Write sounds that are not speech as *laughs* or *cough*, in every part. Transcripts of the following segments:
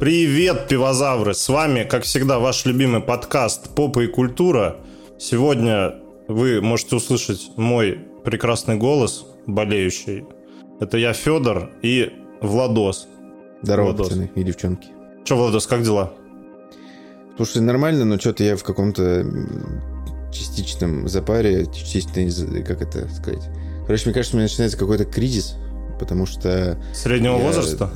Привет, пивозавры! С вами, как всегда, ваш любимый подкаст «Попа и культура». Сегодня вы можете услышать мой прекрасный голос, болеющий. Это я, Федор, и Владос. Здорово, Владос. пацаны и девчонки. Че, Владос, как дела? Слушай, нормально, но что-то я в каком-то частичном запаре, частичной, как это сказать. Короче, мне кажется, у меня начинается какой-то кризис, потому что... Среднего я- возраста?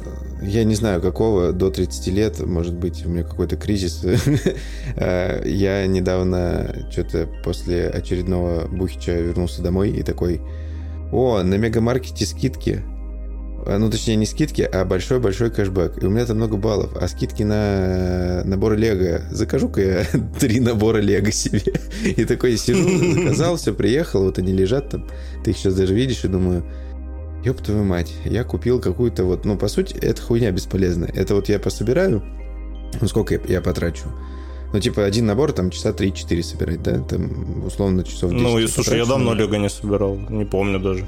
Я не знаю, какого, до 30 лет, может быть, у меня какой-то кризис. *laughs* Э, Я недавно что-то после очередного бухича вернулся домой и такой, о, на мегамаркете скидки. А, Ну, точнее, не скидки, а большой-большой кэшбэк. И у меня там много баллов. А скидки на наборы Лего. Закажу-ка я *laughs* три набора Лего себе. *laughs* И такой сижу, заказал, все, приехал, вот они лежат там. Ты их сейчас даже видишь и думаю, ёб твою мать, я купил какую-то вот... Ну, по сути, это хуйня бесполезная. Это вот я пособираю, ну, сколько я, я потрачу? Ну, типа, один набор, там, часа 3-4 собирать, да? Там, условно, часов 10. Ну и слушай, я давно Лего не собирал, не помню даже.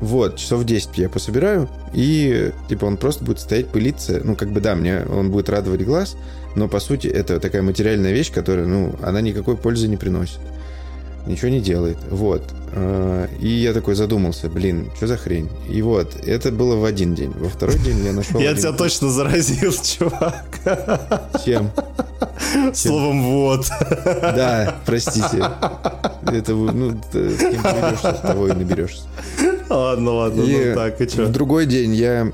вот, часов 10 я пособираю, и, типа, он просто будет стоять, пылиться. Ну, как бы, да, мне он будет радовать глаз, но, по сути, это такая материальная вещь, которая, ну, она никакой пользы не приносит. Ничего не делает. Вот. А, И я такой задумался, блин, что за хрень? И вот, это было в один день. Во второй день я нашел... Я тебя точно заразил, *laughs* чувак. Чем? *laughs* Словом «вот». Да, простите. Это, ну, с кем поведешься, с того и наберешься. Ладно, ладно, И ну так, и В чё? другой день я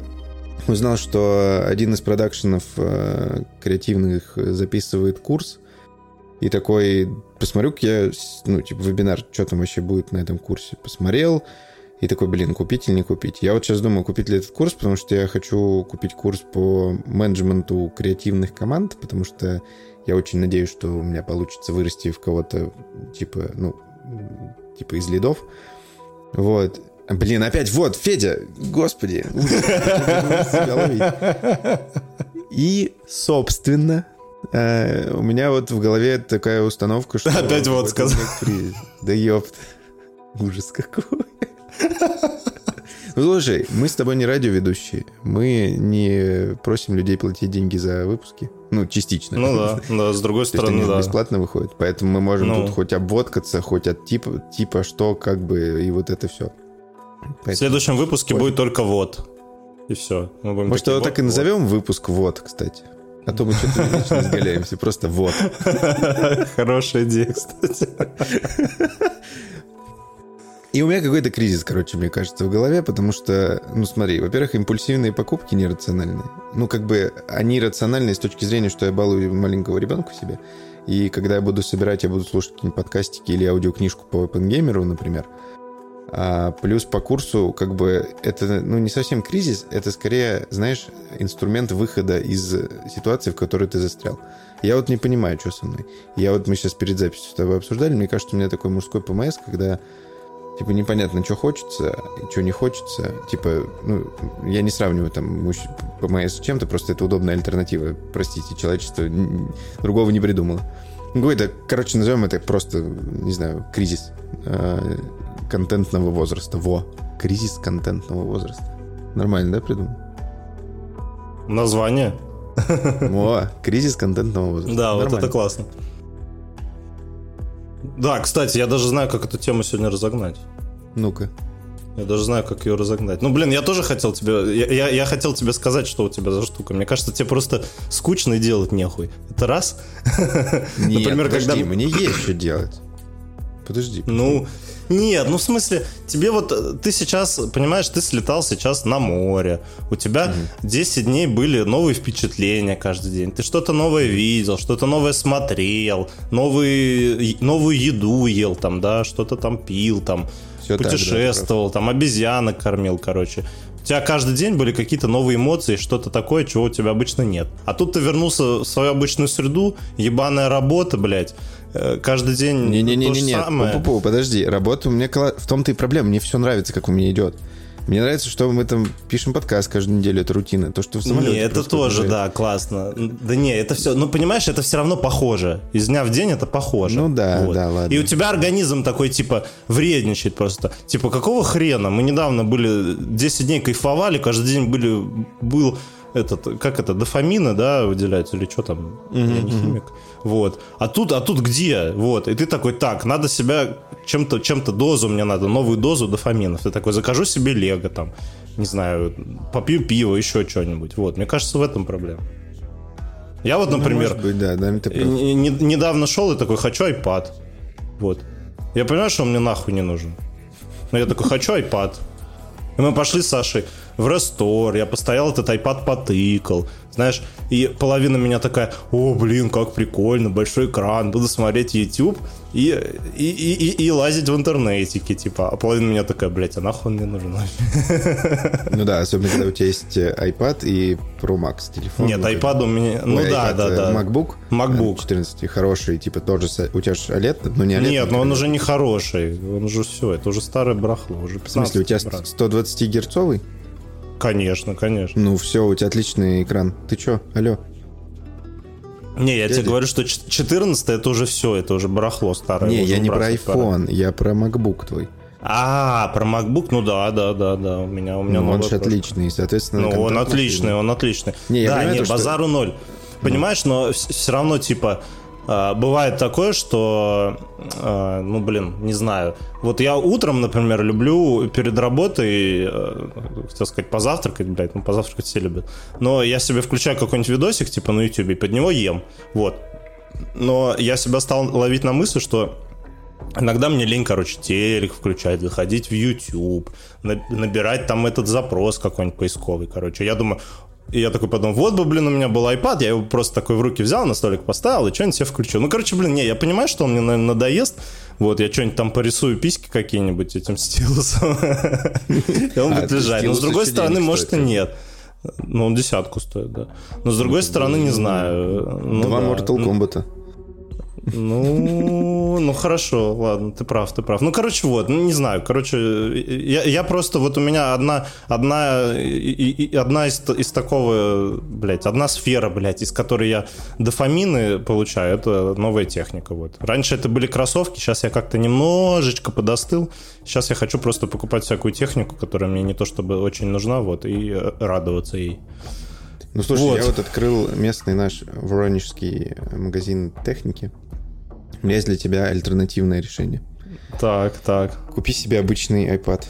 узнал, что один из продакшенов э, креативных записывает курс. И такой, посмотрю-ка я, ну, типа, вебинар, что там вообще будет на этом курсе. Посмотрел, и такой, блин, купить или не купить? Я вот сейчас думаю, купить ли этот курс, потому что я хочу купить курс по менеджменту креативных команд, потому что я очень надеюсь, что у меня получится вырасти в кого-то, типа, ну, типа из лидов. Вот. Блин, опять вот, Федя, господи. *laughs* И, собственно, э, у меня вот в голове такая установка, что... Опять вот сказал. Да ёпт. Ужас какой. Ну, слушай, мы с тобой не радиоведущие. Мы не просим людей платить деньги за выпуски. Ну, частично. Ну да, да, с другой стороны, да. бесплатно выходят. Поэтому мы можем Ну. тут хоть обводкаться, хоть от типа, типа что, как бы, и вот это все. В следующем выпуске будет только «вот». И все. Может, его так и назовем выпуск «Вот», кстати. А то мы что-то вечно изгаляемся. Просто «Вот». Хорошая идея, кстати. И у меня какой-то кризис, короче, мне кажется, в голове, потому что, ну смотри, во-первых, импульсивные покупки нерациональные. Ну, как бы они рациональные с точки зрения, что я балую маленького ребенка себе. И когда я буду собирать, я буду слушать какие-нибудь подкастики или аудиокнижку по OpenGamer, например. А плюс по курсу, как бы, это, ну, не совсем кризис, это скорее, знаешь, инструмент выхода из ситуации, в которой ты застрял. Я вот не понимаю, что со мной. Я вот, мы сейчас перед записью с тобой обсуждали, мне кажется, у меня такой мужской ПМС, когда типа непонятно, что хочется, что не хочется. Типа, ну, я не сравниваю там мужч- ПМС с чем-то, просто это удобная альтернатива. Простите, человечество другого не придумало. Какой-то, короче, назовем это просто, не знаю, кризис э, контентного возраста. Во. Кризис контентного возраста. Нормально, да, придумал? Название? Во, кризис контентного возраста. Да, вот Нормально. это классно. Да, кстати, я даже знаю, как эту тему сегодня разогнать. Ну-ка. Я даже знаю, как ее разогнать. Ну, блин, я тоже хотел тебе... Я, я, я хотел тебе сказать, что у тебя за штука. Мне кажется, тебе просто скучно делать нехуй. Это раз. Нет, Например, подожди, когда- мне есть что делать. Подожди. Ну, нет, ну в смысле, тебе вот, э, ты сейчас, понимаешь, ты слетал сейчас на море, у тебя 10 дней были новые впечатления каждый день, ты что-то новое видел, что-то новое смотрел, новые, новую еду ел там, да, что-то там пил там, Всё так, да, путешествовал, там обезьянок кормил, короче. У тебя каждый день были какие-то новые эмоции, что-то такое, чего у тебя обычно нет. А тут ты вернулся в свою обычную среду, ебаная работа, блядь, каждый день то же Не-не-не-не, самое. Пу-пу-пу, подожди, работа у меня в том-то и проблема, мне все нравится, как у меня идет. Мне нравится, что мы там пишем подкаст каждую неделю, это рутина. То, что в самолете Не, это тоже, да, классно. Да не, это все, ну понимаешь, это все равно похоже. Из дня в день это похоже. Ну да, да, ладно. И у тебя организм такой, типа, вредничает просто. Типа, какого хрена? Мы недавно были 10 дней кайфовали, каждый день были, был этот, как это, дофамины, да, выделяются, или что там, mm-hmm. я не химик. Вот. А тут, а тут где? Вот. И ты такой, так, надо себя чем-то, чем-то дозу мне надо, новую дозу дофаминов. Ты такой, закажу себе лего там, не знаю, попью пиво, еще что-нибудь. Вот. Мне кажется, в этом проблема. Я вот, ну, например, ну, быть, да, да, не, не, недавно шел и такой, хочу iPad. Вот. Я понимаю, что он мне нахуй не нужен. Но я такой, хочу iPad. И мы пошли с Сашей в рестор, я постоял этот iPad потыкал, знаешь, и половина меня такая, о, блин, как прикольно, большой экран, буду смотреть YouTube и, и, и, и, лазить в интернетике, типа, а половина меня такая, блядь, а нахуй мне нужен? *laughs* Ну да, особенно, когда у тебя есть э, iPad и Pro Max телефон. Нет, iPad у меня, ну да, да, да. MacBook? MacBook. 14 хороший, типа, тоже, у тебя же OLED, но не OLED. Нет, но он уже не хороший, он уже все, это уже старое брахло, уже 15 В смысле, у тебя 120-герцовый? Конечно, конечно. Ну все, у тебя отличный экран. Ты чё? Алло. Не, я Дядя. тебе говорю, что 14 это уже все, это уже барахло старое. Не, я не про iPhone, пора. я про MacBook твой. А, про MacBook, ну да, да, да, да, у меня, у меня ну, он же отличный, соответственно. Ну, он отличный, он отличный. Не, да, не, то, базару что... ноль. Понимаешь, но все равно, типа, бывает такое, что, а, ну, блин, не знаю. Вот я утром, например, люблю перед работой, э, хотел сказать, позавтракать, блядь, ну, позавтракать все любят. Но я себе включаю какой-нибудь видосик, типа, на YouTube, и под него ем. Вот. Но я себя стал ловить на мысли, что Иногда мне лень, короче, телек включать, заходить в YouTube, набирать там этот запрос какой-нибудь поисковый, короче. Я думаю, и я такой подумал, вот бы, блин, у меня был iPad, я его просто такой в руки взял, на столик поставил и что-нибудь себе включил. Ну, короче, блин, не, я понимаю, что он мне, наверное, надоест. Вот, я что-нибудь там порисую письки какие-нибудь этим стилусом. *laughs* И он будет лежать. Но с другой стороны, может и нет. Ну, он десятку стоит, да. Но с другой стороны, не знаю. Ну Два Mortal Kombat. Ну, ну хорошо, ладно, ты прав, ты прав. Ну, короче, вот, ну, не знаю, короче, я, я просто, вот у меня одна, одна, и, и, одна из, из такого, блядь, одна сфера, блядь, из которой я дофамины получаю, это новая техника, вот. Раньше это были кроссовки, сейчас я как-то немножечко подостыл, сейчас я хочу просто покупать всякую технику, которая мне не то чтобы очень нужна, вот, и радоваться ей. Ну, слушай, вот. я вот открыл местный наш воронежский магазин техники. У меня есть для тебя альтернативное решение. Так, так. Купи себе обычный iPad,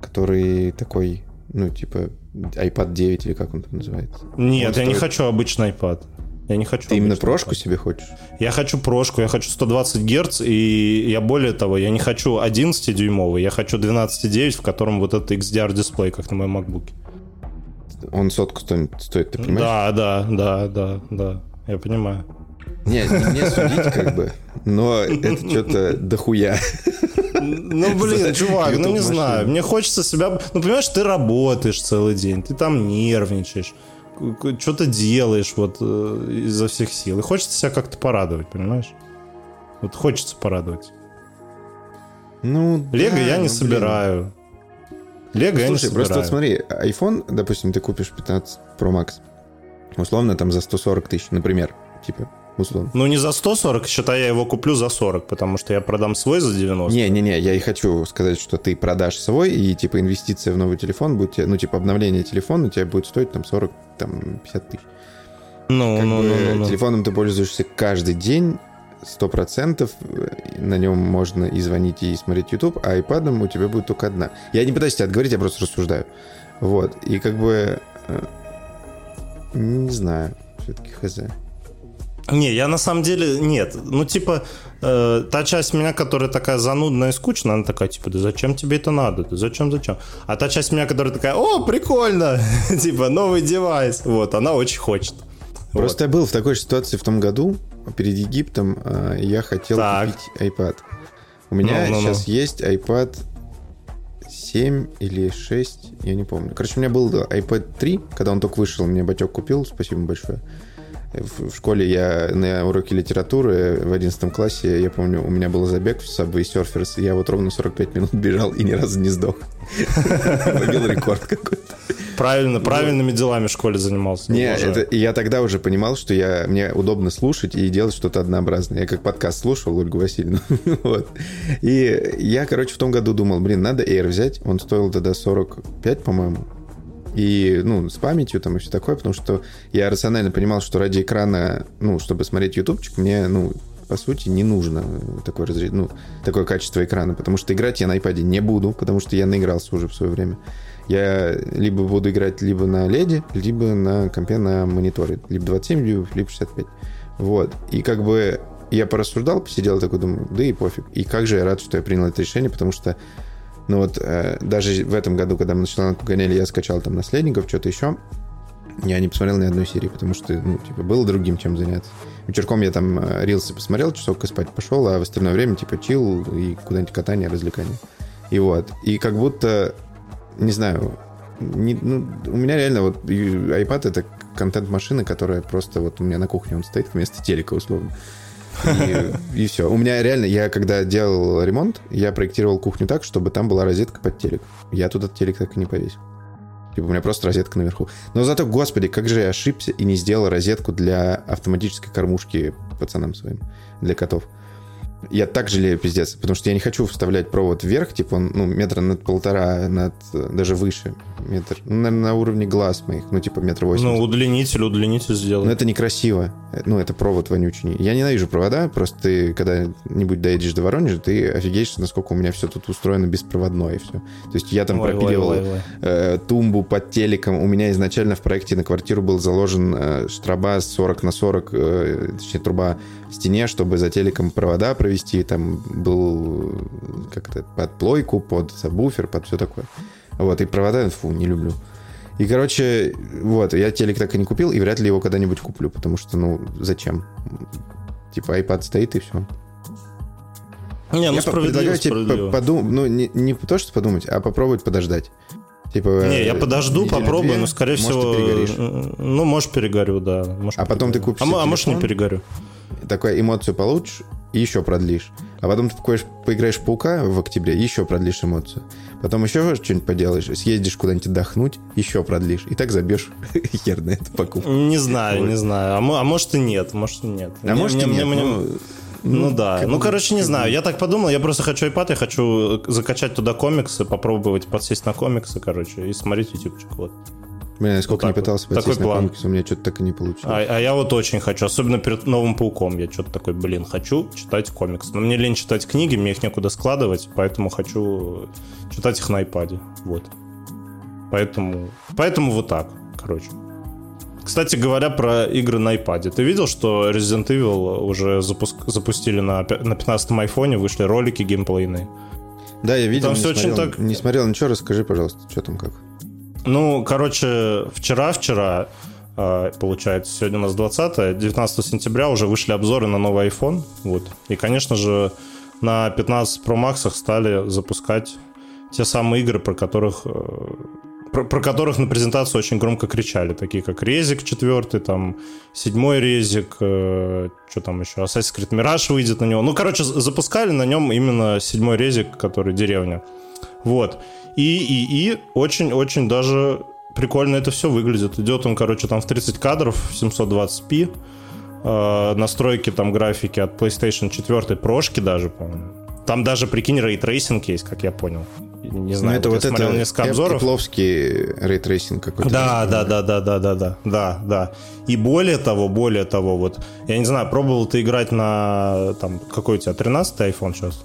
который такой, ну, типа, iPad 9 или как он там называется. Нет, он я стоит... не хочу обычный iPad. Я не хочу. Ты именно прошку iPad. себе хочешь? Я хочу прошку, я хочу 120 Гц, и я более того, я не хочу 11-дюймовый, я хочу 12,9, в котором вот этот XDR-дисплей, как на моем MacBook. Он сотку стоит, стоит, ты понимаешь? Да, да, да, да, да, я понимаю. Не, не судить как бы, но это что-то дохуя. Ну, блин, чувак, ну не знаю. Мне хочется себя... Ну, понимаешь, ты работаешь целый день, ты там нервничаешь, что-то делаешь вот э, изо всех сил. И хочется себя как-то порадовать, понимаешь? Вот хочется порадовать. Ну, Лего да, я не ну, собираю. Лего я не собираю. просто вот смотри, iPhone, допустим, ты купишь 15 Pro Max, условно там за 140 тысяч, например, типа, условно. Ну, не за 140, считай, я его куплю за 40, потому что я продам свой за 90. Не-не-не, я и хочу сказать, что ты продашь свой, и, типа, инвестиция в новый телефон будет, ну, типа, обновление телефона у тебя будет стоить, там, 40, там, 50 тысяч. Ну, как ну, бы, ну, ну, Телефоном ты пользуешься каждый день, сто процентов на нем можно и звонить, и смотреть YouTube, а iPad у тебя будет только одна. Я не пытаюсь тебя отговорить, я просто рассуждаю. Вот. И как бы... Э, не знаю. Все-таки хз. Не, я на самом деле нет. Ну, типа, э, та часть меня, которая такая занудная и скучная, она такая, типа, да зачем тебе это надо? Да зачем, зачем? А та часть меня, которая такая, о, прикольно! *laughs* типа, новый девайс. Вот, она очень хочет. Просто вот. я был в такой ситуации в том году, перед Египтом, э, я хотел так. купить iPad. У меня ну, ну, сейчас ну. есть iPad 7 или 6, я не помню. Короче, у меня был iPad 3, когда он только вышел, мне батек купил, спасибо большое в школе я на уроке литературы в 11 классе, я помню, у меня был забег в Subway Surfers, я вот ровно 45 минут бежал и ни разу не сдох. *laughs* Побил рекорд какой-то. Правильно, правильными делами в школе занимался. Не, это, я тогда уже понимал, что я, мне удобно слушать и делать что-то однообразное. Я как подкаст слушал Ольгу Васильевну. *laughs* вот. И я, короче, в том году думал, блин, надо Air взять. Он стоил тогда 45, по-моему. И, ну, с памятью там и все такое, потому что я рационально понимал, что ради экрана, ну, чтобы смотреть ютубчик, мне, ну, по сути, не нужно такое, разрез... ну, такое качество экрана, потому что играть я на iPad не буду, потому что я наигрался уже в свое время. Я либо буду играть либо на леди, либо на компе на мониторе. Либо 27 дюймов, либо 65. Вот. И как бы я порассуждал, посидел такой, думаю, да и пофиг. И как же я рад, что я принял это решение, потому что ну вот э, даже в этом году, когда мы на Шри-Ланку гоняли, я скачал там наследников, что-то еще. Я не посмотрел ни одной серии, потому что, ну, типа, было другим чем заняться. Вечерком я там э, рилсы посмотрел, часок спать пошел, а в остальное время, типа, чил и куда-нибудь катание, развлекание. И вот. И как будто, не знаю, не, ну, у меня реально вот iPad это контент-машина, которая просто вот у меня на кухне он стоит вместо телека, условно. И, все. У меня реально, я когда делал ремонт, я проектировал кухню так, чтобы там была розетка под телек. Я туда телек так и не повесил. Типа у меня просто розетка наверху. Но зато, господи, как же я ошибся и не сделал розетку для автоматической кормушки пацанам своим, для котов. Я так жалею, пиздец, потому что я не хочу вставлять провод вверх, типа он, ну, метра над полтора, над, даже выше, метр, ну, наверное, на уровне глаз моих, ну, типа метр восемьдесят. Ну, удлинитель, удлинитель сделать. Но это некрасиво, ну, это провод вонючий. Я ненавижу провода, просто ты, когда-нибудь доедешь до Воронежа, ты офигеешь, насколько у меня все тут устроено беспроводное и все. То есть я там ой, пропиливал ой, ой, ой. Э, тумбу под телеком, у меня изначально в проекте на квартиру был заложен э, штраба 40 на 40, э, точнее, труба стене, чтобы за телеком провода провести. Там был как-то под плойку, под сабвуфер, под все такое. Вот, и провода, фу, не люблю. И, короче, вот, я телек так и не купил, и вряд ли его когда-нибудь куплю, потому что, ну, зачем? Типа, iPad стоит, и все. Не, ну, я предлагаю тебе подумать, ну, не, не то, что подумать, а попробовать подождать. Типа, не, я подожду, попробую, две, но, скорее может, всего... Ты перегоришь. Ну, может, перегорю, да. Может, а потом перегорю. ты купишь А, а может, не перегорю такую эмоцию получишь и еще продлишь. А потом ты такой поиграешь в паука в октябре, еще продлишь эмоцию. Потом еще что-нибудь поделаешь, съездишь куда-нибудь отдохнуть, еще продлишь. И так забьешь *laughs* хер на эту покупку. Не знаю, вот. не знаю. А, а может и нет, может и нет. А мне, может и нет. Мне, ну... Ну, ну да. Ну, короче, не знаю. Я так подумал, я просто хочу iPad, я хочу закачать туда комиксы, попробовать подсесть на комиксы, короче, и смотреть ютубчик. Вот. Блин, я сколько вот не пытался вот. такой на план. комикс, у меня что-то так и не получилось. А, а я вот очень хочу, особенно перед Новым Пауком, я что-то такой, блин, хочу читать комикс. Но мне лень читать книги, мне их некуда складывать, поэтому хочу читать их на iPad. Вот. Поэтому, поэтому вот так, короче. Кстати говоря, про игры на iPad. Ты видел, что Resident Evil уже запуск... запустили на, на 15-м айфоне, вышли ролики геймплейные? Да, я видел, там не, все смотрел, очень так... не смотрел ничего, расскажи, пожалуйста, что там как. Ну, короче, вчера-вчера, а, получается, сегодня у нас 20 19 сентября уже вышли обзоры на новый iPhone. Вот. И, конечно же, на 15 Pro Max стали запускать те самые игры, про которых э, про, про которых на презентацию очень громко кричали, такие как Резик 4, там, седьмой Резик, э, что там еще, Assassin's Creed Mirage выйдет на него. Ну, короче, запускали на нем именно седьмой Резик, который деревня. Вот. И, и, и очень-очень даже прикольно это все выглядит. Идет он, короче, там в 30 кадров, 720p. Э, настройки там графики от PlayStation 4 прошки даже, по-моему. Там даже, прикинь, ray tracing есть, как я понял. Не знаю, ну, это вот, я смотрел это несколько обзоров. Эпловский ray tracing какой-то. Да, да, да, да, да, да, да, да, да. И более того, более того, вот, я не знаю, пробовал ты играть на, там, какой у тебя, 13 iPhone сейчас?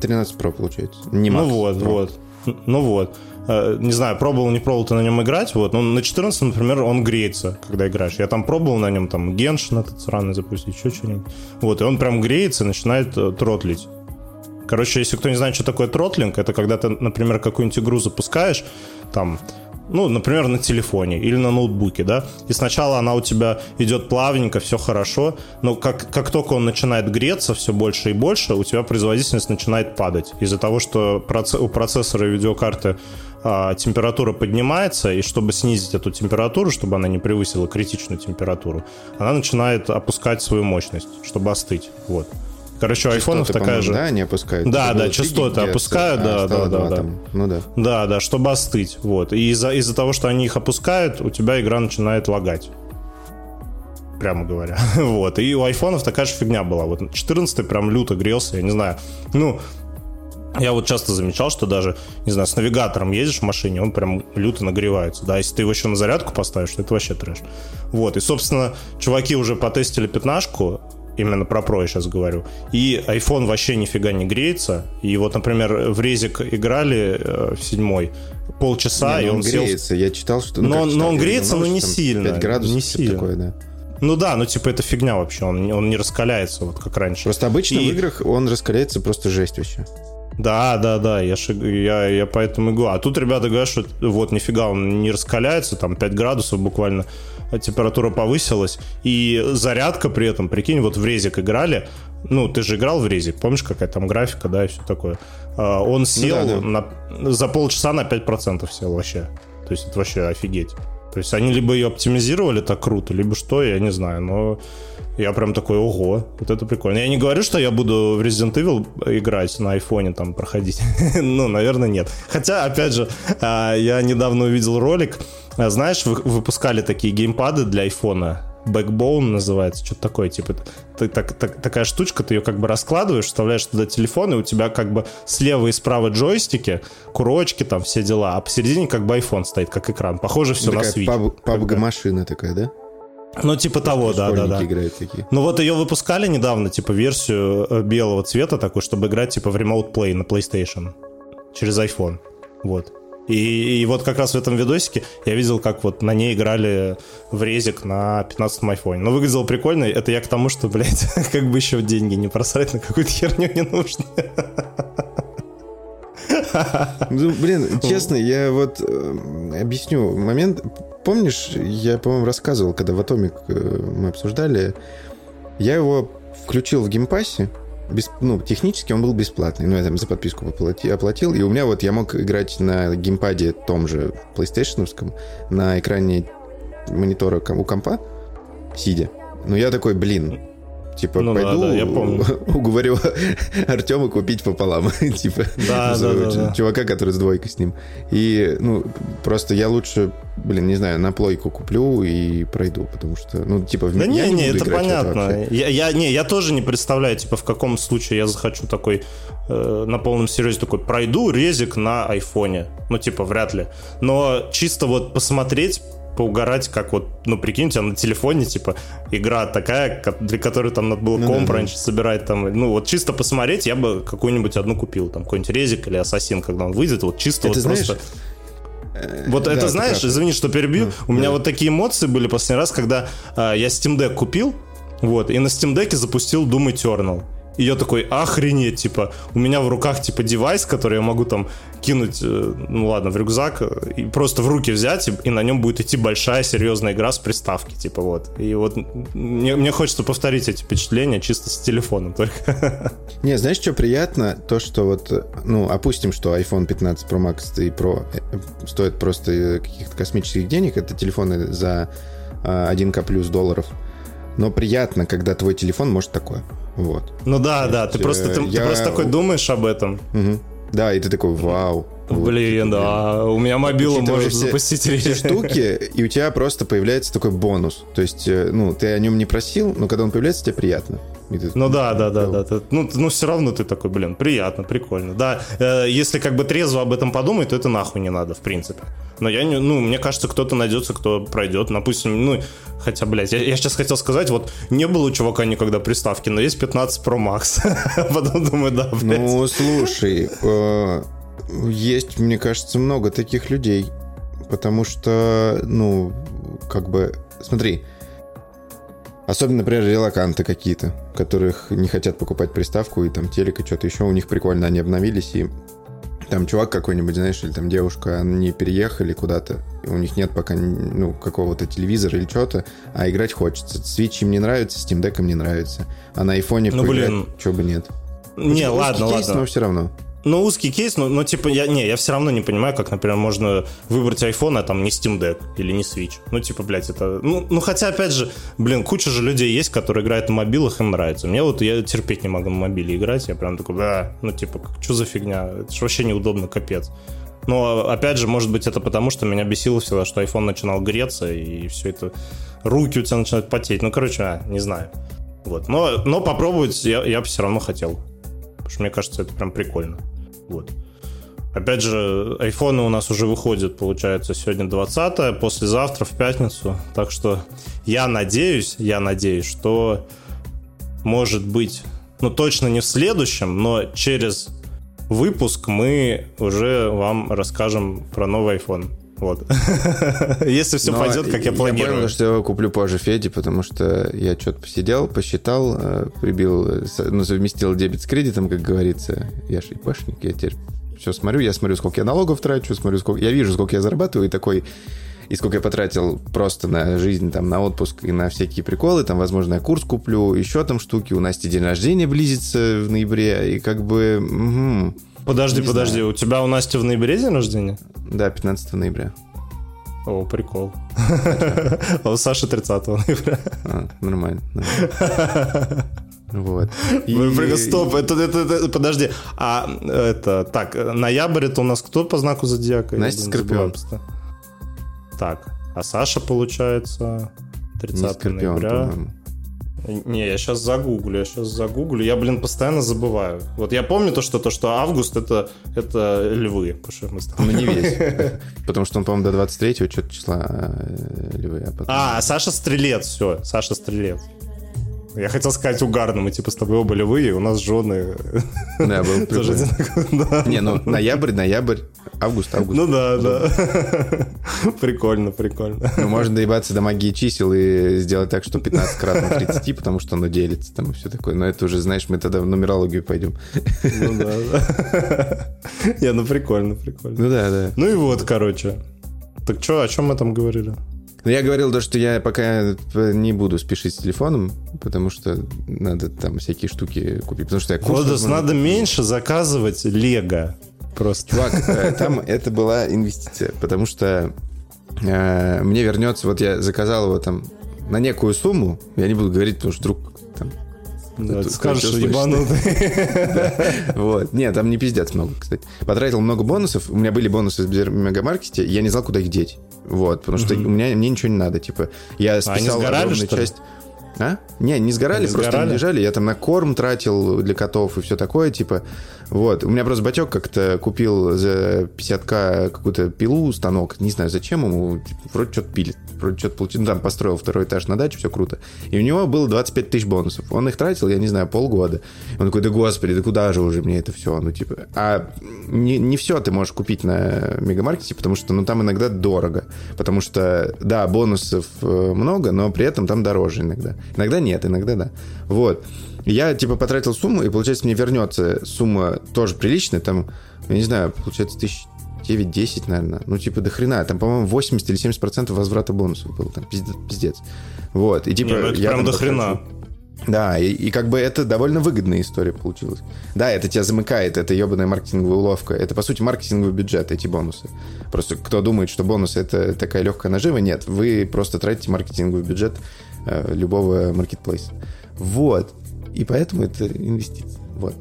13 Pro получается. Не Max, ну вот, Pro. вот. Ну вот. Э, не знаю, пробовал, не пробовал ты на нем играть, вот, но на 14, например, он греется, когда играешь. Я там пробовал на нем там Геншин этот сраный запустить, еще что-нибудь. Вот, и он прям греется, начинает э, тротлить. Короче, если кто не знает, что такое тротлинг, это когда ты, например, какую-нибудь игру запускаешь, там, ну, например, на телефоне или на ноутбуке, да, и сначала она у тебя идет плавненько, все хорошо, но как, как только он начинает греться все больше и больше, у тебя производительность начинает падать из-за того, что у процессора и видеокарты а, температура поднимается, и чтобы снизить эту температуру, чтобы она не превысила критичную температуру, она начинает опускать свою мощность, чтобы остыть, вот. Короче, у айфонов такая же. Да, не опускают. Да, да, частоты опускают, да, да, да, да. Ну да. Да, да, чтобы остыть. Вот. И из-за из того, что они их опускают, у тебя игра начинает лагать. Прямо говоря. *laughs* вот. И у айфонов такая же фигня была. Вот 14 прям люто грелся, я не знаю. Ну, Я вот часто замечал, что даже, не знаю, с навигатором едешь в машине, он прям люто нагревается. Да, если ты его еще на зарядку поставишь, то это вообще трэш. Вот, и, собственно, чуваки уже потестили пятнашку, именно про Pro я сейчас говорю. И iPhone вообще нифига не греется. И вот, например, в резик играли э, в седьмой полчаса, Не, и ну он, сел... греется. Я читал, что... ну, Но он- читал, но он греется, думал, но не сильно, 5 градусов, не типа сильно. такое, да. Ну да, ну типа это фигня вообще, он, он не раскаляется, вот как раньше. Просто обычно И- в играх он раскаляется просто жесть вообще. Да, да, да, я, ши- я, я поэтому и говорю. А тут ребята говорят, что вот нифига он не раскаляется, там 5 градусов буквально температура повысилась, и зарядка при этом, прикинь, вот в резик играли, ну, ты же играл в резик, помнишь, какая там графика, да, и все такое. А, Он сел да, да. на- за полчаса на 5% сел вообще. То есть это вообще офигеть. То есть они либо ее оптимизировали так круто, либо что, я не знаю, но я прям такой, ого, вот это прикольно. Я не говорю, что я буду в Resident Evil играть на айфоне, там, проходить. *laughs* ну, наверное, нет. Хотя, опять же, а, я недавно увидел ролик. А, Знаешь, вы- выпускали такие геймпады для айфона. Backbone называется, что-то такое, типа, ты, так, так- такая штучка, ты ее как бы раскладываешь, вставляешь туда телефон, и у тебя как бы слева и справа джойстики, курочки там, все дела, а посередине как бы iPhone стоит, как экран. Похоже все на такая Switch. паб-. PUBG-машина такая, да? Ну, типа того, да, да, да. играют такие. Ну вот ее выпускали недавно, типа версию э, белого цвета такой, чтобы играть типа в Remote Play на PlayStation через iPhone. Вот. И, и вот как раз в этом видосике я видел, как вот на ней играли в резик на 15-м айфоне. Ну, выглядело прикольно. Это я к тому, что, блядь, *laughs* как бы еще деньги не просрать на какую-то *laughs* херню не нужно. Ну, блин, честно, я вот э, объясню момент. Помнишь, я, по-моему, рассказывал, когда в Атомик э, мы обсуждали, я его включил в геймпассе, без, ну, технически он был бесплатный, ну, я там за подписку оплати- оплатил, и у меня вот я мог играть на геймпаде том же PlayStation, на экране монитора у компа, сидя. Но я такой, блин, типа, Ну да, пойду да, я помню. *laughs* уговорю *laughs* Артема купить пополам, *laughs* типа, Да, за да, да, да. чувака, который с двойкой с ним. И, ну, просто я лучше, блин, не знаю, на плойку куплю и пройду, потому что, ну, типа, в Да я не, не, буду это понятно. Я, я, не, я тоже не представляю, типа, в каком случае я захочу такой э, на полном серьезе такой пройду резик на айфоне. Ну, типа, вряд ли. Но чисто вот посмотреть поугарать, как вот, ну, прикинь, у тебя на телефоне, типа, игра такая, для которой там надо было Ну комп да, да. раньше собирать, там, ну, вот чисто посмотреть, я бы какую-нибудь одну купил, там, какой-нибудь резик или ассасин, когда он выйдет, вот чисто Это вот знаешь, просто... э, Вот да, это знаешь, прав. извини, что перебью. Ну, у меня да. вот такие эмоции были последний раз, когда э, я Steam Deck купил, вот, и на Steam Deck запустил Doom Eternal. И я такой, охренеть, типа, у меня в руках, типа, девайс, который я могу там кинуть, э, ну ладно, в рюкзак, э, и просто в руки взять, и, и на нем будет идти большая серьезная игра с приставки, типа, вот. И вот мне, мне хочется повторить эти впечатления чисто с телефоном только. *laughs* Не, знаешь, что приятно? То, что вот, э, ну, опустим, что iPhone 15 Pro Max и Pro стоят просто каких-то космических денег. Это телефоны за а, 1к плюс долларов. Но приятно, когда твой телефон может такое. Вот. Ну да, да, ты есть, просто, э, ты, ты я- просто такой думаешь об этом. Мгм. Да, и ты такой, вау. Блин, да, у меня мобила может все- запустить все штуки, и у тебя просто появляется такой бонус. То есть, э, ну, ты о нем не просил, но когда он появляется, тебе приятно. Ты- Ну да, да, да, да. Ну, ну все равно ты такой, блин, приятно, прикольно. Да, э, если как бы трезво об этом подумать, то это нахуй не надо, в принципе. Но я не, ну, мне кажется, кто-то найдется, кто пройдет. Допустим, ну, хотя, блядь, я, я сейчас хотел сказать, вот не было у чувака никогда приставки, но есть 15 Pro Max. *laughs* Потом думаю, да, блядь. Ну, слушай, э, есть, мне кажется, много таких людей. Потому что, ну, как бы, смотри, особенно, например, релаканты какие-то, которых не хотят покупать приставку и там телек и что-то еще, у них прикольно, они обновились, и там чувак какой-нибудь, знаешь, или там девушка, они переехали куда-то, и у них нет пока, ну, какого-то телевизора или что-то, а играть хочется. Switch им не нравится, Steam Deck им не нравится, а на айфоне Ну, блин. чего бы нет. Не, ладно, кейс, ладно. но все равно. Ну, узкий кейс, но, но типа, я, не, я все равно не понимаю, как, например, можно выбрать iPhone, а там не Steam Deck или не Switch. Ну, типа, блядь, это... Ну, ну, хотя, опять же, блин, куча же людей есть, которые играют на мобилах, им нравится. Мне вот, я терпеть не могу на мобиле играть, я прям такой, да, ну, типа, что за фигня? Это же вообще неудобно, капец. Но, опять же, может быть, это потому, что меня бесило всегда, что iPhone начинал греться, и все это... Руки у тебя начинают потеть. Ну, короче, а, не знаю. Вот. Но, но попробовать я, я бы все равно хотел. Потому что мне кажется, это прям прикольно. Вот. Опять же, айфоны у нас уже выходят, получается, сегодня 20 послезавтра в пятницу. Так что я надеюсь, я надеюсь, что может быть, ну точно не в следующем, но через выпуск мы уже вам расскажем про новый iPhone. Вот. *laughs* Если все пойдет, как я планирую. Я понял, что я куплю позже Феди, потому что я что-то посидел, посчитал, э, прибил, ну, совместил дебет с кредитом, как говорится. Я же ИПшник, я теперь все смотрю, я смотрю, сколько я налогов трачу, смотрю, сколько... Я вижу, сколько я зарабатываю, и такой... И сколько я потратил просто на жизнь, там, на отпуск и на всякие приколы, там, возможно, я курс куплю, еще там штуки, у Насти день рождения близится в ноябре, и как бы... Угу. Подожди, Не подожди, знаю. у тебя у Насти в ноябре день рождения? Да, 15 ноября. О, прикол. *laughs* А у Саши 30 ноября. А, нормально. *laughs* Вот. И... Стоп, это, это, это, подожди. А это, так, ноябрь это у нас кто по знаку зодиака? Настя Скорпион. Так, а Саша, получается, 30 ноября. По-моему. Не, я сейчас загуглю, я сейчас загуглю. Я, блин, постоянно забываю. Вот я помню то, что то, что август это, это львы. Потому что мы Ну, не весь. *laughs* Потому что он, по-моему, до 23-го что-то числа э, львы. А, потом... а, Саша Стрелец, все, Саша Стрелец. Я хотел сказать угарно, мы типа с тобой оба львы, у нас жены. Да, был прикольно. Не, ну ноябрь, ноябрь, август, август. Ну да, да. Прикольно, прикольно. Ну, можно доебаться до магии чисел и сделать так, что 15 кратно 30, потому что оно делится там и все такое. Но это уже, знаешь, мы тогда в нумерологию пойдем. Ну да, да. Не, ну прикольно, прикольно. Ну да, да. Ну и вот, короче. Так что, о чем мы там говорили? Но я говорил то, что я пока не буду спешить с телефоном, потому что надо там всякие штуки купить. Потому что я курс... Водос, надо меньше заказывать Лего. Просто. Чувак, э, там это была инвестиция, потому что э, мне вернется, вот я заказал его там на некую сумму, я не буду говорить, потому что вдруг там да, ты скажешь, что ебанутый. *laughs* Вот. Нет, там не пиздец много, кстати. Потратил много бонусов. У меня были бонусы в мегамаркете, я не знал, куда их деть. Вот, потому что у меня мне ничего не надо. Типа, я списал огромную часть... А? Не, не сгорали, не просто сгорали? лежали. Я там на корм тратил для котов и все такое, типа. Вот. У меня просто батек как-то купил за 50к какую-то пилу, станок. Не знаю, зачем ему. Вроде что-то пилит. Вроде что-то получил. Ну, там построил второй этаж на даче, все круто. И у него было 25 тысяч бонусов. Он их тратил, я не знаю, полгода. Он такой, да господи, да куда же уже мне это все? Ну, типа... А не, не все ты можешь купить на мегамаркете, потому что, ну, там иногда дорого. Потому что, да, бонусов э, много, но при этом там дороже иногда. Иногда нет, иногда да. Вот. Я, типа, потратил сумму, и, получается, мне вернется сумма тоже приличная, там, я не знаю, получается, тысяч 9-10, наверное. Ну, типа, до хрена. Там, по-моему, 80 или 70 процентов возврата бонусов было. Там пиздец. Вот. И, типа, не, ну это я прям до хрена. Да, и, и как бы это довольно выгодная история получилась. Да, это тебя замыкает, это ебаная маркетинговая уловка. Это, по сути, маркетинговый бюджет, эти бонусы. Просто кто думает, что бонусы это такая легкая нажива, нет. Вы просто тратите маркетинговый бюджет э, любого маркетплейса. Вот. И поэтому это инвестиция. Вот.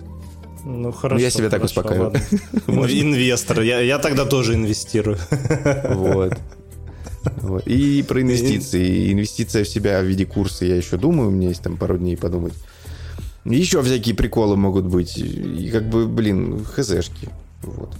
Ну, хорошо. Ну, я себя так успокаиваю. *laughs* Инвестор. Я, я тогда тоже инвестирую. Вот. вот. И про инвестиции. Инвестиция в себя в виде курса я еще думаю. У меня есть там пару дней подумать. Еще всякие приколы могут быть. И как бы, блин, хзшки. Вот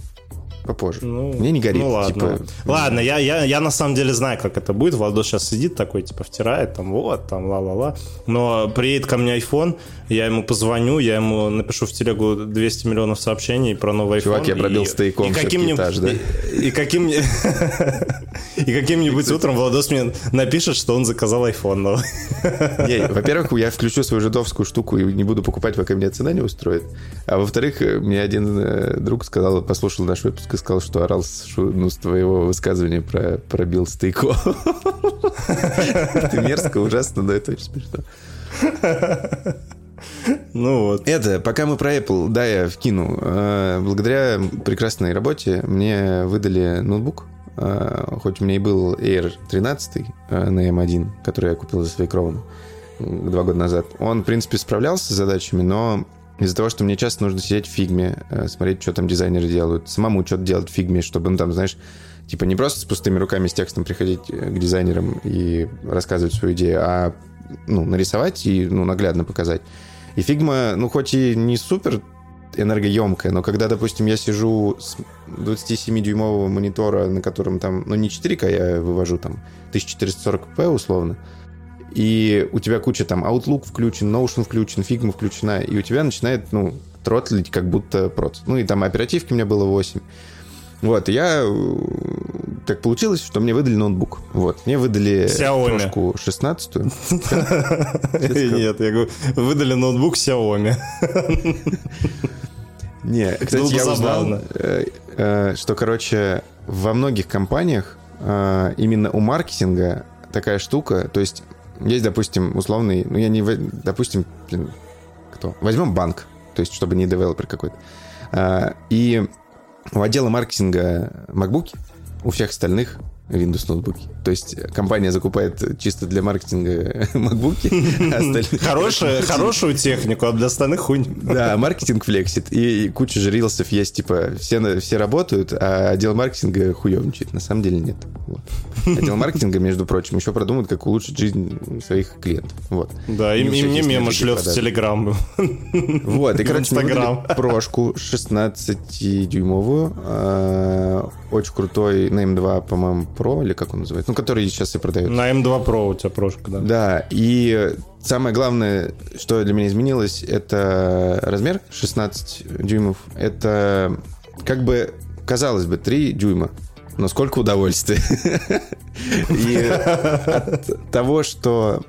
попозже. Ну, Мне не горит. Ну ладно. Типа, ладно, я, я, я на самом деле знаю, как это будет. Владос сейчас сидит такой, типа, втирает, там, вот, там, ла-ла-ла. Но приедет ко мне iPhone, я ему позвоню, я ему напишу в телегу 200 миллионов сообщений про новый iPhone. Чувак, я пробил и, стейком и каким этаж, да? И, и каким... *laughs* И каким-нибудь утром Владос мне напишет, что он заказал iPhone новый. Во-первых, я включу свою жидовскую штуку и не буду покупать, пока меня цена не устроит. А во-вторых, мне один э, друг сказал, послушал наш выпуск и сказал, что орал ну, с твоего высказывания про пробил стейко. Это мерзко, ужасно, но это очень смешно. Ну вот. Это, пока мы про Apple, да, я вкину. Э, благодаря прекрасной работе мне выдали ноутбук. Э, хоть у меня и был Air 13 э, на M1, который я купил за свои кровны два года назад. Он, в принципе, справлялся с задачами, но из-за того, что мне часто нужно сидеть в фигме, э, смотреть, что там дизайнеры делают, самому что-то делать в фигме, чтобы, ну, там, знаешь, типа не просто с пустыми руками, с текстом приходить э, к дизайнерам и рассказывать свою идею, а, ну, нарисовать и, ну, наглядно показать. И фигма, ну, хоть и не супер энергоемкая, но когда, допустим, я сижу с 27-дюймового монитора, на котором там, ну не 4К я вывожу там 1440p условно, и у тебя куча там Outlook включен, Notion включен, Figma включена, и у тебя начинает, ну, тротлить как будто прот. Ну и там оперативки у меня было 8. Вот, я... Так получилось, что мне выдали ноутбук. Вот, мне выдали Xiaomi. прошку 16 *laughs* Нет, я говорю, выдали ноутбук Xiaomi. *laughs* Не, кстати, я узнал, э, э, что, короче, во многих компаниях э, именно у маркетинга такая штука, то есть есть, допустим, условный, ну я не, допустим, блин, кто? Возьмем банк, то есть чтобы не девелопер какой-то. А, И у отдела маркетинга MacBook, у всех остальных Windows ноутбуки. То есть компания закупает чисто для маркетинга *laughs* MacBook, а Хорошая, *laughs* хорошую технику, а для остальных хуйню. Да, маркетинг флексит. И, куча же рилсов есть, типа, все, все работают, а отдел маркетинга хуевничает. На самом деле нет. Вот. Отдел маркетинга, между прочим, еще продумает, как улучшить жизнь своих клиентов. Вот. Да, и, мне мемы шлет в. Телеграм. Вот, и, короче, выдали прошку 16-дюймовую, э, очень крутой на M2, по-моему, Pro, или как он называется, ну, который сейчас и продают. На М2 Pro у тебя прошка, да. Да, и самое главное, что для меня изменилось, это размер 16 дюймов. Это как бы, казалось бы, 3 дюйма. Но сколько удовольствия. *laughs* И от того, что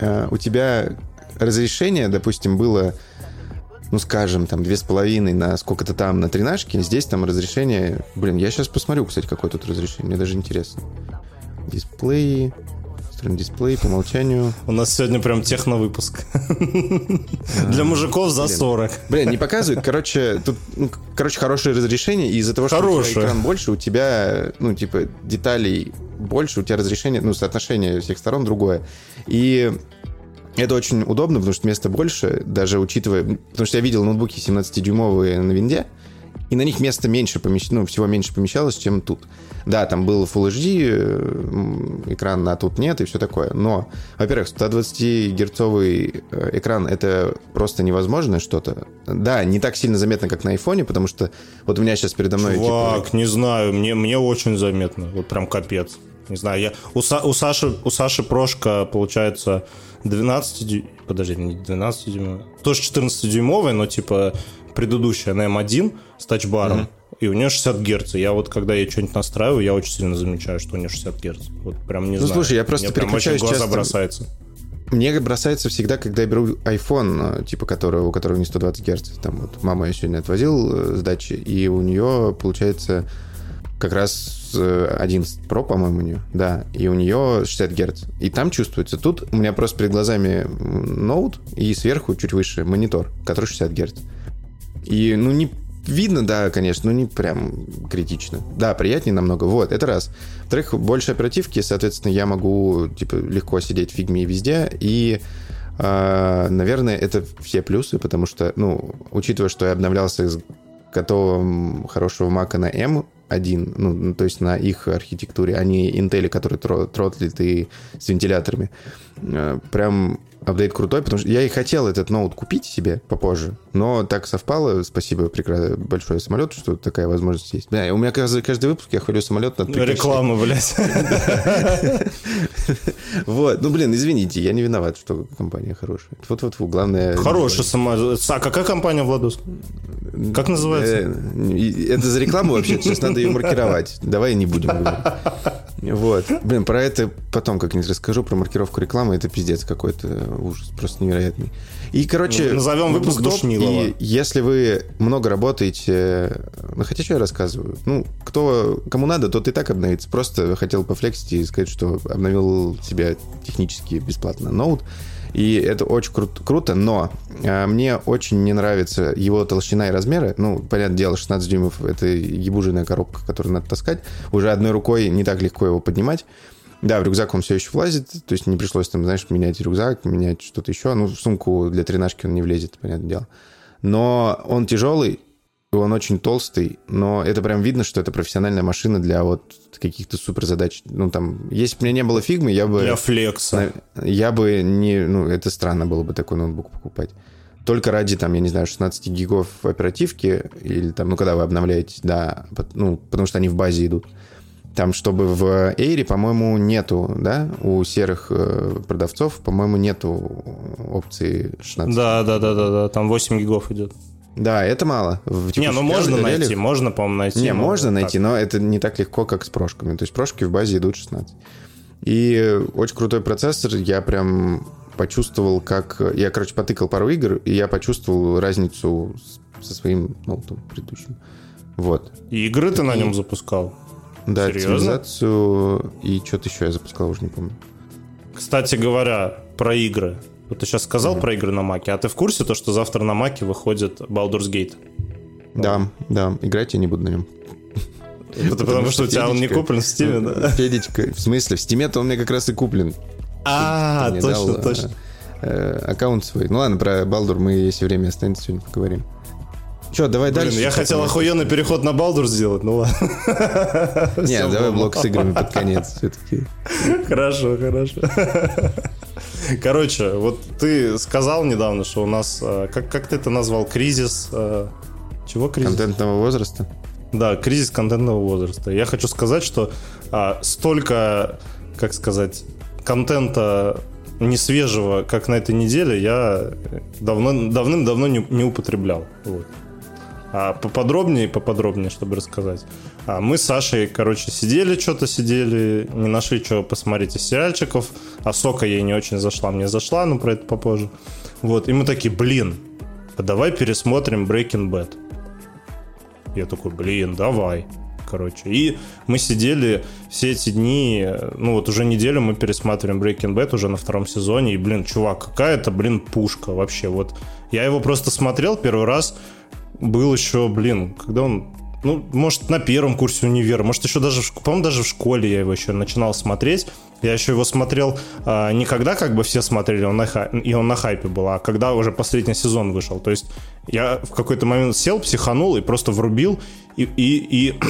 э, у тебя разрешение, допустим, было, ну, скажем, там, две с половиной на сколько-то там, на тринашке, здесь там разрешение... Блин, я сейчас посмотрю, кстати, какое тут разрешение, мне даже интересно. Дисплей, стороны дисплей по умолчанию. У нас сегодня прям техновыпуск. *laughs* Для мужиков за 40. Блин, не показывает. Короче, тут, ну, короче, хорошее разрешение, и из-за того, что у тебя Хорошее. экран больше, у тебя, ну, типа, деталей больше, у тебя разрешение, ну, соотношение всех сторон другое. И это очень удобно, потому что места больше, даже учитывая... Потому что я видел ноутбуки 17-дюймовые на винде, и на них места меньше помещ... ну, всего меньше помещалось, чем тут. Да, там был Full HD э, экран, а тут нет, и все такое. Но, во-первых, 120-герцовый э, экран — это просто невозможное что-то. Да, не так сильно заметно, как на айфоне, потому что вот у меня сейчас передо мной... типа, Чувак, не знаю, мне, мне очень заметно. Вот прям капец. Не знаю, я... У, Са- у Саши, у Саши прошка, получается, 12 дю... Подожди, не 12 дюймовая. Тоже 14 дюймовая, но типа предыдущая на M1 с тачбаром. И у нее 60 Гц. Я вот, когда я что-нибудь настраиваю, я очень сильно замечаю, что у нее 60 Гц. Вот прям не Ну, знаю. слушай, я просто Мне прям очень переключаюсь глаза часто- бросается. Мне бросается всегда, когда я беру iPhone, типа которого, у которого не 120 Гц. Там вот мама я сегодня отвозил э, с дачи, и у нее, получается, как раз 11 Pro, по-моему, у нее. Да, и у нее 60 Гц. И там чувствуется. Тут у меня просто перед глазами ноут, и сверху чуть выше монитор, который 60 Гц. И, ну, не видно, да, конечно, но не прям критично. Да, приятнее намного. Вот, это раз. Во-вторых, больше оперативки, соответственно, я могу, типа, легко сидеть в везде. И, а, наверное, это все плюсы, потому что, ну, учитывая, что я обновлялся с готовым хорошего мака на M1, ну, ну, то есть на их архитектуре, а не Intel, который тро- тротлит и с вентиляторами, э, прям апдейт крутой, потому что я и хотел этот ноут купить себе попозже, но так совпало, спасибо большое самолету, что такая возможность есть. Да, у меня каждый, каждый выпуск я хвалю самолет над прикачкой. Реклама, блядь. *laughs* Вот, ну, блин, извините, я не виноват, что компания хорошая. Вот-вот, главное... Хорошая сама. А какая компания, Владус? Как называется? Э, Это за рекламу вообще, сейчас надо ее маркировать. Давай не будем говорить. Вот. Блин, про это потом как-нибудь расскажу, про маркировку рекламы. Это пиздец какой-то ужас, просто невероятный. И, короче... Ну, назовем выпуск топ, Душнилова. И если вы много работаете... Ну, хотя что я рассказываю? Ну, кто, кому надо, тот и так обновится. Просто хотел пофлексить и сказать, что обновил себя технически бесплатно ноут. И это очень кру- круто, но а, мне очень не нравится его толщина и размеры. Ну, понятное дело, 16 дюймов — это ебужиная коробка, которую надо таскать. Уже одной рукой не так легко его поднимать. Да, в рюкзак он все еще влазит, то есть не пришлось там, знаешь, менять рюкзак, менять что-то еще. Ну, в сумку для тренажки он не влезет, понятное дело. Но он тяжелый, он очень толстый, но это прям видно, что это профессиональная машина для вот каких-то супер задач. Ну, там, если бы у меня не было фигмы, я бы... Для флекса. Я бы не... Ну, это странно было бы такой ноутбук покупать. только ради, там, я не знаю, 16 гигов оперативки, или там, ну, когда вы обновляете, да, ну, потому что они в базе идут. Там, чтобы в Эйре, по-моему, нету, да, у серых э, продавцов, по-моему, нету опции 16. Да, да, да, да, да, там 8 гигов идет. Да, это мало. В не, ну можно реалиях... найти, можно, по-моему, найти. Не, можно найти, так. но это не так легко, как с прошками. То есть прошки в базе идут 16. И очень крутой процессор, я прям почувствовал, как... Я, короче, потыкал пару игр, и я почувствовал разницу со своим ноутом предыдущим. Вот. И игры ты и... на нем запускал? Да, Серьезно? цивилизацию и что-то еще я запускал, уже не помню. Кстати говоря, про игры. Вот ты сейчас сказал mm-hmm. про игры на Маке, а ты в курсе то, что завтра на Маке выходит Baldur's Gate? Да, да, играть я не буду на нем. Это потому, что у тебя он не куплен в Стиме, да? *laughs* Федечка, в смысле, в Стиме-то он мне как раз и куплен. А, точно, точно. Э, аккаунт свой. Ну ладно, про Балдур мы, если время останется, сегодня поговорим. Че, давай Блин, дальше. Я хотел охуенный переход на Балдур сделать, ну ладно. *laughs* Не, давай блок с играми под конец все-таки. Хорошо, хорошо. Короче, вот ты сказал недавно, что у нас, э, как, как ты это назвал, кризис... Э, чего кризис? Контентного возраста. Да, кризис контентного возраста. Я хочу сказать, что а, столько, как сказать, контента не свежего, как на этой неделе, я давно, давным-давно не, не употреблял. Вот. А поподробнее, поподробнее, чтобы рассказать. А мы с Сашей, короче, сидели, что-то сидели, не нашли, что посмотреть из сериальчиков. А Сока ей не очень зашла, мне зашла, но про это попозже. Вот, и мы такие, блин, а давай пересмотрим Breaking Bad. Я такой, блин, давай короче. И мы сидели все эти дни, ну вот уже неделю мы пересматриваем Breaking Bad уже на втором сезоне, и, блин, чувак, какая-то, блин, пушка вообще. Вот я его просто смотрел первый раз, был еще, блин, когда он ну, может, на первом курсе универа, может, еще даже, по-моему, даже в школе я его еще начинал смотреть. Я еще его смотрел а, не когда как бы все смотрели, он на хай... и он на хайпе был, а когда уже последний сезон вышел. То есть я в какой-то момент сел, психанул и просто врубил, и, и, и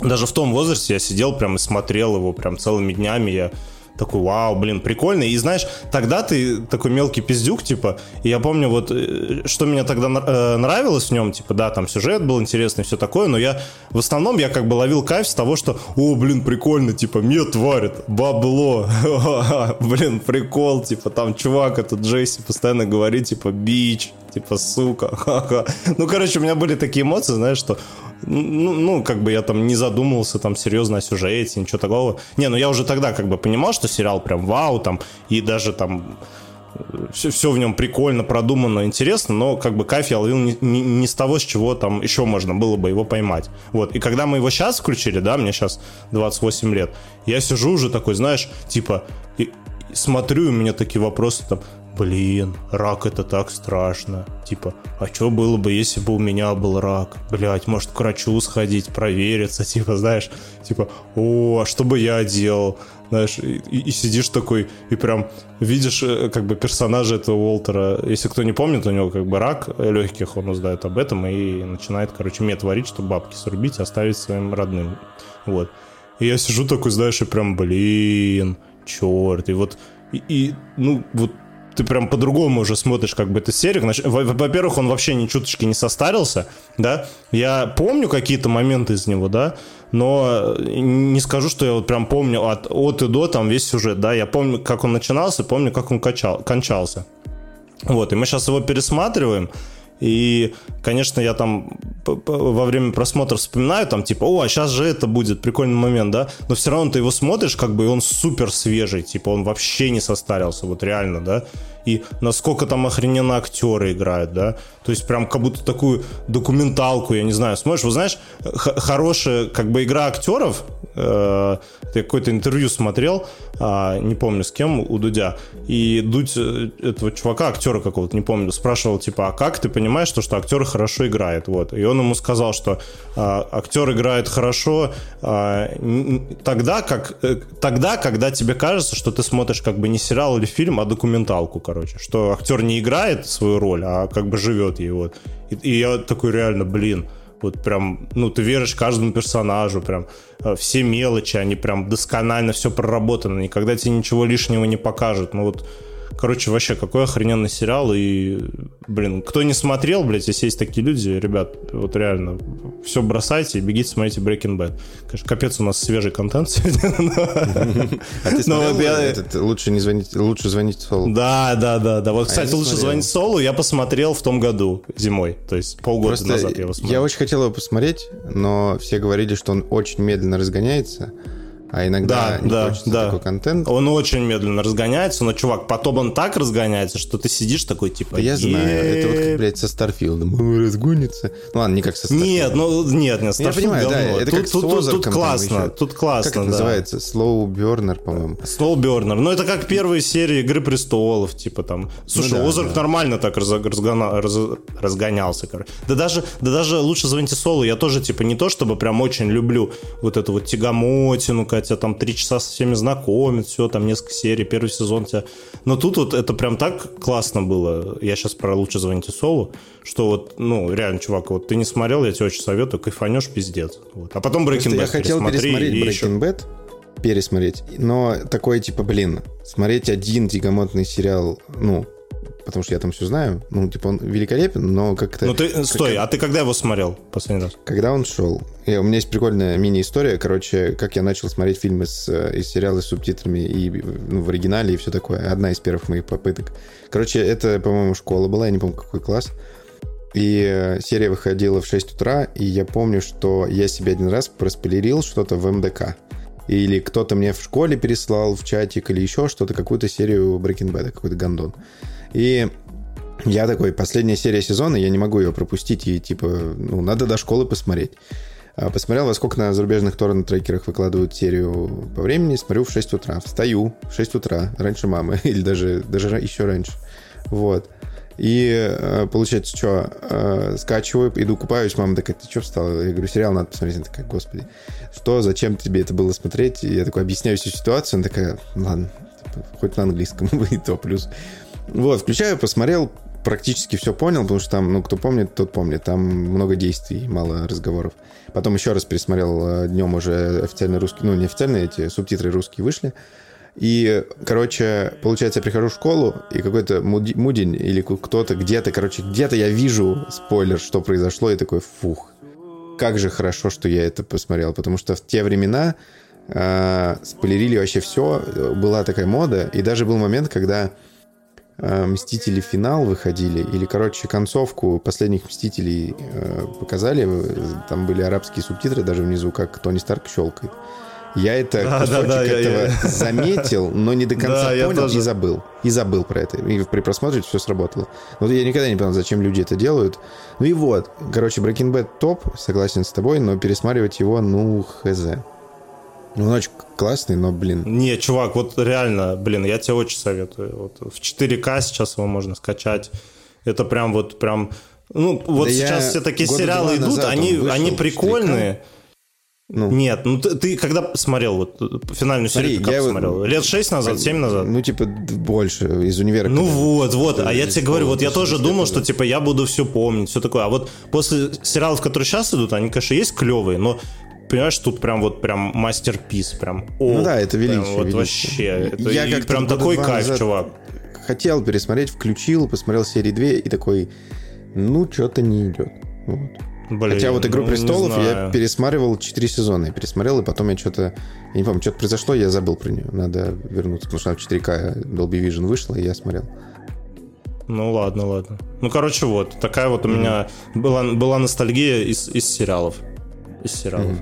*clears throat* даже в том возрасте я сидел прям и смотрел его прям целыми днями. Я такой, вау, блин, прикольно. И знаешь, тогда ты такой мелкий пиздюк, типа, и я помню вот, э, что мне тогда э, нравилось в нем, типа, да, там сюжет был интересный, все такое, но я, в основном, я как бы ловил кайф с того, что, о, блин, прикольно, типа, мед варит, бабло, *laughs* блин, прикол, типа, там чувак, этот Джейси постоянно говорит, типа, бич, типа, сука, *laughs* Ну, короче, у меня были такие эмоции, знаешь, что ну, ну, как бы я там не задумывался там серьезно о сюжете, ничего такого. Не, ну я уже тогда как бы понимал, что сериал прям вау, там, и даже там все, все в нем прикольно, продумано, интересно, но как бы кайф я ловил не, не, не с того, с чего там еще можно было бы его поймать. Вот, и когда мы его сейчас включили, да, мне сейчас 28 лет, я сижу уже такой, знаешь, типа, и, и смотрю, у меня такие вопросы там, блин, рак это так страшно. Типа, а что было бы, если бы у меня был рак? Блять, может к врачу сходить, провериться, *laughs* типа, знаешь, типа, о, а что бы я делал? Знаешь, и, и сидишь такой, и прям видишь, э, как бы, персонажа этого Уолтера. Если кто не помнит, у него как бы рак легких, он узнает об этом и начинает, короче, мед варить, чтобы бабки срубить и оставить своим родным. Вот. И я сижу такой, знаешь, и прям, блин, черт. И вот, и, и ну, вот ты прям по-другому уже смотришь как бы этот серик. Во-первых, он вообще ни чуточки не состарился, да. Я помню какие-то моменты из него, да, но не скажу, что я вот прям помню от, от и до там весь сюжет, да. Я помню, как он начинался, помню, как он качал, кончался. Вот, и мы сейчас его пересматриваем, и, конечно, я там во время просмотра вспоминаю, там, типа, о, а сейчас же это будет, прикольный момент, да? Но все равно ты его смотришь, как бы, и он супер свежий, типа, он вообще не состарился, вот реально, да? И насколько там охрененно актеры играют, да? То есть прям как будто такую документалку, я не знаю, смотришь, вы знаешь, хорошая, как бы, игра актеров, э, я какое-то интервью смотрел, э, не помню с кем, у Дудя, и Дудь э, этого чувака, актера какого-то, не помню, спрашивал, типа, а как ты понимаешь, то, что актер хорошо играет, вот, и он ему сказал, что э, актер играет хорошо э, тогда, как, э, тогда, когда тебе кажется, что ты смотришь как бы не сериал или фильм, а документалку, короче, что актер не играет свою роль, а как бы живет ей, вот, и, и я такой реально, блин, вот прям, ну, ты веришь каждому персонажу, прям э, все мелочи, они прям досконально все проработано, никогда тебе ничего лишнего не покажут. Ну вот, короче, вообще, какой охрененный сериал, и блин, кто не смотрел, блядь, если есть такие люди, ребят, вот реально, все бросайте и бегите, смотрите Breaking Bad. Конечно, капец, у нас свежий контент сегодня. *laughs* А ты смотрел лучше не звонить, лучше звонить Солу? Да, да, да, да. Вот, а кстати, лучше звонить Солу я посмотрел в том году, зимой, то есть полгода назад я его смотрел. Я очень хотел его посмотреть, но все говорили, что он очень медленно разгоняется а иногда да, не да, хочется да. такой контент. Он очень медленно разгоняется, но, чувак, потом он так разгоняется, что ты сидишь такой, типа... Я знаю, это вот как, блядь, со Старфилдом. Он разгонится. Ну ладно, не как со Старфилдом. Нет, ну, нет, нет, Старфилд Я понимаю, да, это тут, как тут, тут, тут классно, тут классно, Как это да. называется? Slow Burner, по-моему. Slow Burner. Ну, это как первые серии Игры Престолов, типа там. Слушай, Ну да, Озарк да. нормально так разо- разгона- раз- разгонялся, короче. Да даже, да даже лучше звоните Солу, я тоже, типа, не то, чтобы прям очень люблю вот эту вот тягомотину, тебя там три часа со всеми знакомят, все, там несколько серий, первый сезон тебя... Но тут вот это прям так классно было, я сейчас про лучше звоните Солу, что вот, ну, реально, чувак, вот ты не смотрел, я тебе очень советую, кайфанешь, пиздец. Вот. А потом Bad я хотел пересмотреть Breaking Bad, пересмотреть, но такой, типа, блин, смотреть один тягомотный сериал, ну, потому что я там все знаю, ну, типа, он великолепен, но как-то... Ну ты, как- стой, а ты когда его смотрел последний раз? Когда он шел, и у меня есть прикольная мини-история, короче, как я начал смотреть фильмы с, э, из сериала с субтитрами и ну, в оригинале и все такое. Одна из первых моих попыток. Короче, это, по-моему, школа была, я не помню, какой класс. И э, серия выходила в 6 утра, и я помню, что я себе один раз проспойлерил что-то в МДК. Или кто-то мне в школе переслал в чатик, или еще что-то, какую-то серию Breaking Bad, какой-то гандон. И я такой, последняя серия сезона, я не могу ее пропустить, и типа, ну, надо до школы посмотреть. А, Посмотрел, во сколько на зарубежных торрент-трекерах выкладывают серию по времени, смотрю в 6 утра. Встаю в 6 утра, раньше мамы, *laughs* или даже, даже еще раньше. Вот. И э, получается, что, э, скачиваю, иду купаюсь, мама такая, ты что встала? Я говорю, сериал надо посмотреть. Она такая, господи, что, зачем тебе это было смотреть? И я такой объясняю всю ситуацию, она такая, ладно, типа, хоть на английском, *laughs* и то плюс. Вот, включаю, посмотрел, практически все понял, потому что там, ну, кто помнит, тот помнит. Там много действий, мало разговоров. Потом еще раз пересмотрел э, днем уже официальный русский, ну, не официальные эти субтитры русские вышли. И, короче, получается, я прихожу в школу, и какой-то муди- мудень или кто-то где-то, короче, где-то я вижу спойлер, что произошло, и такой, фух, как же хорошо, что я это посмотрел, потому что в те времена э, спойлерили вообще все, была такая мода, и даже был момент, когда э, Мстители финал выходили, или, короче, концовку последних Мстителей э, показали, там были арабские субтитры даже внизу, как Тони Старк щелкает. Я это Да, кусочек да, да, я- этого я- заметил, но не до конца Да, я понял тоже. и забыл. И забыл про это. И при просмотре все сработало. Вот я никогда не понял, зачем люди это делают. Ну и вот. Короче, Breaking Bad топ, согласен с тобой, но пересматривать его, ну, хз. Ну, Он очень классный, но, блин. Не, чувак, вот реально, блин, я тебе очень советую. Вот в 4К сейчас его можно скачать. Это прям вот прям... Ну, вот Да я сейчас все такие сериалы идут, они, они в 4К. Ну, Нет, ну ты, ты когда смотрел вот финальную Смотри, серию, ты как я его- смотрел? Лет 6 назад, 7 назад? ну, типа, больше, из универа. Ну вот, вот. А я из тебе говорю, вот я тоже 10 думал, что типа я буду все помнить, все такое. А вот после сериалов, которые сейчас идут, они, конечно, есть клевые, но понимаешь, тут прям вот прям мастерпис, прям. О, Ну да, это прям величие, Вот величие. вообще. Это Я и как-то прям такой кайф, назад чувак. Хотел пересмотреть, включил, посмотрел серии 2 и такой, ну, что-то не идет. Вот. Блин, Хотя вот «Игру ну, престолов» я пересматривал 4 сезона. Я пересмотрел, и потом я что-то... Я не помню, что-то произошло, я забыл про нее. Надо вернуться, потому что она в 4К Dolby Vision вышла, и я смотрел. Ну ладно, ладно. Ну, короче, вот, такая вот у меня была, была ностальгия из, из сериалов. Из сериалов.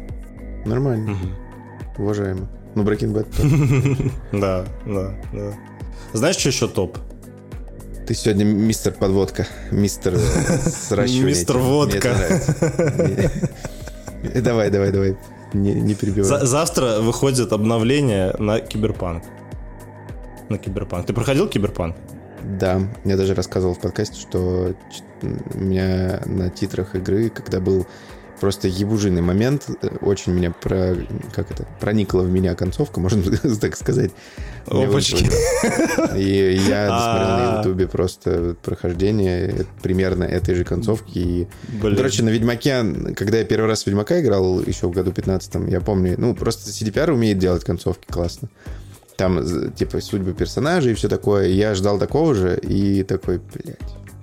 Нормально. Уважаемо. Ну, Breaking Bad. *laughs* Да, да, да. Знаешь, что еще топ? Ты сегодня мистер подводка. Мистер э, *laughs* сращивание. Мистер водка. *laughs* Не- Давай, давай, давай. Не не перебивай. За- завтра выходит обновление на Киберпанк. На Киберпанк. Ты проходил Киберпанк? Да, я даже рассказывал в подкасте, что у меня на титрах игры, когда был просто ебужиный момент, э, очень меня про, как это, проникла в меня концовка, можно *laughs* так сказать. Опачки. И я *laughs* досмотрел на А. ютубе просто прохождение примерно этой же концовки. И, Блин. короче, на Ведьмаке, когда я первый раз в Ведьмака играл, еще в году 15 я помню, ну, просто CDPR умеет делать концовки классно. Там, типа, судьбы персонажей и все такое. Я ждал такого же, и такой, блядь,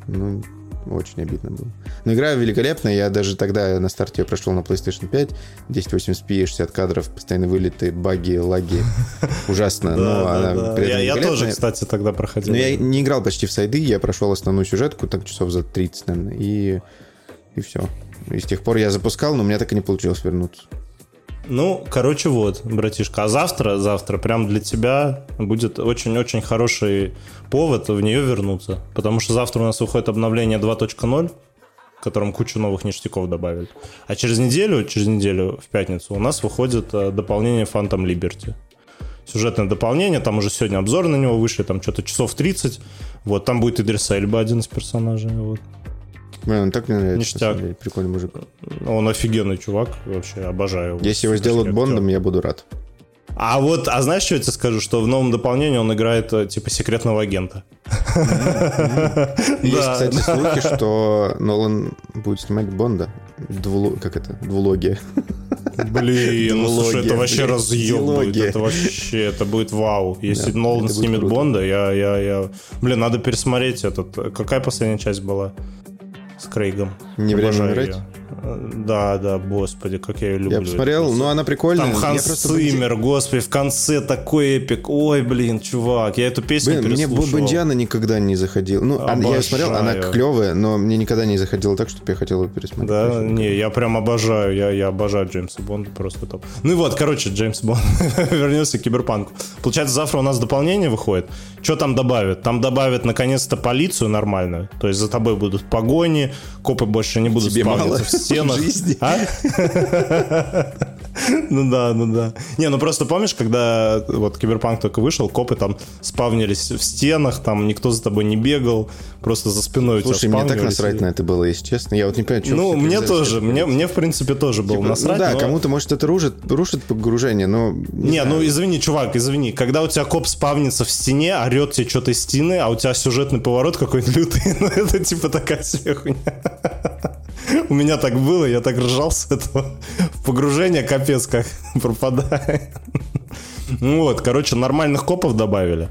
Ну, очень обидно было. Но игра великолепная. Я даже тогда на старте ее прошел на PlayStation 5. 1080p, 60 кадров, постоянно вылеты, баги, лаги. *laughs* Ужасно. Но она Я тоже, кстати, тогда проходил. Но я не играл почти в сайды. Я прошел основную сюжетку, так часов за 30, наверное. И все. И с тех пор я запускал, но у меня так и не получилось вернуться. Ну, короче, вот, братишка. А завтра, завтра прям для тебя будет очень-очень хороший повод в нее вернуться. Потому что завтра у нас выходит обновление 2.0, в котором кучу новых ништяков добавили. А через неделю, через неделю в пятницу у нас выходит э, дополнение Phantom Liberty. Сюжетное дополнение, там уже сегодня обзор на него вышли, там что-то часов 30. Вот, там будет Идрис Эльба, один из персонажей. Вот. Блин, он так мне нравится. Ништяк. Прикольный мужик. Он офигенный чувак, вообще обожаю его. Если его сделают Бондом, я буду рад. А вот, а знаешь, что я тебе скажу? Что в новом дополнении он играет э, типа секретного агента. *laughs* Есть, кстати, слухи, что Нолан будет снимать Бонда. Как это? Двулогия. Блин, ну слушай, это вообще разъем будет. Это вообще, это будет вау. Если Нолан снимет Бонда, я, я, я... Блин, надо пересмотреть этот. Какая последняя часть была? Крейгом. Не время умирать? Да, да, господи, как я ее люблю. Я посмотрел, ну она прикольная. Там Ханс Циммер, господи, в конце такой эпик. Ой, блин, чувак, я эту песню блин, Мне Бондиана никогда не заходил. Ну, обожаю. я смотрел, она клевая, но мне никогда не заходила так, чтобы я хотел ее пересмотреть. Да, не, я прям обожаю, я, я обожаю Джеймса Бонда, просто топ. Ну и вот, короче, Джеймс Бонд *laughs* вернется к киберпанку. Получается, завтра у нас дополнение выходит. Что там добавят? Там добавят, наконец-то, полицию нормальную. То есть за тобой будут погони, копы больше не будут Тебе спавниться *laughs* в стенах. Жизни? А? *laughs* *laughs* Ну да, ну да. Не, ну просто помнишь, когда вот Киберпанк только вышел, копы там спавнились в стенах, там никто за тобой не бегал, просто за спиной Слушай, мне так насрать на это было, если честно. Я вот не понимаю, что Ну, мне тоже, мне, мне в принципе тоже было типа, ну насрать. Ну да, но... кому-то, может, это рушит, рушит погружение, но... Не, не ну извини, чувак, извини. Когда у тебя коп спавнится в стене, орет тебе что-то из стены, а у тебя сюжетный поворот какой-то лютый, *laughs* ну это типа такая себе хуйня. У меня так было, я так ржал с этого. Погружение капец как *laughs* пропадает. Ну вот, короче, нормальных копов добавили.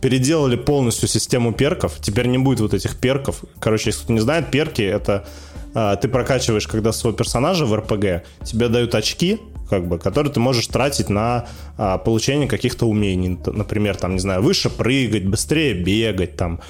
Переделали полностью систему перков. Теперь не будет вот этих перков. Короче, если кто не знает, перки это а, ты прокачиваешь, когда своего персонажа в РПГ, тебе дают очки, как бы, которые ты можешь тратить на а, получение каких-то умений. Например, там, не знаю, выше прыгать, быстрее бегать, там,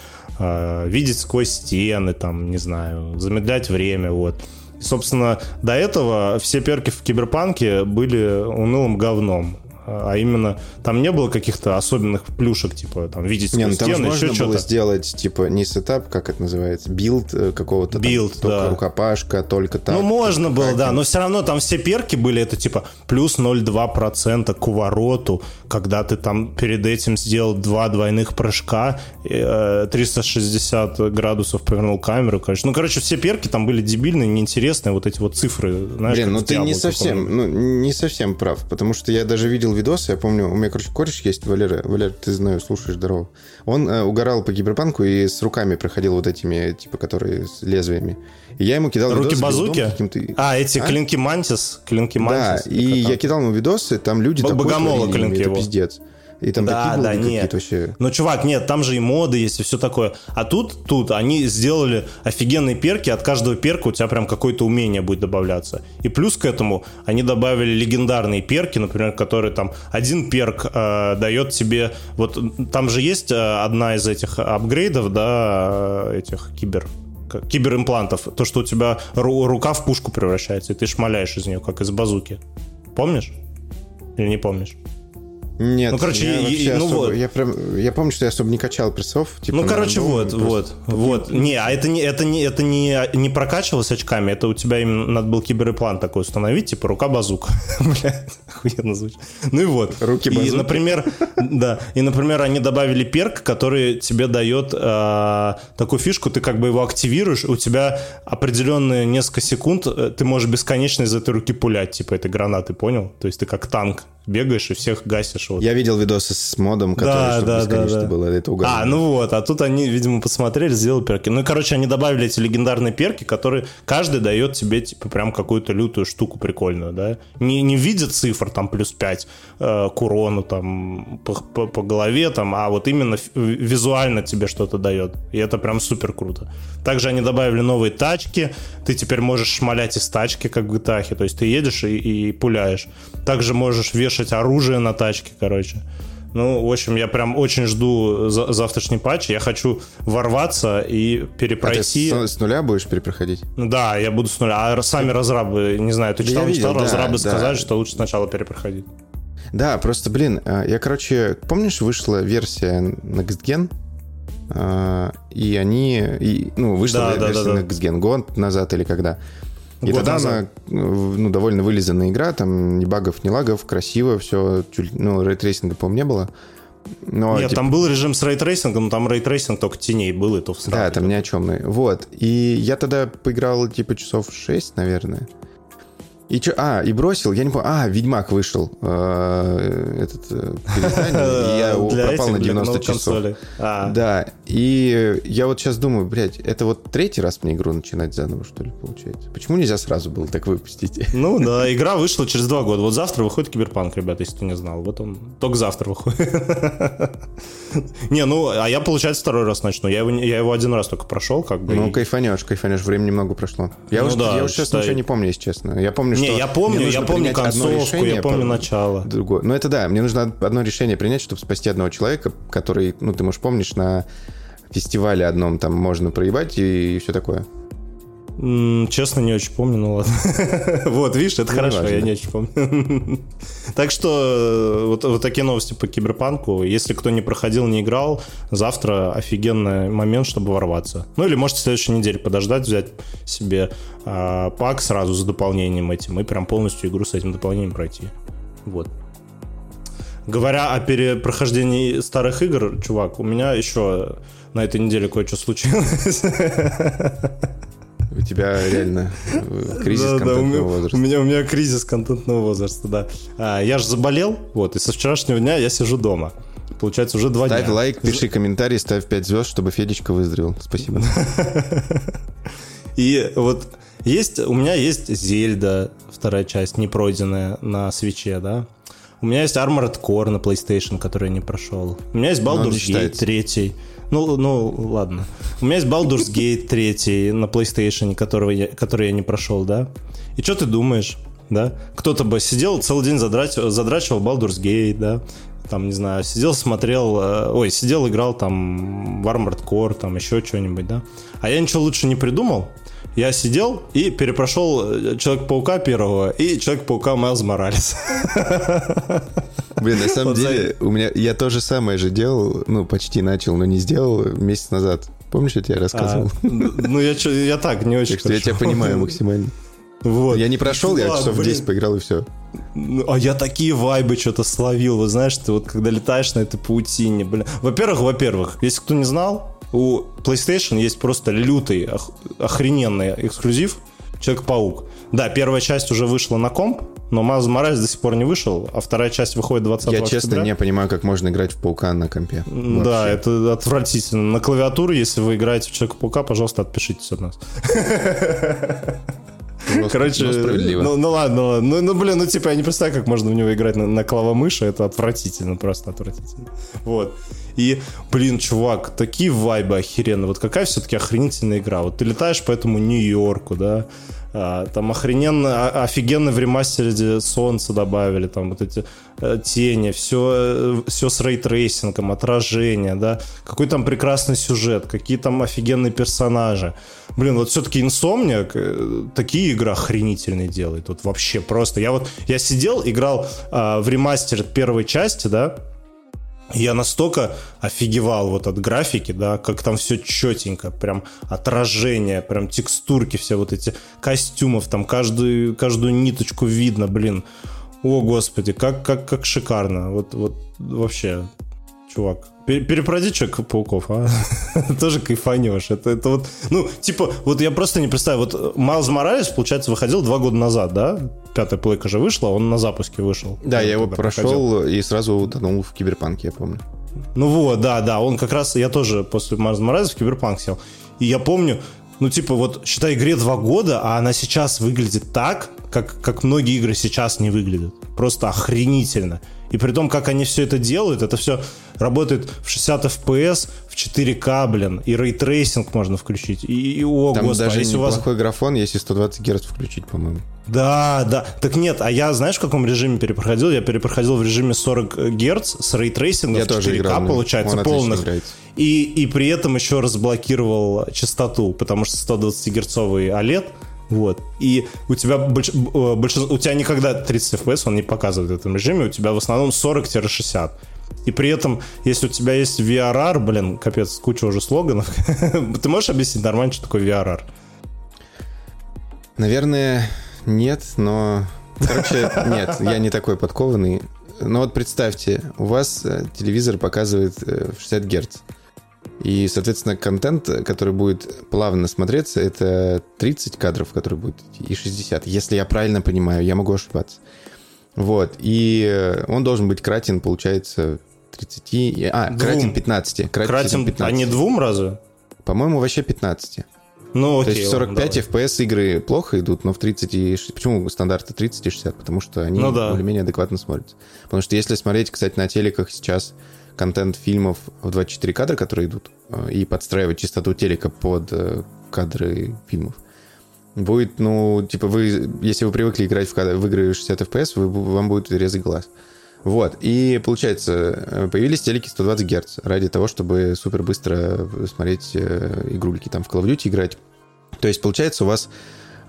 видеть сквозь стены, там, не знаю, замедлять время, вот. Собственно, до этого все перки в Киберпанке были унылым говном а именно там не было каких-то особенных плюшек, типа там видеть не, ну, там стены, еще что-то. было сделать, типа, не сетап, как это называется, билд э, какого-то билд, там, да. только рукопашка, только так. Ну, можно было, да, но все равно там все перки были, это типа плюс 0,2% к увороту, когда ты там перед этим сделал два двойных прыжка, 360 э, градусов повернул камеру, короче. Ну, короче, все перки там были дебильные, неинтересные, вот эти вот цифры, знаешь, Блин, ну ты не совсем, ну, не совсем прав, потому что я даже видел видосы, я помню, у меня, короче, кореш есть, Валера, Валер, ты знаю, слушаешь, здорово. Он э, угорал по киберпанку и с руками проходил вот этими, типа, которые с лезвиями. И я ему кидал Руки базуки? А, эти а? клинки Мантис? Клинки Мантис? Да, и я кидал ему видосы, там люди Богомола клинки это пиздец. И там да, такие да, нет. вообще. Ну, чувак, нет, там же и моды есть, и все такое. А тут, тут они сделали офигенные перки, от каждого перка у тебя прям какое-то умение будет добавляться. И плюс к этому они добавили легендарные перки, например, которые там один перк э, дает тебе... Вот там же есть э, одна из этих апгрейдов, да, э, этих кибер киберимплантов, то, что у тебя рука в пушку превращается, и ты шмаляешь из нее, как из базуки. Помнишь? Или не помнишь? Нет, ну, короче, я, и, ну, особо, вот. я, прям, я помню, что я особо не качал прессов. Типа, ну, короче, вот, вот, вот. Не, а это не, это не, это не, не прокачивалось очками, это у тебя именно надо был киберплан такой установить, типа рука базука. *laughs* Бля, охуенно звучит. Ну и вот. Руки базука. И, например, да, и, например, они добавили перк, который тебе дает э, такую фишку, ты как бы его активируешь, у тебя определенные несколько секунд, э, ты можешь бесконечно из этой руки пулять, типа этой гранаты, понял? То есть ты как танк бегаешь и всех гасишь. Вот. Я видел видосы с модом, который, Да, да, да, бесконечно да. было. Это угадано. А, ну вот, а тут они, видимо, посмотрели, сделали перки. Ну и, короче, они добавили эти легендарные перки, которые каждый дает тебе, типа, прям какую-то лютую штуку прикольную, да? Не, не в виде цифр, там, плюс 5 э, к урону, там, по, по- по голове, там, а вот именно визуально тебе что-то дает. И это прям супер круто. Также они добавили новые тачки. Ты теперь можешь шмалять из тачки, как в GTA. То есть ты едешь и, и пуляешь. Также можешь вешать оружие на тачке, короче. Ну, в общем, я прям очень жду за- завтрашний патч. Я хочу ворваться и А ты перепройти. с, с нуля будешь перепроходить? Ну Да, я буду с нуля. А сами разрабы, не знаю, ты Да читал, не читал, видел, да, разрабы да. сказали, что лучше сначала перепроходить. Да, просто, блин, э, я, короче, помнишь, вышла версия Next Gen? А, И они, и, ну, вышла Да, да, версия да, да. Next Gen год назад или когда. И Год тогда назад. она, ну, довольно вылизанная игра, там ни багов, ни лагов, красиво, все, ну, рейтрейсинга, по-моему, не было. Но, Нет, типа, там был режим с рейтрейсингом, но там рейтрейсинг только теней был, и то в Да, там ни о чем. Вот. И я тогда поиграл типа часов 6, наверное. И чё, а, и бросил, я не помню, а, Ведьмак вышел, э, этот э, и я *laughs* пропал этих, на для 90 новых часов. А. Да, и я вот сейчас думаю, блядь, это вот третий раз мне игру начинать заново, что ли, получается? Почему нельзя сразу было так выпустить? *laughs* Ну да, игра вышла через два года. Вот завтра выходит Киберпанк, ребята, если ты не знал. Вот он только завтра выходит. *laughs* Не, ну, а я, получается, второй раз начну. Я его, не- я его один раз только прошел, как бы. Ну, кайфанешь, кайфанешь, времени немного прошло. Я Ну уж, да, я сейчас ничего не помню, если честно. Я помню, что... Не, я помню, я помню концовку, я решение помню по- начало. другое. Ну, это да, мне нужно одно решение принять, чтобы спасти одного человека, который, ну, ты, может, помнишь, на фестивале одном там можно проебать и, все такое. Честно, не очень помню, ну ладно. *laughs* Вот, видишь, это Ну, хорошо, я не очень помню. *laughs* Так что э, вот, вот такие новости по Киберпанку. Если кто не проходил, не играл, завтра офигенный момент, чтобы ворваться. Ну или можете в следующей неделе подождать, взять себе а, пак сразу с дополнением этим и прям полностью игру с этим дополнением пройти. Вот. Говоря о перепрохождении старых игр, чувак, у меня еще на этой неделе кое-что случилось. *laughs* У тебя реально э, *laughs* кризис Да, да, у контентного возраста. У меня, у меня кризис контентного возраста, да. А, я же заболел, вот, и со вчерашнего дня я сижу дома. Получается, уже два Ставь дня. лайк, пиши комментарий, ставь 5 звезд, чтобы Федечка выздоровел. Спасибо. *laughs* И вот есть, у меня есть Зельда, вторая часть, не пройденная на свече, да. У меня есть Armored Core на PlayStation, который я не прошел. У меня есть Baldur's Gate считается. 3. Ну, ну, ладно. У меня есть Baldur's Gate 3 на PlayStation, которого я, который я не прошел, да. И что ты думаешь, да? Кто-то бы сидел целый день задрачивал, задрачивал Baldur's Gate, да. Там, не знаю, сидел, смотрел, э, ой, сидел, играл там в Armored Core, там еще что-нибудь, да. А я ничего лучше не придумал. Я сидел и перепрошел э, Человек-паука первого и Человек-паука Майлз Моралес. Блин, на самом Вот за- деле, у меня я то же самое же делал, ну, почти начал, но не сделал месяц назад. Помнишь, я тебе А, рассказывал? Ну, я, я так, не очень Так что я тебя хорошо. понимаю максимально. Вот. Я не прошел, я Чувак, часов блин. 10 поиграл и все. Ну, А я такие вайбы что-то словил. Вот знаешь, ты вот когда летаешь на этой паутине, блин. Во-первых, во-первых, если кто не знал, у PlayStation есть просто лютый, ох- охрененный эксклюзив Человек-паук. Да, первая часть уже вышла на комп, но Майлз Моралес до сих пор не вышел, а вторая часть выходит 20 Я честно октября. не понимаю, как можно играть в паука на компе. Да, Вообще. это отвратительно. На клавиатуре, если вы играете в Человека-паука, пожалуйста, отпишитесь от нас. *laughs* Короче, ну, ну, ну ладно, ладно. Ну, ну, блин, ну типа я не представляю, как можно в него играть на, на клавомыши, это отвратительно, просто отвратительно. Вот. И, блин, чувак, такие вайбы охеренно. Вот какая все-таки охренительная игра. Вот ты летаешь по этому Нью-Йорку, да, а, там охрененно, а- офигенно в ремастере солнце добавили, там вот эти э, тени, все, все с рейтрейсингом, отражение, да, какой там прекрасный сюжет, какие там офигенные персонажи. Блин, вот все-таки Insomniac э, такие игры охренительные делает, вот вообще просто. Я вот, я сидел, играл а, в ремастер первой части, да, Я настолько офигевал вот от графики, да, как там все четенько, прям отражение, прям текстурки все вот эти костюмов, там каждую, каждую ниточку видно, блин. О, господи, как, как, как шикарно. Вот, вот вообще чувак. Перепроди Человека-пауков, а? *laughs* Тоже кайфанешь. Это, это вот, ну, типа, вот я просто не представляю. Вот Майлз Моралес, получается, выходил два года назад, да? Пятая плейка же вышла, он на запуске вышел. Да, я его прошел проходил. и сразу утонул в Киберпанке, я помню. Ну вот, да, да, он как раз, я тоже после Майлза Моралеса в Киберпанк сел. И я помню, ну, типа, вот, считай, игре два года, а она сейчас выглядит так, как, как многие игры сейчас не выглядят. Просто охренительно. И при том, как они все это делают, это все работает в 60 FPS, в 4К, блин, и рейтрейсинг можно включить. И, и о, Там господи, даже если у вас... графон, если 120 Гц включить, по-моему. Да, да. Так нет, а я, знаешь, в каком режиме перепроходил? Я перепроходил в режиме 40 Гц с рейтрейсингом я в 4К, играл, получается, Он полных. И, и при этом еще разблокировал частоту, потому что 120 герцовый OLED — вот. И у тебя больш... Э, большинство... у тебя никогда 30 FPS он не показывает в этом режиме, у тебя в основном 40-60. И при этом, если у тебя есть VRR, блин, капец, куча уже слоганов, *laughs* ты можешь объяснить нормально, что такое VRR? Наверное, нет, но... Короче, нет, я не такой подкованный. Но вот представьте, у вас э, телевизор показывает в 60 Гц. И, соответственно, контент, который будет плавно смотреться, это 30 кадров, который будет и 60. Если я правильно понимаю, я могу ошибаться. Вот. И он должен быть кратен, получается, 30... А, двум. кратен 15. Кратен, кратен 15. А не двум разу? По-моему, вообще 15. Ну, окей, То есть в 45 ладно, FPS игры плохо идут, но в 30 и 60... Почему стандарты 30 и 60? Потому что они ну, да. более-менее адекватно смотрятся. Потому что если смотреть, кстати, на телеках сейчас контент фильмов в 24 кадра, которые идут, э, и подстраивать частоту телека под э, кадры фильмов, будет, ну, типа, вы, если вы привыкли играть в, кадр, в игры 60 FPS, вы, вам будет резать глаз. Вот, и получается, э, появились телеки 120 Гц ради того, чтобы супер быстро смотреть игрульки, там в Call of Duty играть. То есть, получается, у вас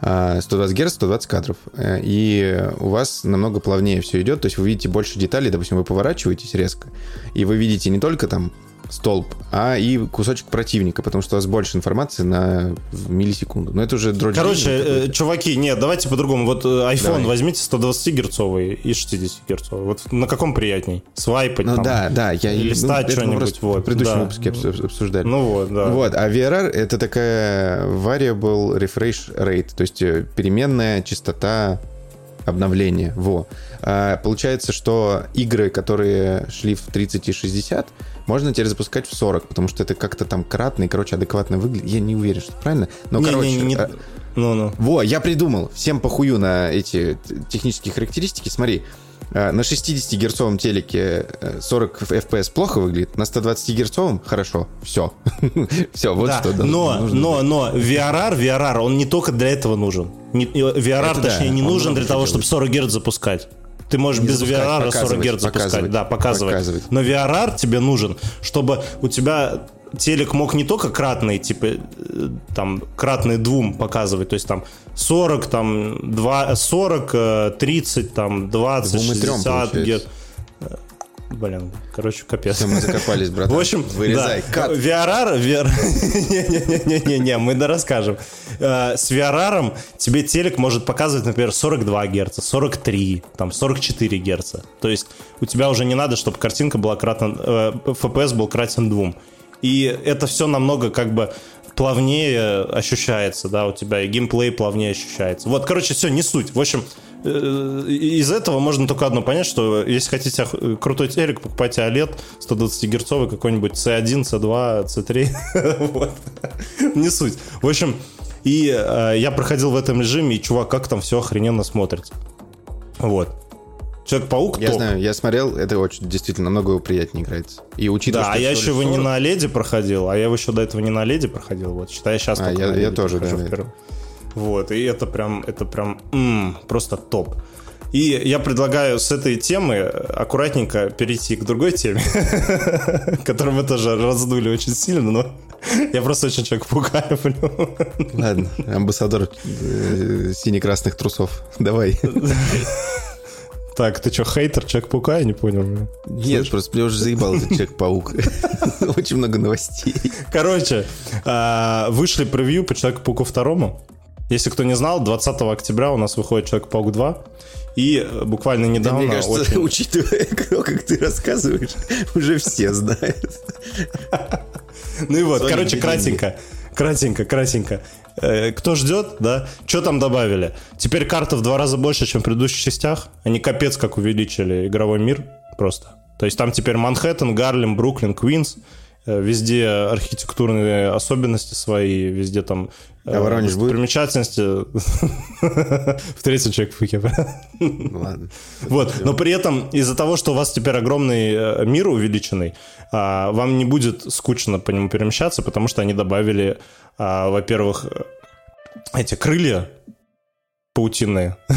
120 Гц, 120 кадров. Э, и у вас намного плавнее все идет, то есть вы видите больше деталей, допустим, вы поворачиваетесь резко, и вы видите не только там столб, а и кусочек противника, потому что у вас больше информации на миллисекунду. Но это уже дрочь. Короче, э, чуваки, нет, давайте по-другому. Вот э, iPhone Давай. возьмите 120 герцовый и 60 герцовый. Вот на каком приятней? Свайпать ну, там? да, да. Я, листать ну, что-нибудь. Вот, в предыдущем да. выпуске обсуждали. Ну вот, да. Вот, а VRR это такая variable refresh rate, то есть э, переменная частота обновления. Во. А, получается, что игры, которые шли в 30 и 60, можно теперь запускать в 40, потому что это как-то там кратно и, короче, адекватно выглядит. Я не уверен, что правильно. Но, не, короче... Не, не, не... А... Ну, ну. Во, я придумал. Всем похую на эти технические характеристики. Смотри, на 60-герцовом телеке 40 FPS плохо выглядит, на 120-герцовом хорошо. Все. *laughs* Все, вот да, что. Но, но, но VRR, VRR, он не только для этого нужен. VRR, Это точнее, да, не нужен для того, чтобы 40 Гц запускать. Ты можешь не без VRR 40 Гц запускать. Да, показывать. показывать. Но VRR тебе нужен, чтобы у тебя телек мог не только кратный, типа, э, там, кратный двум показывать, то есть там 40, там, 2, 40, 30, там, 20, Двум 60 Гц. Блин, короче, капец. Все, мы закопались, братан. В общем, Вырезай. Да, Кат. VRR, VR... Не-не-не, мы да расскажем. Э, с VRR тебе телек может показывать, например, 42 Гц, 43, там, 44 Гц. То есть у тебя уже не надо, чтобы картинка была кратна... Э, FPS был кратен двум. И это все намного как бы плавнее ощущается, да, у тебя и геймплей плавнее ощущается. Вот, короче, все, не суть. В общем, э, из этого можно только одно понять, что если хотите крутой телек, покупайте OLED 120 герцовый какой-нибудь C1, C2, C3. вот. Не суть. В общем, и э, я проходил в этом режиме, и, чувак, как там все охрененно смотрится. Вот. Человек-паук Я топ. знаю, я смотрел, это очень действительно намного приятнее играется. И учитывая, да, а я еще его не на леди проходил, а я его еще до этого не на леди проходил. Вот, считай, сейчас а, я, я тоже, да. Вот, и это прям, это прям м-м, просто топ. И я предлагаю с этой темы аккуратненько перейти к другой теме, *laughs* которую мы тоже раздули очень сильно, но *laughs* я просто очень человек пугаю. Ладно, амбассадор э, сине-красных трусов. Давай. *laughs* Так, ты что, хейтер Человек-паука? Я не понял. Нет, Слышь? просто меня уже заебал этот Человек-паук. *laughs* Очень много новостей. Короче, а, вышли превью по Человеку-пауку второму. Если кто не знал, 20 октября у нас выходит Человек-паук 2. И буквально недавно... Мне кажется, очень... *laughs* учитывая, кто, как ты рассказываешь, уже все знают. Ну и вот, короче, кратенько. Кратенько, кратенько. Э, кто ждет, да? Что там добавили? Теперь карта в два раза больше, чем в предыдущих частях. Они капец как увеличили игровой мир просто. То есть там теперь Манхэттен, Гарлем, Бруклин, Квинс. Э, везде архитектурные особенности свои, везде там а Воронеж будет? Примечательности *laughs* в третьем человек пуке. Ну ладно. Вот, но при этом из-за того, что у вас теперь огромный э, мир увеличенный, а, вам не будет скучно по нему перемещаться, потому что они добавили, а, во-первых, эти крылья паутинные. *laughs*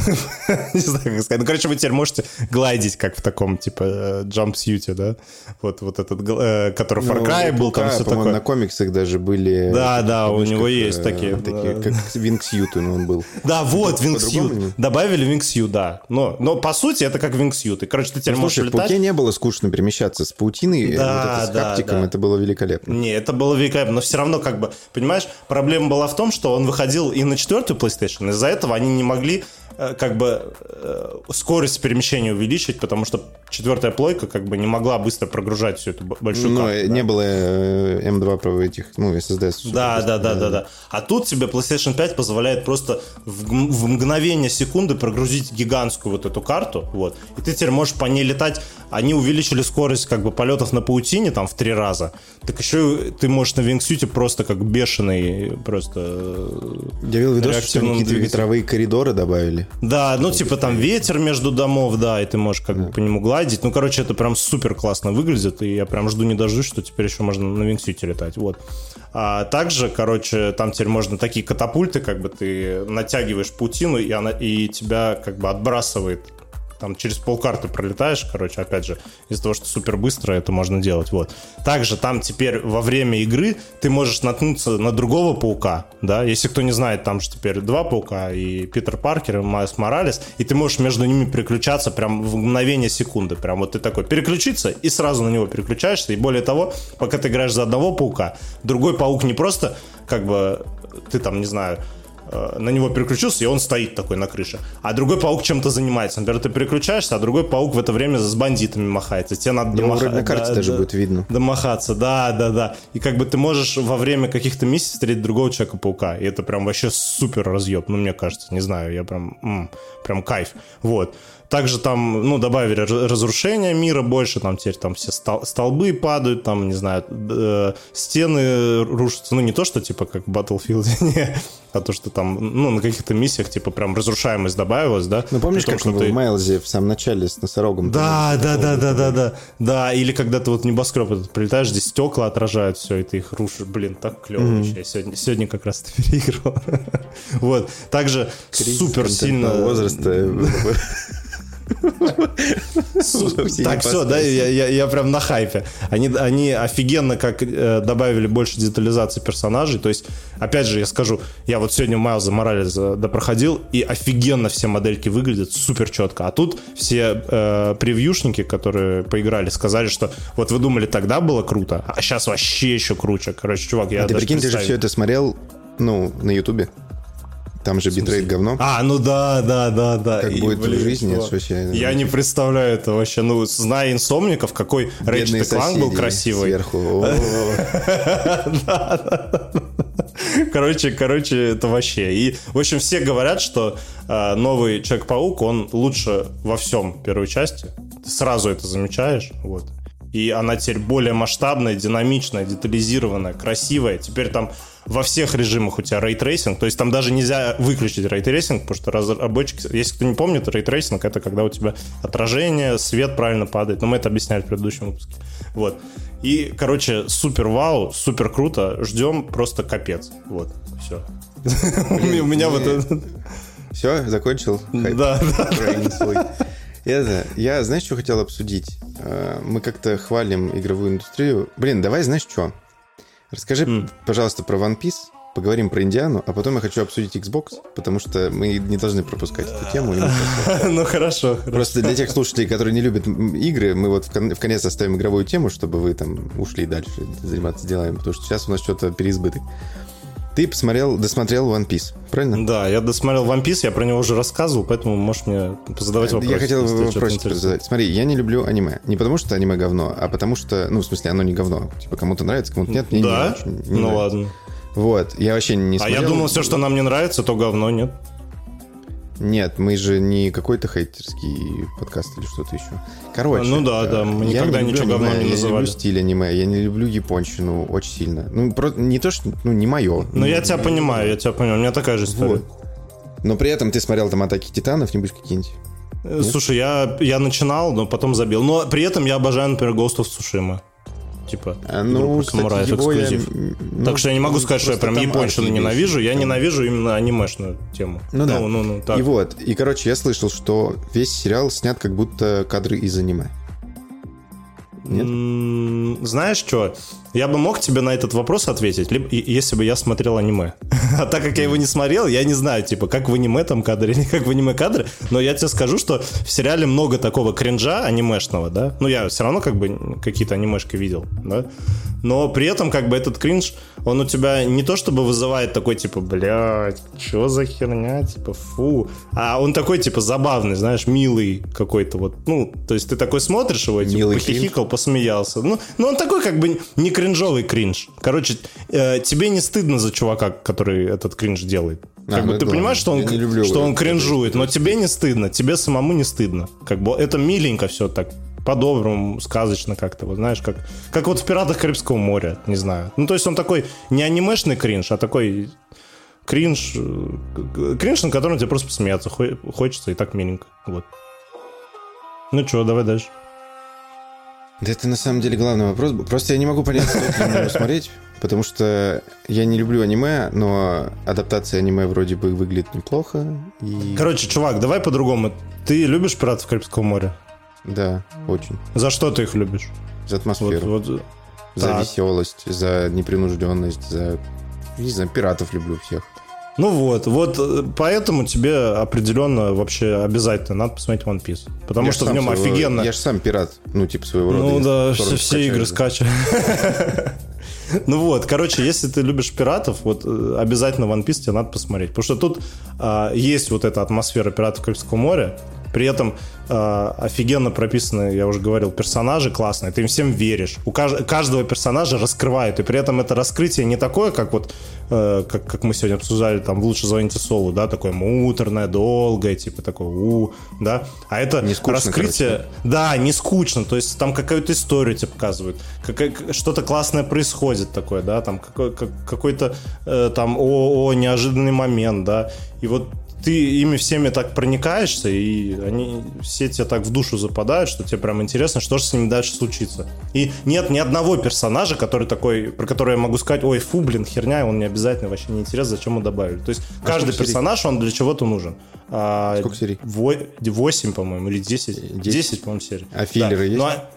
не знаю, как сказать. Ну, короче, вы теперь можете гладить, как в таком, типа, джампсьюте, да? Вот, вот этот, э, который в Far Cry ну, был, там все такое. на комиксах даже были... Да, да, у него есть э, такие. Такие, как вингсьют он был. Да, вот, вингсьют. Добавили вингсьют, да. Но, но, по сути, это как вингсьют. И, короче, ты теперь можешь летать. в пауке не было скучно перемещаться. С паутиной, да, с хаптиком, это было великолепно. Не, это было великолепно. Но все равно, как бы, понимаешь, проблема была в том, что он выходил и на четвертую PlayStation. Из-за этого они не могли э, как бы э, скорость перемещения увеличить, потому что четвертая плойка как бы не могла быстро прогружать всю эту большую ну, карту. не да? было M2 про этих, ну, SSD. Да, да, да, да, да. А тут тебе PlayStation 5 позволяет просто в, в мгновение секунды прогрузить гигантскую вот эту карту, вот, и ты теперь можешь по ней летать. Они увеличили скорость как бы полетов на паутине там в три раза. Так еще ты можешь на Wingsuit просто как бешеный просто... Я видел видос, что какие-то ветровые коридоры добавили. Да, ну типа там ветер между домов, да, и ты можешь как бы по нему гладить. Ну, короче, это прям супер классно выглядит, и я прям жду не дождусь, что теперь еще можно на Винксюте летать, вот. А также, короче, там теперь можно такие катапульты, как бы ты натягиваешь паутину, и она и тебя как бы отбрасывает там через полкарты пролетаешь, короче, опять же, из-за того, что супер быстро это можно делать, вот. Также там теперь во время игры ты можешь наткнуться на другого паука, да, если кто не знает, там же теперь два паука, и Питер Паркер, и Майс Моралес, и ты можешь между ними переключаться прям в мгновение секунды, прям вот ты такой переключиться, и сразу на него переключаешься, и более того, пока ты играешь за одного паука, другой паук не просто как бы ты там, не знаю, на него переключился, и он стоит такой на крыше. А другой паук чем-то занимается. Например, ты переключаешься, а другой паук в это время с бандитами махается. Тебе надо домахаться. на карте да, даже да, будет видно. Домахаться, да, да, да. И как бы ты можешь во время каких-то миссий встретить другого Человека-паука. И это прям вообще супер разъеб. Ну, мне кажется, не знаю, я прям, м, прям кайф. Вот. Также там, ну, добавили разрушение мира больше, там теперь там все стол- столбы падают, там, не знаю, э, стены рушатся. Ну, не то, что типа как в Battlefield, *laughs* не, а то, что там, ну, на каких-то миссиях, типа, прям разрушаемость добавилась, да? Ну, помнишь, том, как ты... в Майлзе в самом начале с носорогом? Да, да, да, да, да, да. Да, или когда ты вот небоскреб этот прилетаешь, здесь стекла отражают все, и ты их рушишь. Блин, так клево mm-hmm. вообще. Сегодня, сегодня как раз это переиграл. *laughs* вот. Также супер сильно... возраста *laughs* Так, все, да, я прям на хайпе. Они офигенно как э, добавили больше детализации персонажей. То есть, опять же, я скажу, я вот сегодня Майлза Морализа допроходил, и офигенно все модельки выглядят супер четко. А тут все э, превьюшники, которые поиграли, сказали, что вот вы думали, тогда было круто, а сейчас вообще еще круче. Короче, чувак, я а ты прикинь, ты же все это смотрел, ну, на Ютубе? Там же битрейт говно. А, ну да, да, да, да. Как и, будет блин, в жизни, это вообще... Я не представляю это вообще. Ну, зная инсомников, какой Рэйчет Кланк был красивый. Сверху. *laughs* Короче, короче, это вообще. И, в общем, все говорят, что э, новый Человек-паук, он лучше во всем первой части. Ты сразу это замечаешь, вот. И она теперь более масштабная, динамичная, детализированная, красивая. Теперь там во всех режимах у тебя рейтрейсинг, то есть там даже нельзя выключить рейтрейсинг, потому что разработчики, если кто не помнит, рейтрейсинг это когда у тебя отражение, свет правильно падает, но мы это объясняли в предыдущем выпуске. Вот. И, короче, супер вау, супер круто, ждем просто капец. Вот, все. *laughs* У меня вот это... Все, закончил? Да, да. Это, я, знаешь, что хотел обсудить? Э, мы как-то хвалим игровую индустрию. Блин, давай, знаешь, что? Расскажи, mm. пожалуйста, про One Piece, поговорим про Индиану, а потом я хочу обсудить Xbox, потому что мы не должны пропускать эту тему. *laughs* Ну хорошо. Просто для тех слушателей, которые не любят игры, мы вот в конец оставим игровую тему, чтобы вы там ушли дальше заниматься делами, потому что сейчас у нас что-то переизбыток. Ты посмотрел, досмотрел One Piece, правильно? Да, я досмотрел One Piece, я про него уже рассказывал, поэтому можешь мне задавать вопросы. Я хотел вопрос задать. Смотри, я не люблю аниме. Не потому, что аниме говно, а потому что, ну, в смысле, оно не говно. Типа, кому-то нравится, кому-то нет. Мне да? Не, не ну нравится. ладно. Вот, я вообще не смотрел. А я думал, все, что нам не нравится, то говно, нет? Нет, мы же не какой-то хейтерский подкаст или что-то еще. Короче. Ну да, да, мы никогда не ничего говном не называли. Я не люблю стиль аниме, я не люблю японщину очень сильно. Ну, про, не то, что, ну, не мое. Ну, я тебя понимаю, я тебя понимаю, у меня такая же история. Вот. Но при этом ты смотрел там «Атаки титанов», нибудь какие-нибудь? Нет? Слушай, я, я начинал, но потом забил. Но при этом я обожаю, например, Ghost of Tsushima типа а, ну, самураев эксклюзив. Я, ну, так что я не могу сказать, что я прям японщину ненавижу, я там... ненавижу именно анимешную тему. Ну, да. Ну, ну, ну, так. И вот, и короче, я слышал, что весь сериал снят как будто кадры из аниме. Нет? Знаешь что? Я бы мог тебе на этот вопрос ответить, либо, если бы я смотрел аниме. *laughs* А так как я его не смотрел, я не знаю, типа, как в аниме там кадры или *laughs* как в аниме кадры, но я тебе скажу, что в сериале много такого кринжа анимешного, да? Ну, я все равно как бы какие-то анимешки видел, да? Но при этом как бы этот кринж, он у тебя не то чтобы вызывает такой, типа, блядь, что за херня, типа, фу. А он такой, типа, забавный, знаешь, милый какой-то вот. Ну, то есть ты такой смотришь его, типа, милый похихикал, посмеялся. Ну, ну, он такой как бы не кринжовый кринж. Короче, э, тебе не стыдно за чувака, который этот кринж делает. Как а, бы ну, ты понимаешь, что он, люблю что он кринжует, но тебе не стыдно, тебе самому не стыдно. Как бы это миленько все так по-доброму, сказочно как-то, вот знаешь, как, как вот в «Пиратах Карибского моря», не знаю. Ну, то есть он такой не анимешный кринж, а такой кринж, э, кринж, на котором тебе просто посмеяться хочется, и так миленько, вот. Ну что, давай дальше. Да это на самом деле главный вопрос. Просто я не могу понять, стоит ли мне смотреть, потому что я не люблю аниме, но адаптация аниме вроде бы выглядит неплохо. И... Короче, чувак, давай по-другому. Ты любишь «Пиратов Карибского моря»? Да, очень. За что ты их любишь? За атмосферу. Вот, вот... За так. веселость, за непринужденность, за... Не знаю, пиратов люблю всех. Ну вот, вот э, поэтому тебе определенно вообще обязательно надо посмотреть One Piece. Потому я что в нем своего, офигенно. Я же сам пират, ну, типа своего рода. Ну да, все, все игры скачиваю. *laughs* Ну вот, короче, если ты любишь пиратов, вот э, обязательно One Piece тебе надо посмотреть. Потому что тут а, есть вот эта атмосфера пиратов Карибского моря, при этом э, офигенно прописаны, я уже говорил, персонажи классные, ты им всем веришь. У кажд- каждого персонажа раскрывают, и при этом это раскрытие не такое, как вот, э, как, как мы сегодня обсуждали, там, «Лучше звоните Солу», да, такое муторное, долгое, типа такое у, да, а это не скучно, раскрытие, короче. да, не скучно, то есть там какую-то историю тебе показывают, как, что-то классное происходит такое, да, там какой- какой-то э, там о, о неожиданный момент, да, и вот ты ими всеми так проникаешься, и они все тебе так в душу западают, что тебе прям интересно, что же с ними дальше случится. И нет ни одного персонажа, который такой, про который я могу сказать, ой, фу, блин, херня, он не обязательно, вообще не интересно, зачем мы добавили. То есть а каждый персонаж, серий? он для чего-то нужен. А, сколько серий? 8, по-моему, или 10. 10, 10 по-моему, серий. А филлеры да. есть? Ну, а,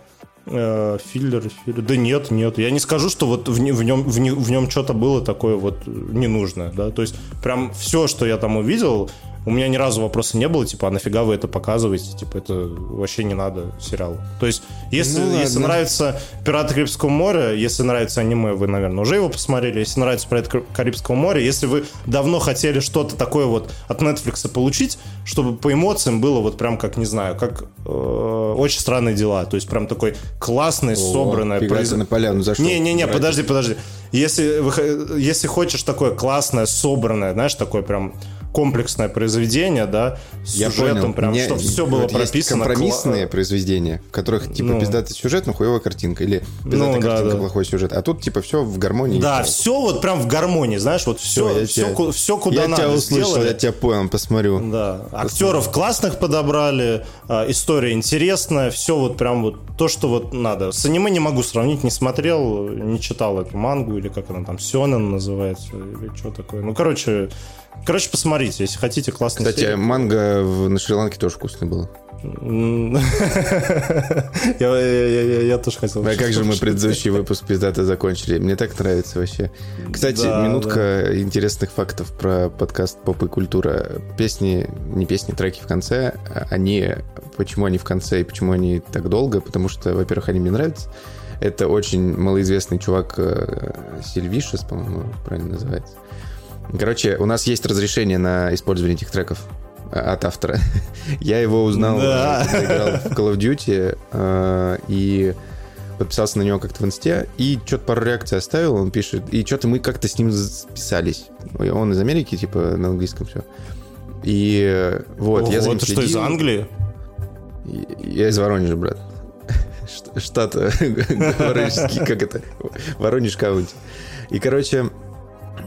э, филлеры, филлеры. Да нет, нет. Я не скажу, что вот в, в нем, в, в нем что-то было такое вот ненужное, да. То есть прям все, что я там увидел, у меня ни разу вопроса не было, типа, а нафига вы это показываете? Типа, это вообще не надо сериалу. То есть, если, ну, если нравится «Пираты Карибского моря», если нравится аниме, вы, наверное, уже его посмотрели. Если нравится «Пираты Карибского моря», если вы давно хотели что-то такое вот от Netflix получить, чтобы по эмоциям было вот прям как, не знаю, как э, «Очень странные дела». То есть, прям такой классный, О, собранный... Произ... на поляну зашел. Не-не-не, подожди, подожди. Если, если хочешь такое классное, собранное, знаешь, такое прям комплексное произведение, да, с Я сюжетом, понял. прям, Мне, чтобы все было вот прописано. Компромиссные кла... произведения, в которых, типа, ну, пиздатый сюжет, но хуевая картинка, или пиздатая ну, картинка, да, плохой сюжет. А тут, типа, все в гармонии. Да, все вот прям в гармонии, знаешь, вот все, все, все, тебя, все куда я надо тебя услышал, сделали. я тебя понял, посмотрю. Да, актеров классных подобрали, а, история интересная, все вот прям вот то, что вот надо. С аниме не могу сравнить, не смотрел, не читал эту мангу, или как она там, Сёнэн называется, или что такое. Ну, короче, Короче, посмотрите, если хотите классный Кстати, серии. манго на Шри-Ланке тоже вкусный был. *laughs* я, тоже хотел. А как же мы предыдущий выпуск пиздата закончили? Мне так нравится вообще. Кстати, минутка интересных фактов про подкаст «Поп и культура». Песни, не песни, треки в конце, они... Почему они в конце и почему они так долго? Потому что, во-первых, они мне нравятся. Это очень малоизвестный чувак э, Сильвишес, по-моему, правильно называется. Короче, у нас есть разрешение на использование этих треков э, от автора. *laughs* Я его узнал, да. когда играл в Call of Duty, э, и подписался на него как-то в инсте, и что-то пару реакций оставил, он пишет, и что-то мы как-то с ним списались. Он из Америки, типа, на английском все. И вот, Ого, я за ним следил. что, из Англии? Я из Воронежа, брат. *laughs* Штат *laughs* Воронежский, как это? Воронеж каунти. И, короче, э,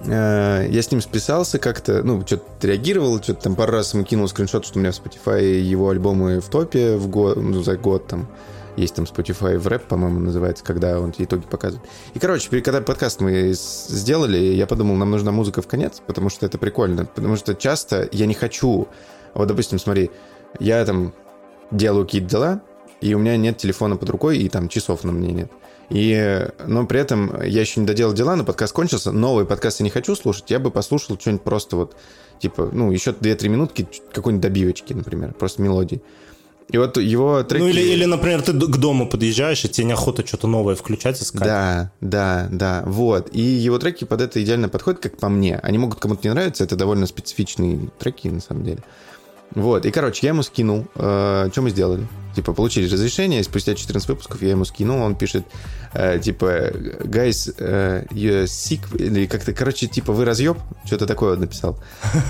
я с ним списался как-то, ну, что-то реагировал, что-то там пару раз ему кинул скриншот, что у меня в Spotify его альбомы в топе в год, ну, за год там. Есть там Spotify в рэп, по-моему, называется, когда он итоги показывает. И, короче, когда подкаст мы сделали, я подумал, нам нужна музыка в конец, потому что это прикольно. Потому что часто я не хочу... Вот, допустим, смотри, я там делаю какие-то дела, и у меня нет телефона под рукой, и там часов на мне нет. И, но при этом я еще не доделал дела, но подкаст кончился. Новый подкаст я не хочу слушать. Я бы послушал что-нибудь просто вот, типа, ну, еще 2-3 минутки какой-нибудь добивочки, например, просто мелодии. И вот его треки... Ну или, или, например, ты к дому подъезжаешь, и тебе неохота что-то новое включать, искать. Да, да, да, вот. И его треки под это идеально подходят, как по мне. Они могут кому-то не нравиться, это довольно специфичные треки, на самом деле. Вот, и, короче, я ему скинул. Э, что мы сделали? Типа, получили разрешение, спустя 14 выпусков я ему скинул, он пишет, э, типа, guys, э, you're sick, или как-то, короче, типа, вы разъеб? Что-то такое он написал.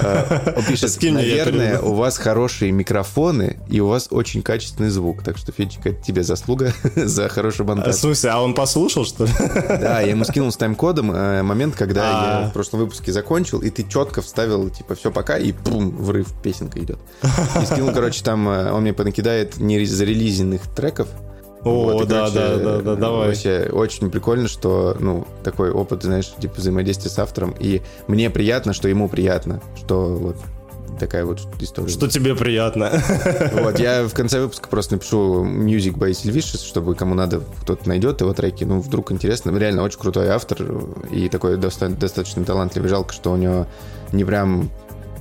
Э, он *laughs* пишет, наверное, у вас хорошие микрофоны, и у вас очень качественный звук, так что, Федечка, это тебе заслуга *laughs* за хороший монтаж. А, в смысле, а он послушал, что ли? *laughs* Да, я ему скинул с тайм-кодом э, момент, когда я а. в прошлом выпуске закончил, и ты четко вставил, типа, все пока, и пум, врыв, песенка идет. И скинул, короче, там, э, он мне понакидает не зарелизенных треков, о, вот, да, короче, да, да, да, давай. Вообще очень прикольно, что, ну, такой опыт, знаешь, типа взаимодействия с автором. И мне приятно, что ему приятно, что вот такая вот история. Что тебе приятно. Вот, я в конце выпуска просто напишу Music by Sylvicious, чтобы кому надо, кто-то найдет его треки. Ну, вдруг интересно. Реально очень крутой автор и такой достаточно талантливый. Жалко, что у него не прям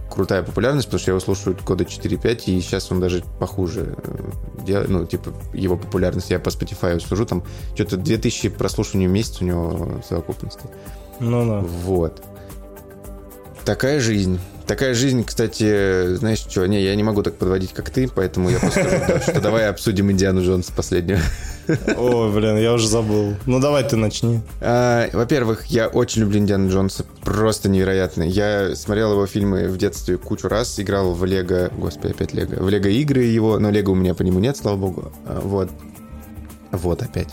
крутая популярность, потому что я его слушаю года 4-5, и сейчас он даже похуже э, делает, ну, типа, его популярность. Я по Spotify служу, там что-то 2000 прослушиваний в месяц у него в совокупности. Ну-ну. Вот. Такая жизнь. Такая жизнь, кстати, знаешь что, не, я не могу так подводить, как ты, поэтому я просто скажу, что давай обсудим Индиану Джонс последнюю. О, блин, я уже забыл. Ну, давай ты начни. А, во-первых, я очень люблю Индиану Джонса, просто невероятно. Я смотрел его фильмы в детстве кучу раз, играл в Лего, господи, опять Лего, в Лего игры его, но Лего у меня по нему нет, слава богу. А, вот. Вот опять.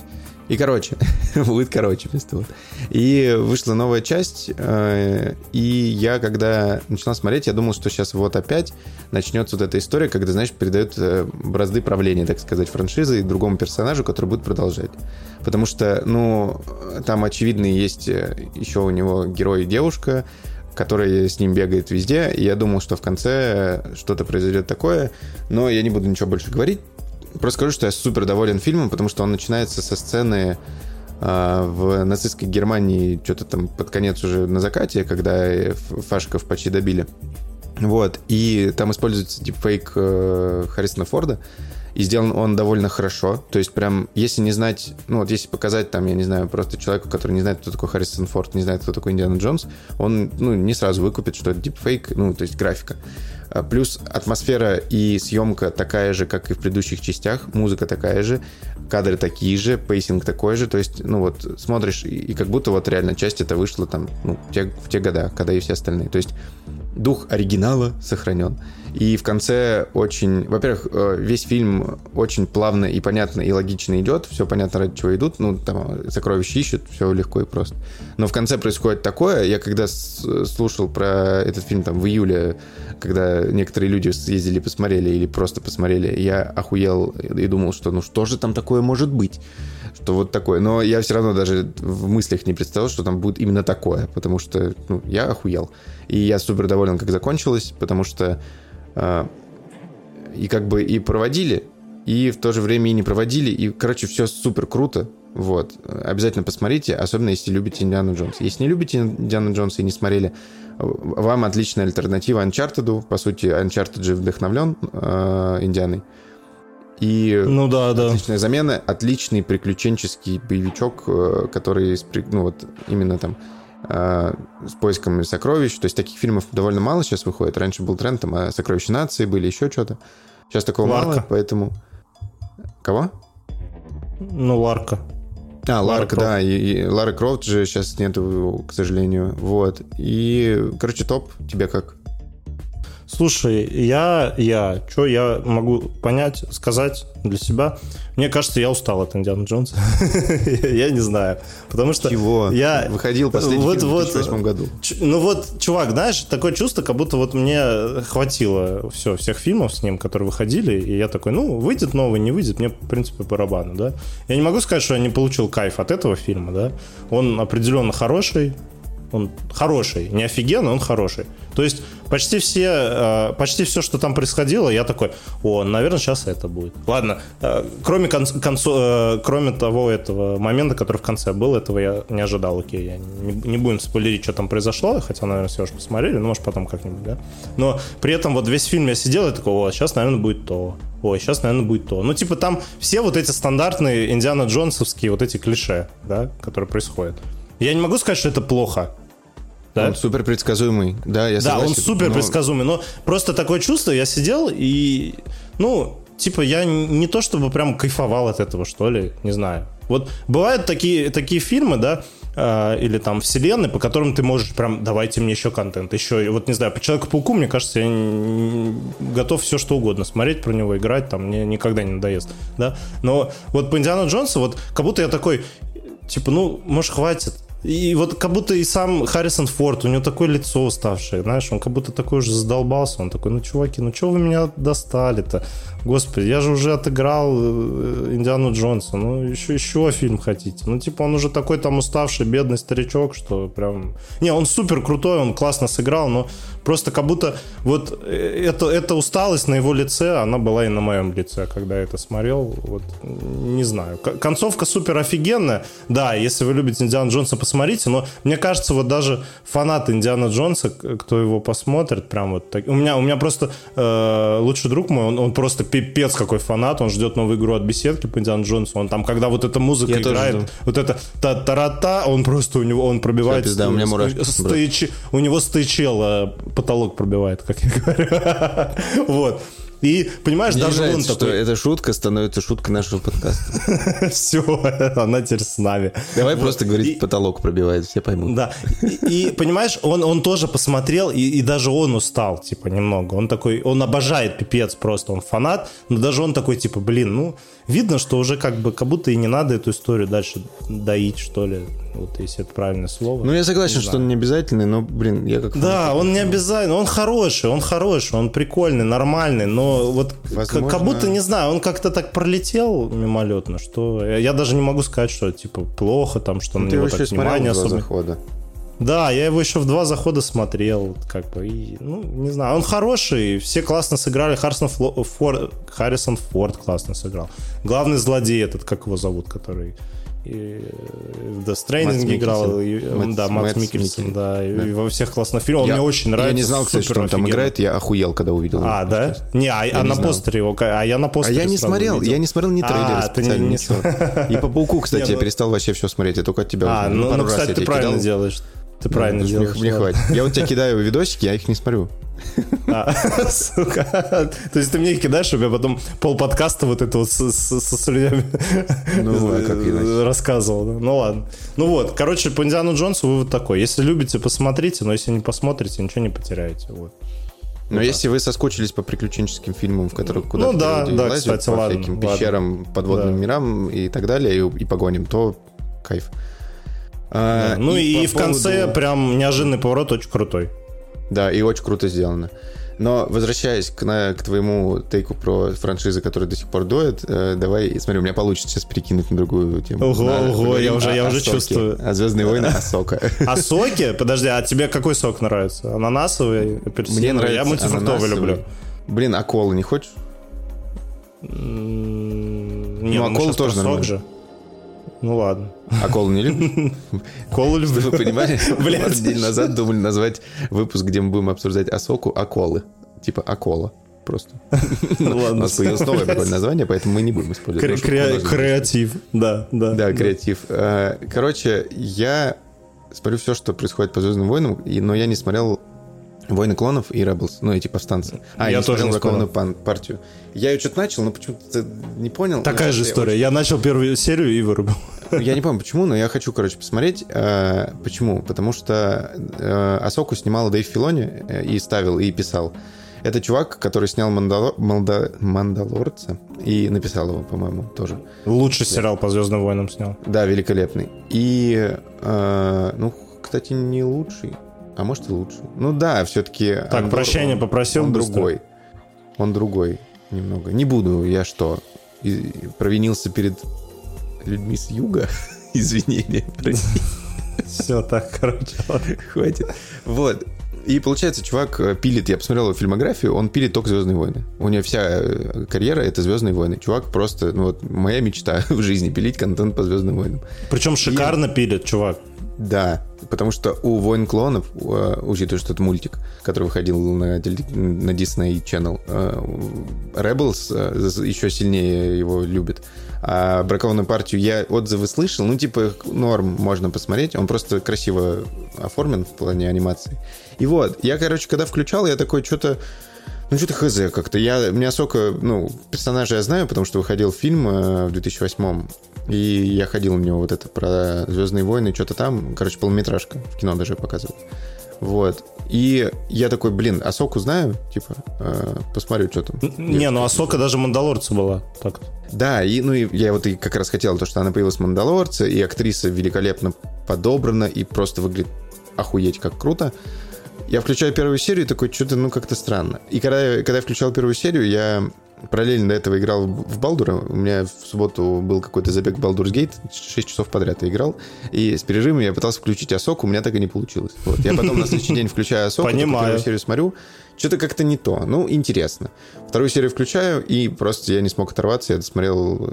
И короче, *laughs* будет короче вместо вот. И вышла новая часть, э, и я, когда начинал смотреть, я думал, что сейчас вот опять начнется вот эта история, когда, знаешь, передают э, бразды правления, так сказать, франшизы другому персонажу, который будет продолжать. Потому что, ну, там, очевидно, есть э, еще у него герой девушка, которая с ним бегает везде, и я думал, что в конце что-то произойдет такое, но я не буду ничего больше говорить, Просто скажу, что я супер доволен фильмом, потому что он начинается со сцены э, в нацистской Германии, что-то там под конец уже на закате, когда фашиков почти добили. Вот, и там используется дипфейк э, Харрисона Форда, и сделан он довольно хорошо. То есть прям, если не знать, ну вот если показать там, я не знаю, просто человеку, который не знает, кто такой Харрисон Форд, не знает, кто такой Индиана Джонс, он, ну, не сразу выкупит, что это дипфейк, ну, то есть графика. А, плюс атмосфера и съемка такая же, как и в предыдущих частях, музыка такая же, кадры такие же, pacing такой же, то есть, ну вот, смотришь, и, и как будто вот реально часть это вышла там, ну, в те, в те года, когда и все остальные. То есть дух оригинала сохранен. И в конце очень... Во-первых, э, весь фильм очень плавно и понятно и логично идет. Все понятно, ради чего идут. Ну, там, сокровища ищут, все легко и просто. Но в конце происходит такое. Я когда слушал про этот фильм там в июле, когда некоторые люди съездили посмотрели или просто посмотрели, я охуел и думал, что ну что же там такое может быть? Что вот такое. Но я все равно даже в мыслях не представлял, что там будет именно такое, потому что ну, я охуел. И я супер доволен, как закончилось, потому что э, и как бы и проводили, и в то же время и не проводили. И, короче, все супер круто. Вот. Обязательно посмотрите, особенно если любите Индиану Джонс. Если не любите Индиану Джонса и не смотрели, вам отличная альтернатива Uncharted. По сути, Uncharted же вдохновлен э, Индианой. И Ну да, да. отличная замена, отличный приключенческий боевичок, э, который ну вот именно там э, с поиском сокровищ. То есть таких фильмов довольно мало сейчас выходит. Раньше был тренд, там а, сокровища нации были, еще что-то. Сейчас такого Ларка. мало, поэтому... Кого? Ну, Ларка. А, Лара Крофт. да, и, и Лары Крофт же сейчас нету, к сожалению. Вот. И, короче, топ. Тебе как? Слушай, я, я, что я могу понять, сказать для себя? Мне кажется, я устал от Индиана Джонса. *laughs* Я не знаю. Потому что Чего? я... Выходил последний Вот- фильм в вот, 2008 году. Ч- Ну вот, чувак, знаешь, такое чувство, как будто вот мне хватило все, всех фильмов с ним, которые выходили, и я такой, ну, выйдет новый, не выйдет, мне, в принципе, барабану, да. Я не могу сказать, что я не получил кайф от этого фильма, да. Он определенно хороший, он хороший, не офигенный, он хороший. То есть почти все, э, почти все, что там происходило, я такой, о, наверное, сейчас это будет. Ладно, э, кроме, кон- концо- э, кроме того этого момента, который в конце был, этого я не ожидал, окей, я не, не будем спойлерить, что там произошло, хотя, наверное, все уже посмотрели, ну, может, потом как-нибудь, да. Но при этом вот весь фильм я сидел и такой, о, сейчас, наверное, будет то, ой, сейчас, наверное, будет то. Ну, типа там все вот эти стандартные Индиана Джонсовские вот эти клише, да, которые происходят. Я не могу сказать, что это плохо. Да? Он супер предсказуемый. Да, я Да, согласен. он супер но- предсказуемый, но просто такое чувство, я сидел и, ну, типа, я не то чтобы прям кайфовал от этого, что ли, не знаю. Вот бывают такие, такие фильмы, да, э, или там вселенные, по которым ты можешь прям, давайте мне еще контент, еще, вот не знаю, по Человеку-пауку, мне кажется, я готов все что угодно смотреть про него, играть, там, мне никогда не надоест, да, но вот по Индиану Джонсу, вот как будто я такой, типа, ну, может, хватит. И вот как будто и сам Харрисон Форд, у него такое лицо уставшее, знаешь, он как будто такой уже задолбался, он такой, ну, чуваки, ну, что вы меня достали-то? Господи, я же уже отыграл э, Индиану Джонса, ну, еще, еще фильм хотите? Ну, типа, он уже такой там уставший, бедный старичок, что прям... Не, он супер крутой, он классно сыграл, но просто как будто вот э, это, эта усталость на его лице, она была и на моем лице, когда я это смотрел, вот, не знаю. Концовка супер офигенная, да, если вы любите Индиана Джонса, посмотрите, но мне кажется, вот даже фанаты Индиана Джонса, кто его посмотрит, прям вот так... У меня, у меня просто э, лучший друг мой, он, он просто пипец какой фанат, он ждет новую игру от беседки по Индиану Джонсу, он там, когда вот эта музыка Я играет, вот это та-та-та, он просто у него, он пробивает... Пизда, у меня мурашки, с- брат. стыч- у него стычел потолок пробивает, как я говорю. *laughs* Вот. И, понимаешь, Мне даже он нравится, что такой, эта шутка становится шуткой нашего подкаста. *laughs* все, она теперь с нами. Давай просто говорить, потолок пробивает, все поймут. Да. И, понимаешь, он, он тоже посмотрел, и даже он устал, типа, немного. Он такой, он обожает пипец просто, он фанат, но даже он такой, типа, блин, ну, видно, что уже как бы, как будто и не надо эту историю дальше доить, что ли, вот если это правильное слово. Ну, я согласен, Не что знаю. он не обязательный, но, блин, я как... Да, он не обязательно, он хороший, он хороший, он прикольный, нормальный, но вот Возможно- как будто, не знаю, он как-то так пролетел мимолетно, что я, даже не могу сказать, что типа плохо там, что на Ну, Ты него его так внимание особо. захода. Да, я его еще в два захода смотрел, как бы, и, ну, не знаю, он хороший, все классно сыграли, Харрисон, Фло- Фор- Харрисон Форд классно сыграл. Главный злодей этот, как его зовут, который и в The Stranding играл, и, Макс- да, Макс Макс Микельсон, да, и, Да. и во всех классных фильмах. Он Я- мне очень нравится. Я не знал, кстати, что он там офигенно. играет, я охуел, когда увидел. А, его. да? Не, а, а не на знал. постере его, а я на А постере я не смотрел, увидел. я не смотрел ни А, трейлера не- специально, не ничего. И по пауку, *laughs* кстати, Не, я ну- перестал вообще все смотреть, я только от тебя А, ну, ну, кстати, я ты правильно делаешь. Ты правильно Мне- делаешь. Мне хватит. Я вот тебе кидаю видосики, я их не смотрю. А, *laughs* сука. То есть ты мне их кидаешь, чтобы я потом пол подкаста вот это вот с- с- со слюнями Ну, а рассказывал. Ну ладно. Ну вот, короче, по Индиану Джонсу вывод такой. Если любите, посмотрите, но если не посмотрите, ничего не потеряете. Вот. Но если вы соскучились по приключенческим фильмам, в которых куда-то Ну да, люди да, лазят кстати, по ладно, всяким ладно. пещерам, подводным Да. мирам и так далее, и, и погоним, то кайф. А, Да. Ну и, по в конце поводу- прям неожиданный поворот очень крутой. Да, и очень круто сделано. Но возвращаясь к, на- к твоему тейку про франшизы, которые до сих пор доят, э, давай, смотри, у меня получится сейчас перекинуть на другую тему. Ого, На- ого, я уже- я уже соке. чувствую. О «Звездные войны», о сока. А *laughs* соки? Подожди, а тебе какой сок нравится? Ананасовый, апельсиновый? Мне нравится Я мультифруктовый люблю. Блин, а колы не хочешь? М, Не, Ну, а щас тоже нормально. же. Ну ладно. А колу не любишь? *laughs* Колу люблю. Вы понимали? *laughs* Блядь. Дней назад думали назвать выпуск, где мы будем обсуждать Асоку, Аколы. Типа Акола. просто. *laughs* У нас появилось новое такое название, поэтому мы не будем использовать. Креатив, да, да. Да, креатив. Э, короче, я смотрю все, что происходит по «Звездным войнам», но я не смотрел Войны клонов и Rebels, ну эти повстанцы. А, я, тоже не смотрел партию. Я ее что-то начал, но почему-то не понял. Такая же история. Я, очень... я начал первую серию и вырубил. Я не помню почему, но я хочу, короче, посмотреть. Э, почему? Потому что э, Асоку снимала Дэйв Филони э, и ставил, и писал. Это чувак, который снял Мандало... «Мандалорца» и написал его, по-моему, тоже. Лучший сериал по «Звездным войнам» снял. Да, великолепный. И, э, ну, кстати, не лучший. А может и лучше. Ну да, все-таки... Так, Андор, прощения он, попросил Он быстро. другой. Он другой немного. Не буду, я что, и, провинился перед людьми с юга? *laughs* Извинения, прости. Все так, короче. Хватит. Вот. И получается, чувак э, пилит, я посмотрел его фильмографию, он пилит только Звездные войны. У него вся э, карьера это Звездные войны. Чувак просто, ну вот, моя мечта *laughs* в жизни пилить контент по Звездным войнам. Причем шикарно и... пилит, чувак. Да, потому что у «Войн клонов», э, учитывая, что это мультик, который выходил на, на Disney Channel, э, Rebels э, еще сильнее его любит. А «Бракованную партию» я отзывы слышал, ну, типа, норм, можно посмотреть, он просто красиво оформлен в плане анимации. И вот, я, короче, когда включал, я такой, что-то ну, что-то хз как-то. Я, мне особо, ну, персонажа я знаю, потому что выходил фильм в 2008 и я ходил у него вот это про Звездные войны, что-то там, короче, полнометражка в кино даже показывают. Вот. И я такой, блин, Асоку знаю, типа, э, посмотрю, что там. Не, ну Асока даже Мандалорца была. Так. Да, и ну и я вот и как раз хотел то, что она появилась в Мандалорце, и актриса великолепно подобрана, и просто выглядит охуеть как круто. Я включаю первую серию и такой, что-то, ну, как-то странно. И когда, когда я включал первую серию, я параллельно до этого играл в Балдура. У меня в субботу был какой-то забег в Baldur's Gate. 6 часов подряд я играл. И с перерывом я пытался включить Асоку, у меня так и не получилось. Вот. Я потом на следующий день включаю Асоку, первую серию смотрю. Что-то как-то не то. Ну, интересно. Вторую серию включаю, и просто я не смог оторваться. Я досмотрел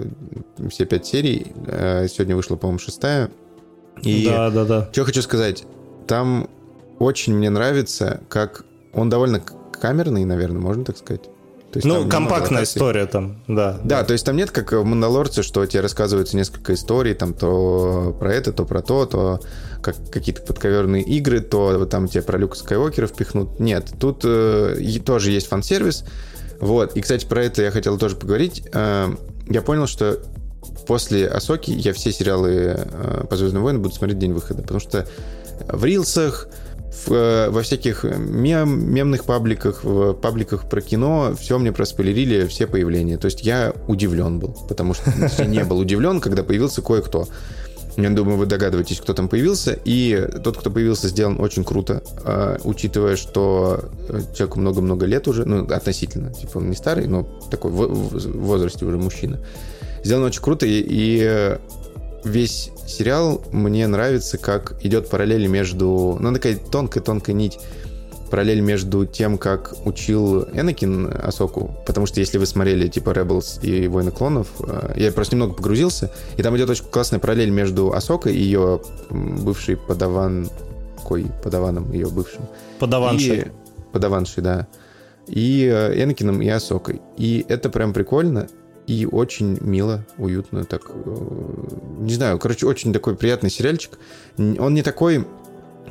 все пять серий. Э, сегодня вышла, по-моему, шестая. И да, да, да. Что хочу сказать. Там очень мне нравится, как он довольно камерный, наверное, можно так сказать. Есть, ну, компактная история там, да. Да, да, то есть там нет, как в «Мандалорце», что тебе рассказываются несколько историй, там то про это, то про то, то как какие-то подковерные игры, то там тебе про Люка Скайуокера впихнут. Нет, тут э, тоже есть фан-сервис. Вот, и, кстати, про это я хотел тоже поговорить. Э, я понял, что после Асоки я все сериалы э, по Звездным войнам буду смотреть день выхода, потому что в рилсах, в, э, во всяких мем, мемных пабликах, в пабликах про кино все мне проспойлерили, все появления. То есть я удивлен был, потому что я не был удивлен, когда появился кое-кто. Я думаю, вы догадываетесь, кто там появился. И тот, кто появился, сделан очень круто, э, учитывая, что человеку много-много лет уже, ну, относительно. Типа он не старый, но такой в возрасте уже мужчина. Сделан очень круто, и, и весь сериал мне нравится, как идет параллель между... Ну, такая тонкая-тонкая нить параллель между тем, как учил Энакин Асоку, потому что если вы смотрели типа Rebels и Войны клонов, э, я просто немного погрузился, и там идет очень классная параллель между Асокой и ее бывшей подаван... Кой? Подаваном ее бывшим. Подаваншей. И... Подаваншей, да. И э, Энакином и Асокой. И это прям прикольно и очень мило, уютно, так, э, не знаю, короче, очень такой приятный сериальчик. Он не такой,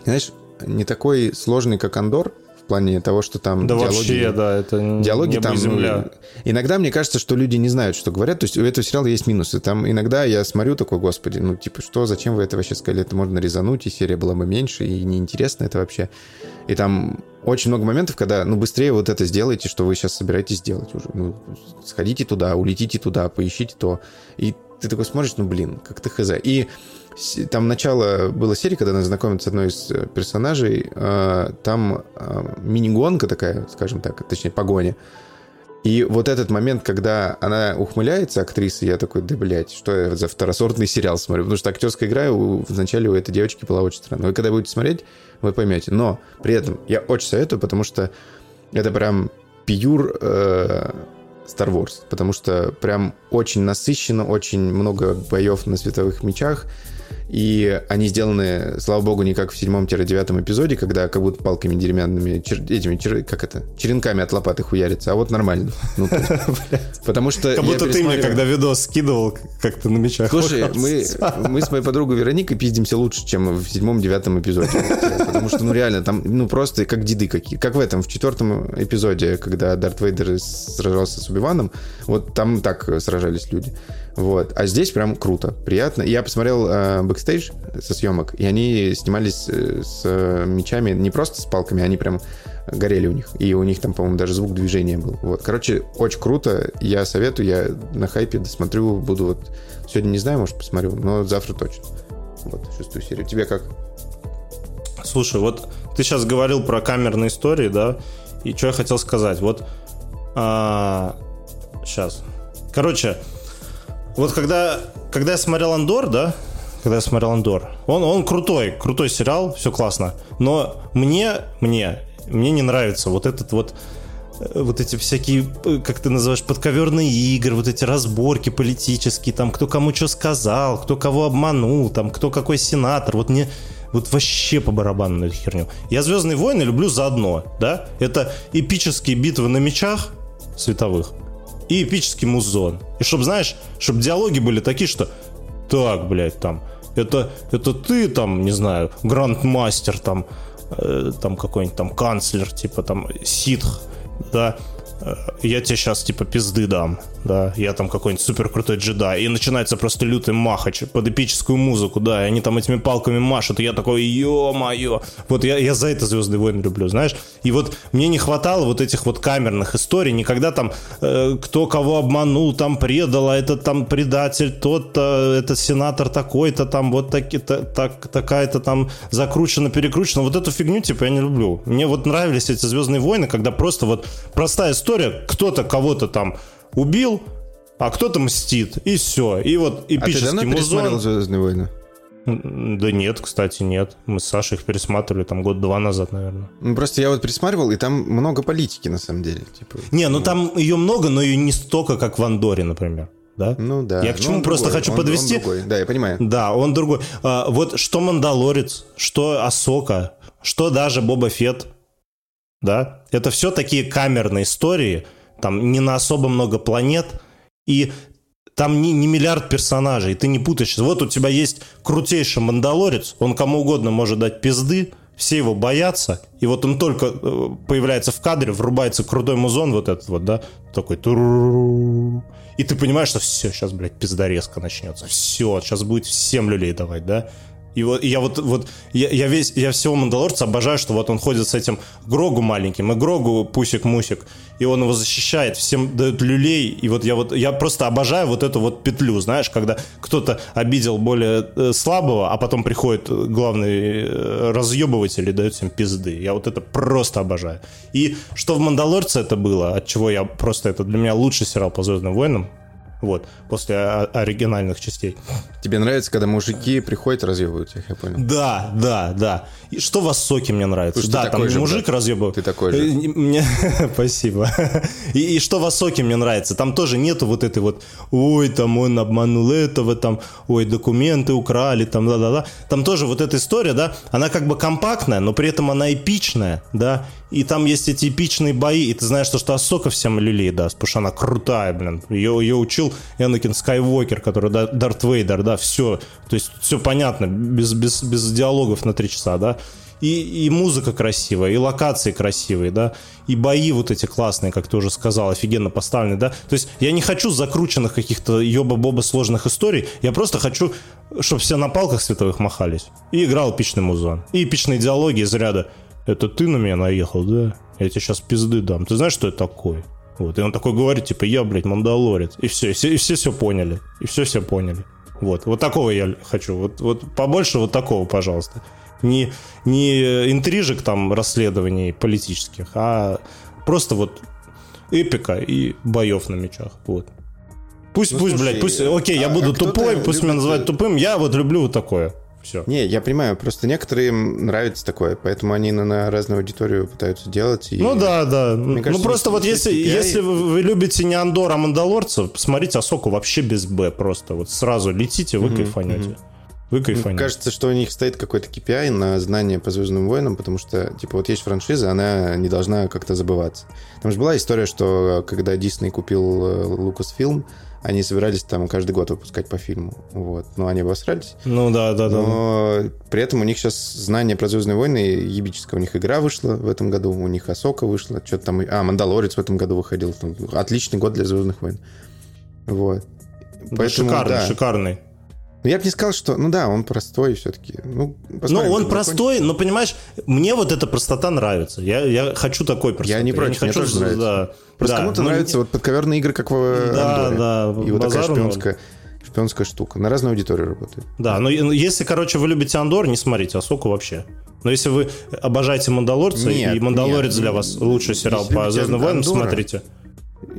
знаешь, не такой сложный, как Андор, в плане того, что там да диалоги, вообще, да, это диалоги там. Земля. Иногда мне кажется, что люди не знают, что говорят. То есть у этого сериала есть минусы. Там иногда я смотрю такой, господи, ну типа что, зачем вы это вообще сказали? Это можно резануть, и серия была бы меньше, и неинтересно это вообще. И там очень много моментов, когда, ну, быстрее вот это сделайте, что вы сейчас собираетесь делать уже. Ну, сходите туда, улетите туда, поищите то. И ты такой смотришь, ну, блин, как ты хз. И там начало было серии, когда она знакомится с одной из э, персонажей, а, там а, мини-гонка такая, скажем так, точнее, погоня. И вот этот момент, когда она ухмыляется, актриса, я такой, да, блядь, что я за второсортный сериал смотрю? Потому что актерская игра вначале у этой девочки была очень странная. Вы когда будете смотреть, вы поймете. Но при этом я очень советую, потому что это прям пьюр э, Star Wars. Потому что прям очень насыщенно, очень много боев на световых мечах. И они сделаны, слава богу, не как в седьмом-девятом эпизоде, когда как будто палками деревянными, чер, этими, чер, как это, черенками от лопаты хуярится, а вот нормально. Ну, *laughs* потому что Как будто ты мне, когда видос скидывал, как ты на мечах. Слушай, мы, мы с моей подругой Вероникой пиздимся лучше, чем в седьмом-девятом эпизоде. Потому что, ну, реально, там, ну, просто как деды какие. Как в этом, в четвертом эпизоде, когда Дарт Вейдер сражался с Убиваном, вот там так сражались люди. Вот. А здесь прям круто, приятно. Я посмотрел э, бэкстейдж со съемок, и они снимались э, с мечами не просто с палками, они прям горели у них. И у них там, по-моему, даже звук движения был. Вот. Короче, очень круто. Я советую, я на хайпе досмотрю, буду вот... Сегодня не знаю, может, посмотрю, но завтра точно. Вот, шестую серию. Тебе как? Слушай, вот ты сейчас говорил про камерные истории, да? И что я хотел сказать? Вот... А, сейчас. Короче, вот когда, когда я смотрел Андор, да, когда я смотрел Андор, он, он крутой, крутой сериал, все классно. Но мне, мне, мне не нравится вот этот вот э, вот эти всякие, э, как ты называешь, подковерные игры, вот эти разборки политические, там, кто кому что сказал, кто кого обманул, там, кто какой сенатор, вот мне вот вообще по барабану на эту херню. Я «Звездные войны» люблю заодно, да, это эпические битвы на мечах световых, и эпический музон. И чтобы, знаешь, чтобы диалоги были такие, что так, блядь, там, это, это ты там, не знаю, грандмастер, там, э, там какой-нибудь там канцлер, типа там ситх, да, я тебе сейчас типа пизды дам, да, я там какой-нибудь супер крутой джедай, и начинается просто лютый махач под эпическую музыку, да, и они там этими палками машут, и я такой, ё-моё, вот я, я за это «Звездные войны» люблю, знаешь, и вот мне не хватало вот этих вот камерных историй, никогда там э, кто кого обманул, там предал, а этот там предатель, тот-то, этот сенатор такой-то, там вот таки, та, так, такая-то там закручена, перекручена, вот эту фигню, типа, я не люблю. Мне вот нравились эти «Звездные войны», когда просто вот простая история, кто-то кого-то там убил, а кто-то мстит, и все. И вот эпический а ты давно музон... пересмотрел «Звездные войны»? Да нет, кстати, нет. Мы с Сашей их пересматривали там год-два назад, наверное. Ну, просто я вот пересматривал, и там много политики, на самом деле. Типа, не, ну, ну там ее много, но ее не столько, как в Андоре, например. Да? Ну да. Я к чему просто другой. хочу он, подвести. Он другой. Да, я понимаю. Да, он другой. А, вот что Мандалорец, что Асока, что даже Боба Фет, да, это все такие камерные истории, там не на особо много планет, и там не, не миллиард персонажей, ты не путаешь. Вот у тебя есть крутейший мандалорец, он кому угодно может дать пизды, все его боятся, и вот он только э, появляется в кадре, врубается крутой музон вот этот вот, да, такой и ты понимаешь, что все, сейчас, блядь, пиздорезка начнется, все, сейчас будет всем люлей давать, да, и вот и я вот, вот я, я весь, я всего Мандалорца обожаю, что вот он ходит с этим Грогу маленьким, и Грогу пусик-мусик, и он его защищает, всем дает люлей, и вот я вот, я просто обожаю вот эту вот петлю, знаешь, когда кто-то обидел более э, слабого, а потом приходит главный э, разъебыватель и дает всем пизды. Я вот это просто обожаю. И что в Мандалорце это было, от чего я просто, это для меня лучший сериал по Звездным войнам, вот, после оригинальных частей. Тебе нравится, когда мужики приходят разъебывают их, я понял. Да, да, да. И что в Ассоке мне нравится? Слушай, да, там же, мужик брат. разъебывает. Ты такой же. Э, мне... *laughs* Спасибо. И, и что в Ассоке мне нравится? Там тоже нету вот этой вот, ой, там он обманул этого, там, ой, документы украли, там, да-да-да. Там тоже вот эта история, да, она как бы компактная, но при этом она эпичная, да, и там есть эти эпичные бои, и ты знаешь, что, что Асока всем люлей даст, потому что она крутая, блин. Ее, ее учил Энакин Скайуокер, который да, Дарт Вейдер, да, все. То есть все понятно, без, без, без диалогов на три часа, да. И, и музыка красивая, и локации красивые, да, и бои вот эти классные, как ты уже сказал, офигенно поставлены, да. То есть я не хочу закрученных каких-то ёба-боба сложных историй, я просто хочу, чтобы все на палках световых махались. И играл эпичный музон. И эпичные диалоги из ряда это ты на меня наехал, да? Я тебе сейчас пизды дам. Ты знаешь, что это такое? Вот, и он такой говорит, типа, я, блядь, мандалорец. И все, и все, и все все поняли. И все все поняли. Вот, вот такого я хочу. Вот, вот побольше вот такого, пожалуйста. Не, не интрижек там расследований политических, а просто вот эпика и боев на мечах. Вот. Пусть, ну, пусть, слушай, блядь, пусть, окей, а, я буду а тупой, пусть любит... меня называют тупым, я вот люблю вот такое. Все. Не, я понимаю, просто некоторым нравится такое, поэтому они на, на разную аудиторию пытаются делать. И... Ну да, да. Мне ну кажется, просто вот если, KPI... если вы любите не Андор, а Мандалорцев, смотрите Асоку вообще без Б просто. Вот сразу летите, вы mm-hmm, кайфанете. Mm-hmm. Вы кайфанете. Мне кажется, что у них стоит какой-то KPI на знание по Звездным войнам, потому что, типа, вот есть франшиза, она не должна как-то забываться. Там же была история, что когда Дисней купил э, Lucasfilm, они собирались там каждый год выпускать по фильму. Вот. Но они обосрались. Ну да, да, да. Но при этом у них сейчас знание про Звездные войны ебическое. У них игра вышла в этом году, у них Асока вышла, что-то там... А, Мандалорец в этом году выходил. Там, отличный год для Звездных войн. Вот. Да, Поэтому, шикарный, да. шикарный. Ну, я бы не сказал, что... Ну да, он простой все-таки. Ну, ну он простой, но, понимаешь, мне вот эта простота нравится. Я, я хочу такой простоты. Я не против, я не хочу, мне тоже да, Просто да, кому-то ну, нравятся вот подковерные игры, как в Да, Андоре. да. И вот такая шпионская, шпионская штука. На разную аудиторию работает. Да, но если, короче, вы любите Андор, не смотрите Асоку вообще. Но если вы обожаете Мандалорца, нет, и Мандалорец нет, для вас лучший сериал по Звездным войнам, смотрите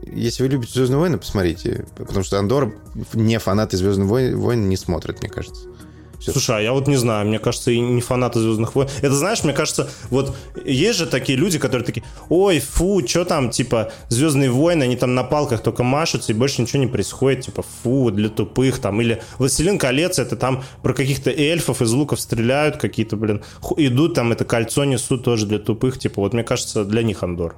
если вы любите Звездные войны, посмотрите. Потому что Андор не фанаты Звездных войн не смотрят, мне кажется. Все. Слушай, а я вот не знаю, мне кажется, и не фанаты Звездных войн. Это знаешь, мне кажется, вот есть же такие люди, которые такие, ой, фу, что там, типа, Звездные войны, они там на палках только машутся, и больше ничего не происходит, типа, фу, для тупых, там, или Властелин колец, это там про каких-то эльфов из луков стреляют какие-то, блин, идут там, это кольцо несут тоже для тупых, типа, вот мне кажется, для них Андор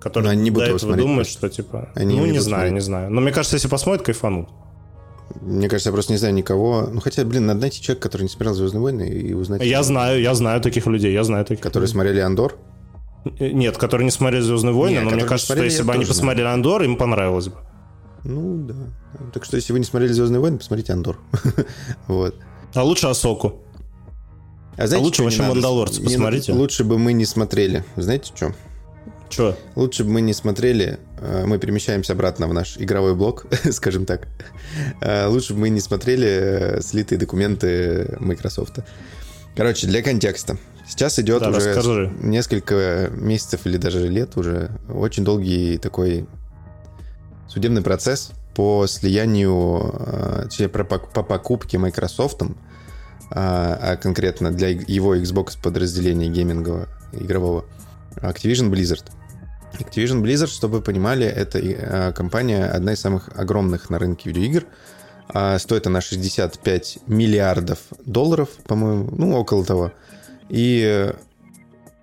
которые они не будут до этого смотреть, думают, что типа... Они ну, не, не знаю, смотреть. не знаю. Но мне кажется, если посмотрят, кайфанут. Мне кажется, я просто не знаю никого. Ну, хотя, блин, надо найти человека, который не смотрел «Звездные войны» и узнать... Я знаю, я знаю таких людей, я знаю таких Которые людей. смотрели «Андор»? Э, нет, которые не смотрели «Звездные войны», Нет, но мне кажется, смотрели, что если бы они посмотрели знаю. «Андор», им понравилось бы. Ну, да. Так что, если вы не смотрели «Звездные войны», посмотрите «Андор». *laughs* вот. А лучше «Асоку». А, знаете, а лучше вообще «Мандалорца» посмотрите. Лучше бы мы не смотрели. Знаете, что? Че? Лучше бы мы не смотрели, э, мы перемещаемся обратно в наш игровой блок, *laughs* скажем так. Э, лучше бы мы не смотрели э, слитые документы Microsoft. Короче, для контекста. Сейчас идет да, уже расскажи. несколько месяцев или даже лет уже очень долгий такой судебный процесс по слиянию, по покупке Microsoft, а конкретно для его Xbox подразделения геймингового, игрового, Activision Blizzard. Activision Blizzard, чтобы вы понимали, это э, компания одна из самых огромных на рынке видеоигр. А, стоит она 65 миллиардов долларов, по-моему, ну, около того. И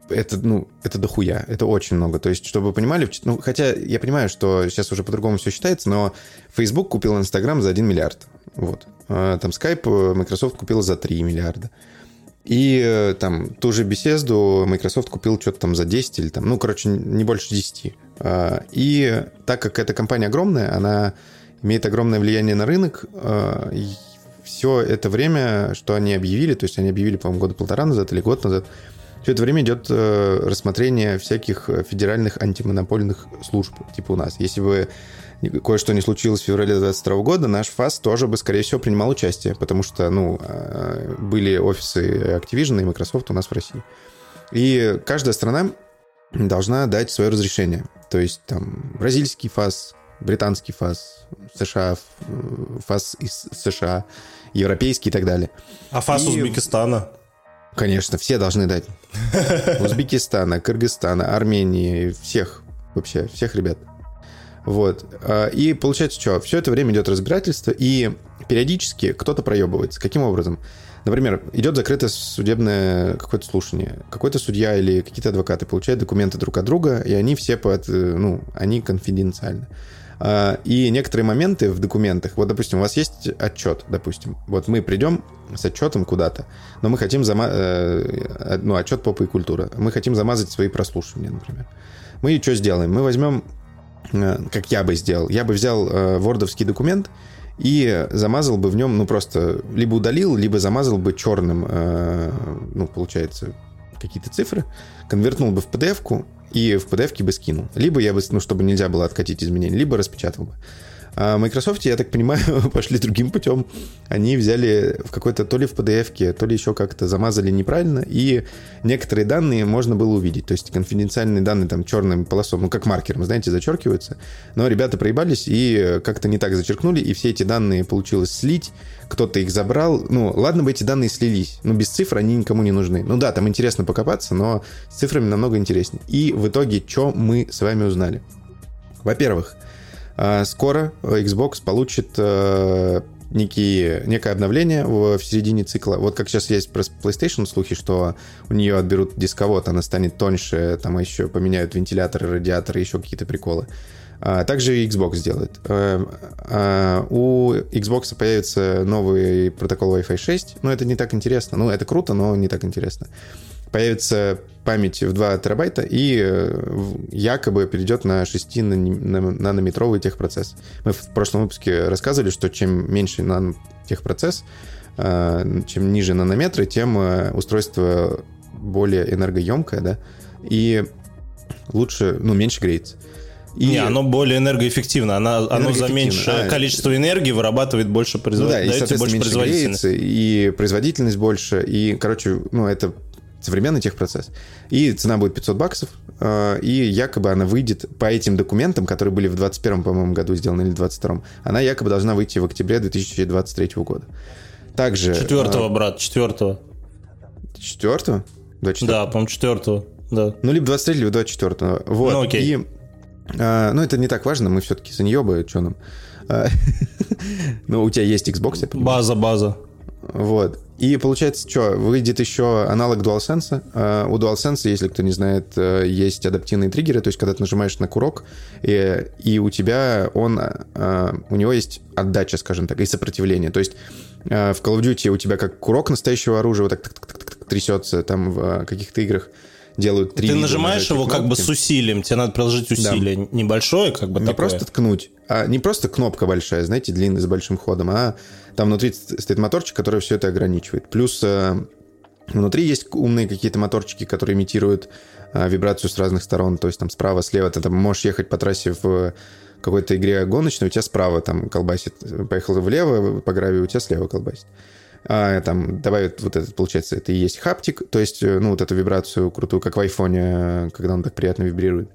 это, ну, это дохуя, это очень много. То есть, чтобы вы понимали, ну, хотя я понимаю, что сейчас уже по-другому все считается, но Facebook купил Instagram за 1 миллиард. Вот. А, там Skype Microsoft купила за 3 миллиарда. И э, там ту же беседу Microsoft купил что-то там за 10 или там, ну, короче, не больше 10. А, и так как эта компания огромная, она имеет огромное влияние на рынок, а, все это время, что они объявили, то есть они объявили, по-моему, года полтора назад или год назад, все это время идет э, рассмотрение всяких федеральных антимонопольных служб, типа у нас. Если бы кое-что не случилось в феврале 2022 года, наш ФАС тоже бы, скорее всего, принимал участие, потому что, ну, а, были офисы Activision и Microsoft у нас в России. И каждая страна должна дать свое разрешение. То есть там бразильский ФАС, британский ФАС, США, ФАС из США, европейский и так далее. А ФАС и... Узбекистана? Конечно, все должны дать. *laughs* Узбекистана, Кыргызстана, Армении, всех вообще, всех ребят. Вот. А, и получается что? Все это время идет разбирательство, и периодически кто-то проебывается. Каким образом? Например, идет закрытое судебное какое-то слушание. Какой-то судья или какие-то адвокаты получают документы друг от друга, и они все под, ну, они конфиденциальны. А, и некоторые моменты в документах, вот, допустим, у вас есть отчет, допустим, вот мы придем с отчетом куда-то, но мы хотим замазать, э, ну, отчет попы и культура, мы хотим замазать свои прослушивания, например. Мы что сделаем? Мы возьмем Э, как я бы сделал. Я бы взял э, вордовский документ и замазал бы в нем, ну, просто либо удалил, либо замазал бы черным, э, ну, получается, какие-то цифры, конвертнул бы в PDF-ку и в PDF-ке бы скинул. Либо я бы, ну, чтобы нельзя было откатить изменения, либо распечатал бы. А Microsoft, я так понимаю, *laughs* пошли другим путем. Они взяли в какой-то то ли в PDF, то ли еще как-то замазали неправильно, и некоторые данные можно было увидеть. То есть конфиденциальные данные там черным полосом, ну как маркером, знаете, зачеркиваются. Но ребята проебались и как-то не так зачеркнули, и все эти данные получилось слить, кто-то их забрал. Ну, ладно бы эти данные слились, но без цифр они никому не нужны. Ну да, там интересно покопаться, но с цифрами намного интереснее. И в итоге, что мы с вами узнали? Во-первых, скоро Xbox получит э, некие, некое обновление в, в середине цикла. Вот как сейчас есть про PlayStation слухи, что у нее отберут дисковод, она станет тоньше, там еще поменяют вентиляторы, радиаторы, еще какие-то приколы. А, также и Xbox сделает. А, а, у Xbox появится новый протокол Wi-Fi 6, но это не так интересно. Ну, это круто, но не так интересно. Появится память в 2 терабайта и э, якобы перейдет на 6 нанометровый техпроцесс. Мы в прошлом выпуске рассказывали, что чем меньше нанотехпроцесс, чем ниже нанометры, тем э, устройство более энергоемкое, да, и лучше, ну, меньше греется. И... Не, оно более энергоэффективно. Оно, оно за меньшее а, количество энергии вырабатывает больше производительности. Ну, да, и, больше производительности. и производительность больше. И, короче, ну, это современный техпроцесс. И цена будет 500 баксов, а, и якобы она выйдет по этим документам, которые были в 21 по-моему, году сделаны, или 22 она якобы должна выйти в октябре 2023 года. Также... Четвертого, а, брат, четвертого. Четвертого? Да, по-моему, четвертого. Да. Ну, либо 23, либо 24. Вот. Ну, окей. И а, ну, это не так важно, мы все-таки саньебы, что нам. *laughs* Ну, у тебя есть Xbox, я База, база. Вот. И получается, что, выйдет еще аналог DualSense. Uh, у DualSense, если кто не знает, uh, есть адаптивные триггеры, то есть когда ты нажимаешь на курок, и, и у тебя он, uh, у него есть отдача, скажем так, и сопротивление. То есть в Call of Duty у тебя как курок настоящего оружия вот так, так, так, так, так трясется там в каких-то играх делают три Ты нажимаешь его как бы с усилием, тебе надо приложить усилие да. небольшое, как бы Не такое. просто ткнуть, а не просто кнопка большая, знаете, длинная с большим ходом, а там внутри стоит моторчик, который все это ограничивает. Плюс э, внутри есть умные какие-то моторчики, которые имитируют э, вибрацию с разных сторон, то есть там справа, слева, ты там можешь ехать по трассе в какой-то игре гоночной, у тебя справа там колбасит, поехал влево по гравию, у тебя слева колбасит а, там добавят вот этот, получается, это и есть хаптик, то есть, э, ну, вот эту вибрацию крутую, как в айфоне, когда он так приятно вибрирует.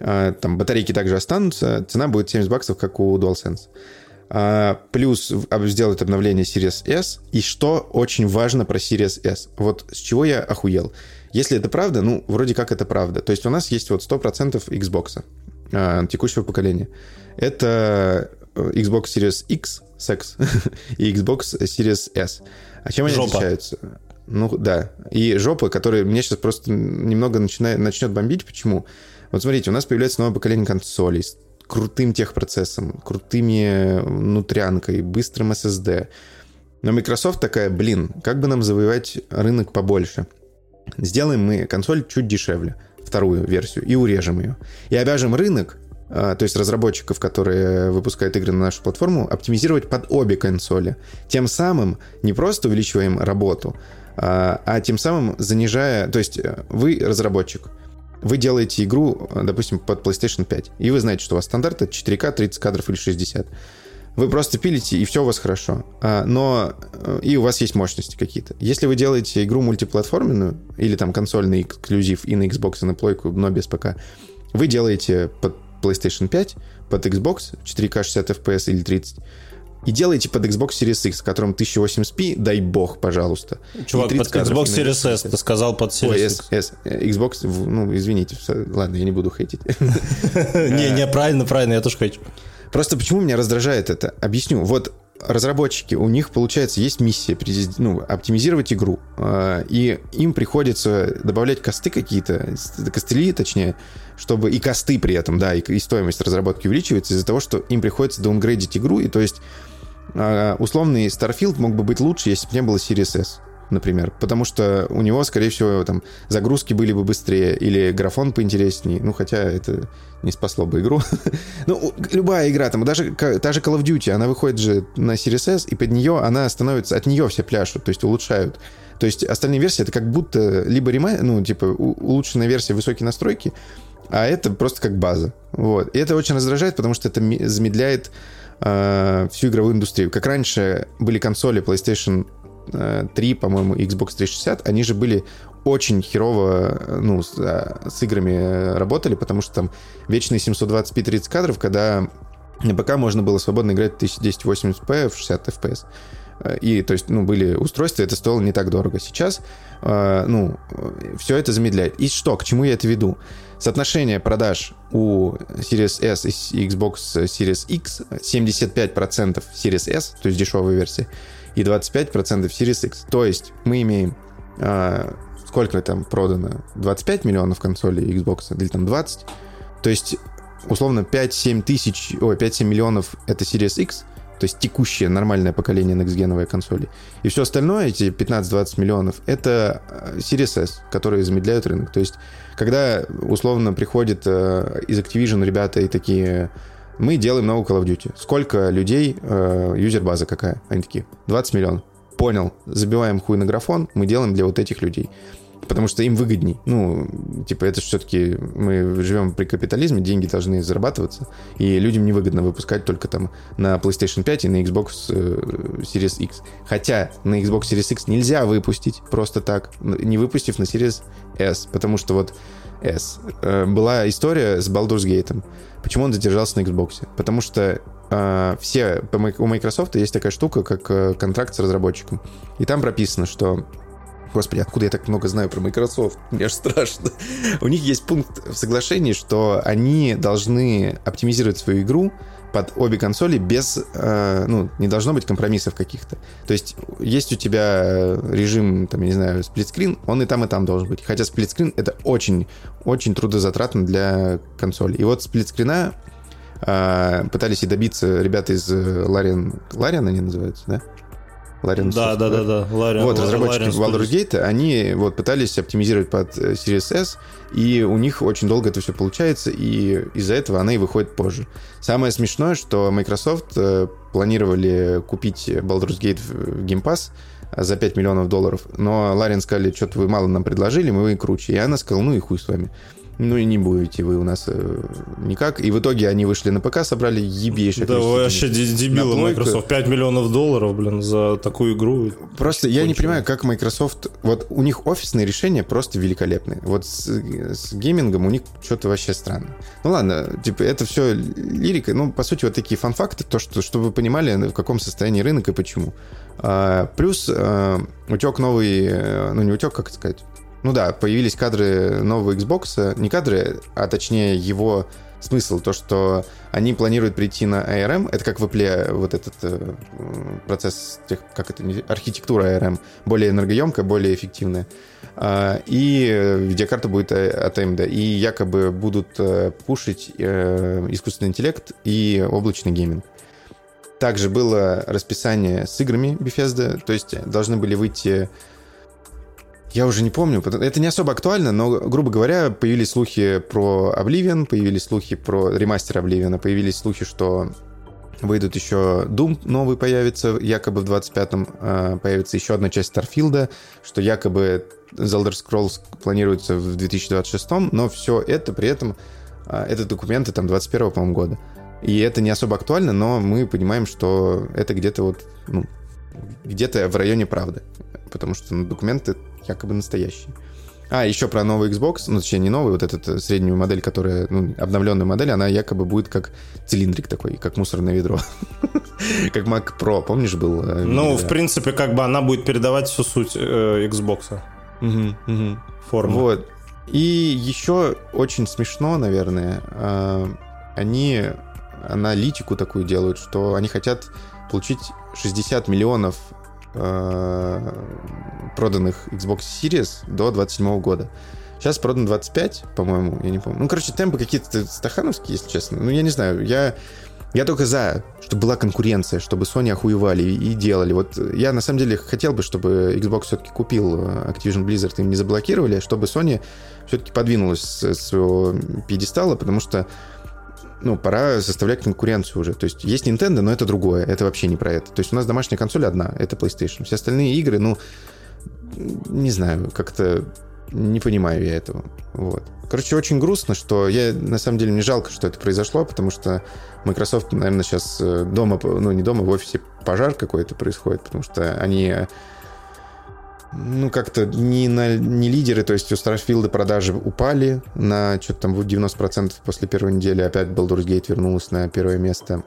А, там батарейки также останутся, цена будет 70 баксов, как у DualSense. А, плюс сделают обновление Series S. И что очень важно про Series S? Вот с чего я охуел. Если это правда, ну, вроде как это правда. То есть у нас есть вот 100% Xbox а, текущего поколения. Это э, Xbox Series X, секс, *laughs* и Xbox Series S. А чем они Жопа. отличаются? Ну, да. И жопа, которая мне сейчас просто немного начинает, начнет бомбить. Почему? Вот смотрите, у нас появляется новое поколение консолей крутым техпроцессом, крутыми внутрянкой, быстрым SSD. Но Microsoft такая, блин, как бы нам завоевать рынок побольше? Сделаем мы консоль чуть дешевле, вторую версию, и урежем ее. И обяжем рынок а, то есть разработчиков, которые выпускают игры на нашу платформу, оптимизировать под обе консоли. Тем самым не просто увеличиваем работу, а, а тем самым занижая... То есть э, вы разработчик, вы делаете игру, допустим, под PlayStation 5, и вы знаете, что у вас стандарт это 4К, 30 кадров или 60. Вы просто пилите, и все у вас хорошо. А, но э, и у вас есть мощности какие-то. Если вы делаете игру мультиплатформенную, или там консольный эксклюзив и на Xbox, и на плойку, но без ПК, вы делаете под PlayStation 5, под Xbox 4К 60 FPS или 30, и делайте под Xbox Series X, которым 1080p, дай бог, пожалуйста. Чувак, под Xbox Series S, ты сказал под Series Ой, S. S. Xbox, ну, извините, ладно, я не буду хейтить. *laughs* *laughs* Не, не, правильно, правильно, я тоже хочу. Просто почему меня раздражает это? Объясню. Вот разработчики, у них, получается, есть миссия ну, оптимизировать игру, а, и им приходится добавлять косты какие-то, костыли, точнее, чтобы и косты при этом, да, и, и стоимость разработки увеличивается из-за того, что им приходится даунгрейдить игру, и то есть условный Starfield мог бы быть лучше, если бы не было Series S например, потому что у него, скорее всего, там загрузки были бы быстрее или графон поинтереснее, ну, хотя это не спасло бы игру. *laughs* ну, любая игра, там, даже та же Call of Duty, она выходит же на Series S, и под нее она становится, от нее все пляшут, то есть улучшают. То есть остальные версии это как будто либо рема, ну, типа, улучшенная версия, высокие настройки, а это просто как база. Вот. И это очень раздражает, потому что это замедляет э, всю игровую индустрию. Как раньше были консоли PlayStation 3, по-моему, Xbox 360, они же были очень херово ну, с, с играми работали, потому что там вечные 720p 30 кадров, когда на ПК можно было свободно играть 1080p в 60 FPS. Э, и, то есть, ну, были устройства, это стоило не так дорого. Сейчас, э, ну, все это замедляет. И что, к чему я это веду? Соотношение продаж у Series S и Xbox Series X 75% Series S, то есть дешевая версия, и 25% Series X. То есть мы имеем э, сколько там продано? 25 миллионов консолей Xbox или там 20? То есть условно 5-7 тысяч, ой, 5-7 миллионов это Series X, то есть текущее нормальное поколение next консоли. И все остальное, эти 15-20 миллионов, это э, Series S, которые замедляют рынок. То есть, когда условно приходят э, из Activision ребята и такие, мы делаем новую Call of Duty. Сколько людей, э, юзер-база какая? Они такие, 20 миллионов. Понял, забиваем хуй на графон, мы делаем для вот этих людей потому что им выгодней. Ну, типа, это все-таки мы живем при капитализме, деньги должны зарабатываться, и людям невыгодно выпускать только там на PlayStation 5 и на Xbox э, Series X. Хотя на Xbox Series X нельзя выпустить просто так, не выпустив на Series S, потому что вот S. Э, была история с Baldur's Gate. Почему он задержался на Xbox? Потому что э, все у Microsoft есть такая штука, как э, контракт с разработчиком. И там прописано, что Господи, откуда я так много знаю про Microsoft? Мне аж страшно. У них есть пункт в соглашении, что они должны оптимизировать свою игру под обе консоли без, э, ну, не должно быть компромиссов каких-то. То есть есть у тебя режим, там, я не знаю, сплитскрин, он и там, и там должен быть. Хотя сплитскрин это очень, очень трудозатратно для консоли. И вот сплитскрина э, пытались и добиться ребята из Лариан, Лариан они называются, да? Larian да, да, да, да, Larian, Вот, разработчики Larian Gate, они вот пытались оптимизировать под Series S, и у них очень долго это все получается, и из-за этого она и выходит позже. Самое смешное, что Microsoft э, планировали купить Baldur's Gate в Game Pass за 5 миллионов долларов, но Ларин сказали, что-то вы мало нам предложили, мы вы круче. И она сказала, ну и хуй с вами ну и не будете вы у нас э, никак. И в итоге они вышли на ПК, собрали ебейшее Да вообще дебилы Microsoft. 5 миллионов долларов, блин, за такую игру. Просто я не понимаю, как Microsoft... Вот у них офисные решения просто великолепные. Вот с, с геймингом у них что-то вообще странно. Ну ладно, типа это все лирика. Ну, по сути, вот такие фан-факты, то, что, чтобы вы понимали, в каком состоянии рынок и почему. А, плюс а, утек новый... Э, ну, не утек, как сказать ну да, появились кадры нового Xbox, не кадры, а точнее его смысл, то, что они планируют прийти на ARM, это как в Apple вот этот э, процесс, как это, архитектура ARM, более энергоемкая, более эффективная. Э, и видеокарта будет э, от AMD. И якобы будут э, пушить э, искусственный интеллект и облачный гейминг. Также было расписание с играми Bethesda, то есть должны были выйти я уже не помню. Это не особо актуально, но, грубо говоря, появились слухи про Oblivion, появились слухи про ремастер Oblivion, появились слухи, что выйдут еще Doom новый появится, якобы в 25-м э, появится еще одна часть Старфилда, что якобы Elder Scrolls планируется в 2026-м, но все это при этом, э, это документы там 21-го, по-моему, года. И это не особо актуально, но мы понимаем, что это где-то вот, ну, где-то в районе правды. Потому что ну, документы якобы настоящий. А, еще про новый Xbox, ну, точнее, не новый, вот эту э, среднюю модель, которая, ну, обновленная модель, она якобы будет как цилиндрик такой, как мусорное ведро. *laughs* Как Mac Pro, помнишь, был? Э, ну, в принципе, как бы она будет передавать всю суть э, Xbox. Форму. Вот. И еще очень смешно, наверное, они аналитику такую делают, что они хотят получить 60 миллионов Э, проданных Xbox Series до 27 года. Сейчас продано 25, по-моему, я не помню. Ну, короче, темпы какие-то стахановские, если честно. Ну, я не знаю, я... Я только за, чтобы была конкуренция, чтобы Sony охуевали и, делали. Вот я на самом деле хотел бы, чтобы Xbox все-таки купил э, Activision Blizzard, им не заблокировали, чтобы Sony все-таки подвинулась с своего пьедестала, потому что ну, пора составлять конкуренцию уже. То есть есть Nintendo, но это другое, это вообще не про это. То есть у нас домашняя консоль одна, это PlayStation. Все остальные игры, ну, не знаю, как-то не понимаю я этого. Вот. Короче, очень грустно, что я, на самом деле, мне жалко, что это произошло, потому что Microsoft, наверное, сейчас э, дома, ну, не дома, в офисе пожар какой-то происходит, потому что они ну, как-то не, на, не лидеры, то есть у Starfield продажи упали на что-то там 90% после первой недели, опять Baldur's Gate вернулась на первое место.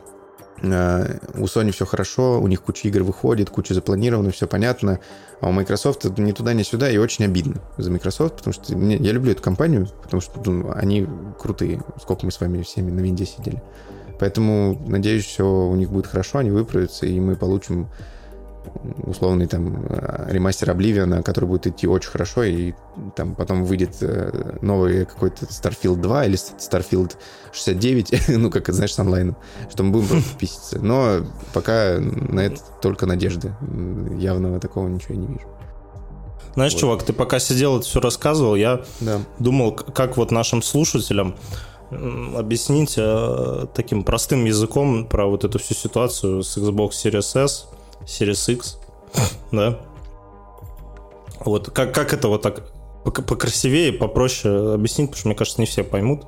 Э, у Sony все хорошо, у них куча игр выходит, куча запланировано, все понятно. А у Microsoft ни туда, ни сюда, и очень обидно за Microsoft, потому что я люблю эту компанию, потому что ну, они крутые, сколько мы с вами всеми на винде сидели. Поэтому, надеюсь, все у них будет хорошо, они выправятся, и мы получим условный там э, ремастер Обливиона, который будет идти очень хорошо, и там потом выйдет э, новый какой-то Starfield 2 или Starfield 69, *laughs* ну, как, знаешь, с онлайном, что мы будем просто писаться. Но пока на это только надежды. Явного такого ничего я не вижу. Знаешь, вот. чувак, ты пока сидел это все рассказывал, я да. думал, как вот нашим слушателям объяснить э, таким простым языком про вот эту всю ситуацию с Xbox Series S, Series X, *coughs* да? Вот как, как это вот так покрасивее, попроще объяснить, потому что, мне кажется, не все поймут.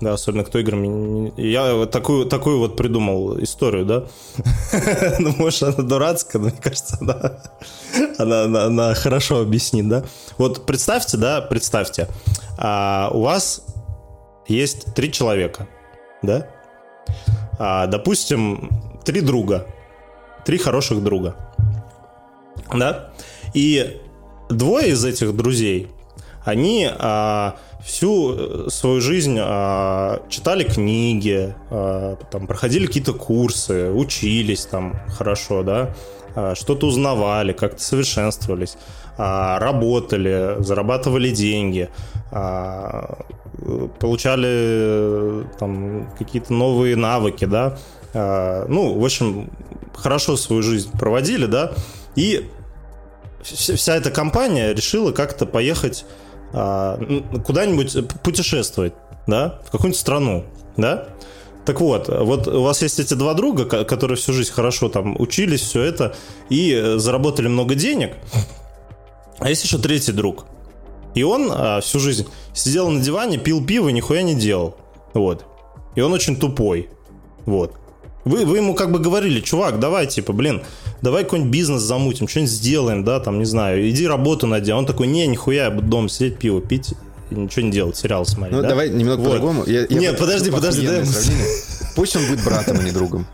Да, особенно кто играми... Я такую, такую вот придумал историю, да? *laughs* ну, может, она дурацкая, но мне кажется, она, она, она хорошо объяснит, да? Вот представьте, да, представьте, а, у вас есть три человека, да? А, допустим, три друга, три хороших друга. Да? И двое из этих друзей, они а, всю э, свою жизнь а, читали книги, а, там, проходили какие-то курсы, учились там хорошо, да, а, что-то узнавали, как-то совершенствовались, а, работали, зарабатывали деньги, а, получали э, там какие-то новые навыки, да, а, ну, в общем, хорошо свою жизнь проводили, да, и вся эта компания решила как-то поехать а, куда-нибудь путешествовать, да, в какую-нибудь страну, да. Так вот, вот у вас есть эти два друга, которые всю жизнь хорошо там учились, все это, и э, заработали много денег. А есть еще третий друг. И он а, всю жизнь сидел на диване, пил пиво, нихуя не делал. Вот. И он очень тупой. Вот. Вы, вы ему как бы говорили, чувак, давай, типа, блин, давай какой-нибудь бизнес замутим, что-нибудь сделаем, да, там, не знаю, иди работу найди. А он такой, не, нихуя, я буду дома сидеть, пиво пить, и ничего не делать, сериал смотреть. Ну, да? давай немного вот. по-другому. Я, я Нет, подожди, подожди, дай Пусть он будет братом, а не другом.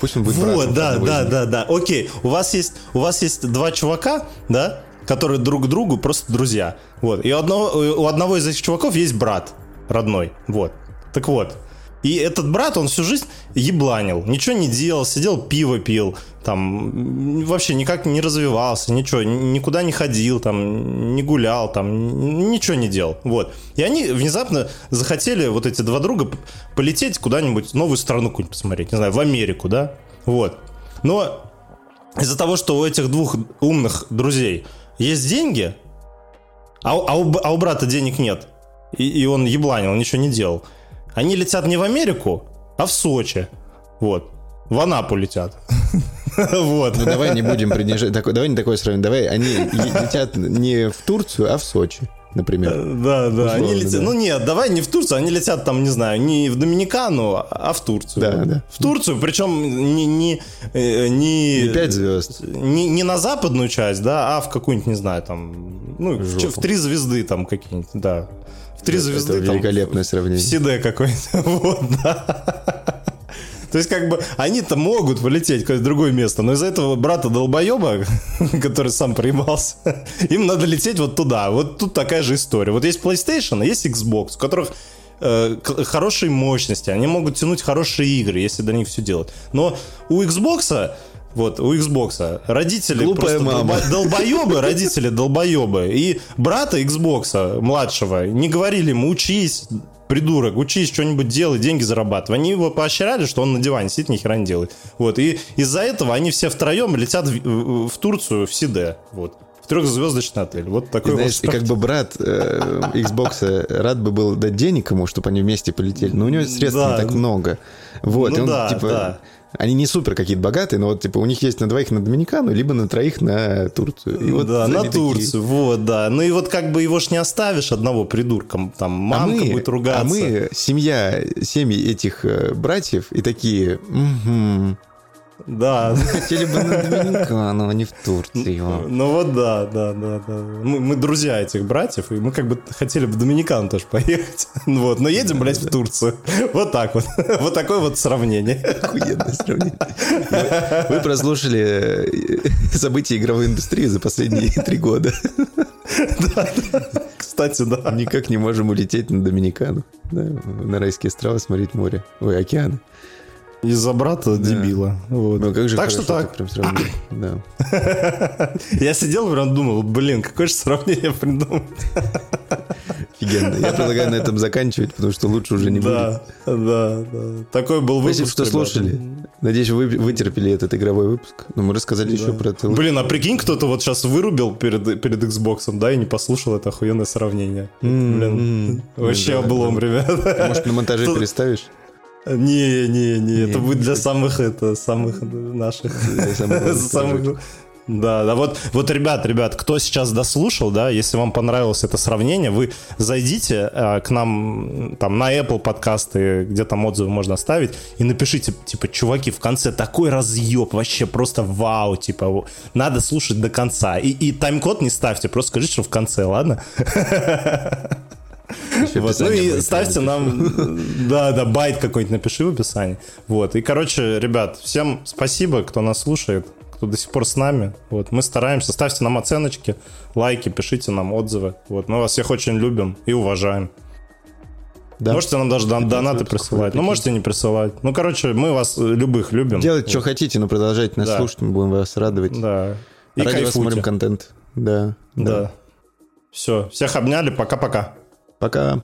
Пусть он будет вот, братом. Вот, да, да, да, да. Окей, у вас есть, у вас есть два чувака, да, которые друг другу просто друзья. Вот. И у одного, у одного из этих чуваков есть брат родной. Вот. Так вот, и этот брат, он всю жизнь ебланил, ничего не делал, сидел пиво пил, там вообще никак не развивался, ничего, никуда не ходил, там не гулял, там ничего не делал, вот. И они внезапно захотели вот эти два друга полететь куда-нибудь новую страну какую-нибудь посмотреть, не знаю, в Америку, да, вот. Но из-за того, что у этих двух умных друзей есть деньги, а, а, у, а у брата денег нет, и, и он ебланил, ничего не делал – они летят не в Америку, а в Сочи. Вот. В Анапу летят. *laughs* Вот. Ну давай не будем принижать. давай не такое сравнение. Давай они летят не в Турцию, а в Сочи например. Да, да. они летят, да. Ну нет, давай не в Турцию, они летят там, не знаю, не в Доминикану, а в Турцию. Да, да. В Турцию, причем не... Не, э, не, не 5 звезд. Не, не на западную часть, да, а в какую-нибудь, не знаю, там, ну, в, в три звезды там какие-нибудь, да. В три звезды. Это великолепное там, сравнение. В CD какой-то. *laughs* Вот, да. То есть, как бы, они-то могут полететь в какое-то другое место, но из-за этого брата долбоеба, *laughs* который сам проебался, *laughs* им надо лететь вот туда. Вот тут такая же история. Вот есть PlayStation, а есть Xbox, у которых э, хорошие мощности, они могут тянуть хорошие игры, если до них все делать. Но у Xbox вот, у Xbox. Родители Глупая просто мама. долбоебы, *laughs* родители долбоебы. И брата Xbox младшего не говорили ему, учись, придурок, учись что-нибудь делай, деньги зарабатывай. Они его поощряли, что он на диване сидит, ни хера не делает. Вот, и из-за этого они все втроем летят в, в Турцию, в Сиде. Вот трехзвездочный отель. Вот такой и, знаешь, вот и как бы брат э, Xbox рад бы был дать денег ему, чтобы они вместе полетели, но у него средств да. не так много. Вот, ну, он, да, типа, да. Они не супер какие-то богатые, но вот типа у них есть на двоих на Доминикану, либо на троих на Турцию. И вот да, на Турцию, такие... вот, да. Ну и вот как бы его ж не оставишь одного придурком, там мамка а мы, будет ругаться. А мы, семья, семьи этих э, братьев, и такие, угу, Да. Хотели бы на Доминикану, а не в Турцию. Ну вот да, да, да, да. Мы, мы друзья этих братьев, и мы как бы хотели в Доминикану тоже поехать. *laughs* Ну вот, но едем, блядь, в Турцию. Вот так вот. *laughs* Вот такое вот сравнение. Охуенное сравнение. Вы, вы прослушали э, *laughs* события игровой индустрии за последние три года. Да, да. Кстати, да. Никак не можем улететь на Доминикану. Да, на райские острова смотреть море. Ой, океаны. Из-за брата дебила. Вот. Ну как же так что так. прям сравнил. *coughs* Да. Я сидел прям думал, блин, какое же сравнение придумал. Офигенно. Я предлагаю на этом заканчивать, потому что лучше уже не будет. Да, да, да. Такой был выпуск. Спасибо, что ребята. слушали. Надеюсь, вы вытерпели этот игровой выпуск. Но мы рассказали еще про целый... Блин, а прикинь, кто-то вот сейчас вырубил перед, перед Xbox, да, и не послушал это охуенное сравнение. Блин, вообще М-м-м. да, облом, да. ребята. Может, на монтаже переставишь? Не, не, не, это будет для самых, это, самых наших. Для *laughs* самых Да, да, вот, вот, ребят, ребят, кто сейчас дослушал, да, если вам понравилось это сравнение, вы зайдите э, к нам там на Apple подкасты, где там отзывы можно оставить, и напишите, типа, чуваки, в конце такой разъеб, вообще просто вау, типа, надо слушать до конца. И, и тайм-код не ставьте, просто скажите, что в конце, ладно? *laughs* Вот, ну и ставьте нам, *laughs* да, да, байт какой-нибудь напиши в описании. Вот, и, короче, ребят, всем спасибо, кто нас слушает, кто до сих пор с нами. Вот, мы стараемся, ставьте нам оценочки, лайки, пишите нам отзывы. Вот, мы вас всех очень любим и уважаем. Да. Можете нам даже дон- донаты присылать, ну, можете не присылать. Ну, короче, мы вас э, любых любим. Делайте, что хотите, но продолжайте нас Да. слушать, мы будем вас радовать. Да. И Ради вас смотрим кайфуйте. контент. Да. Да. Все, всех обняли, пока-пока. Пока.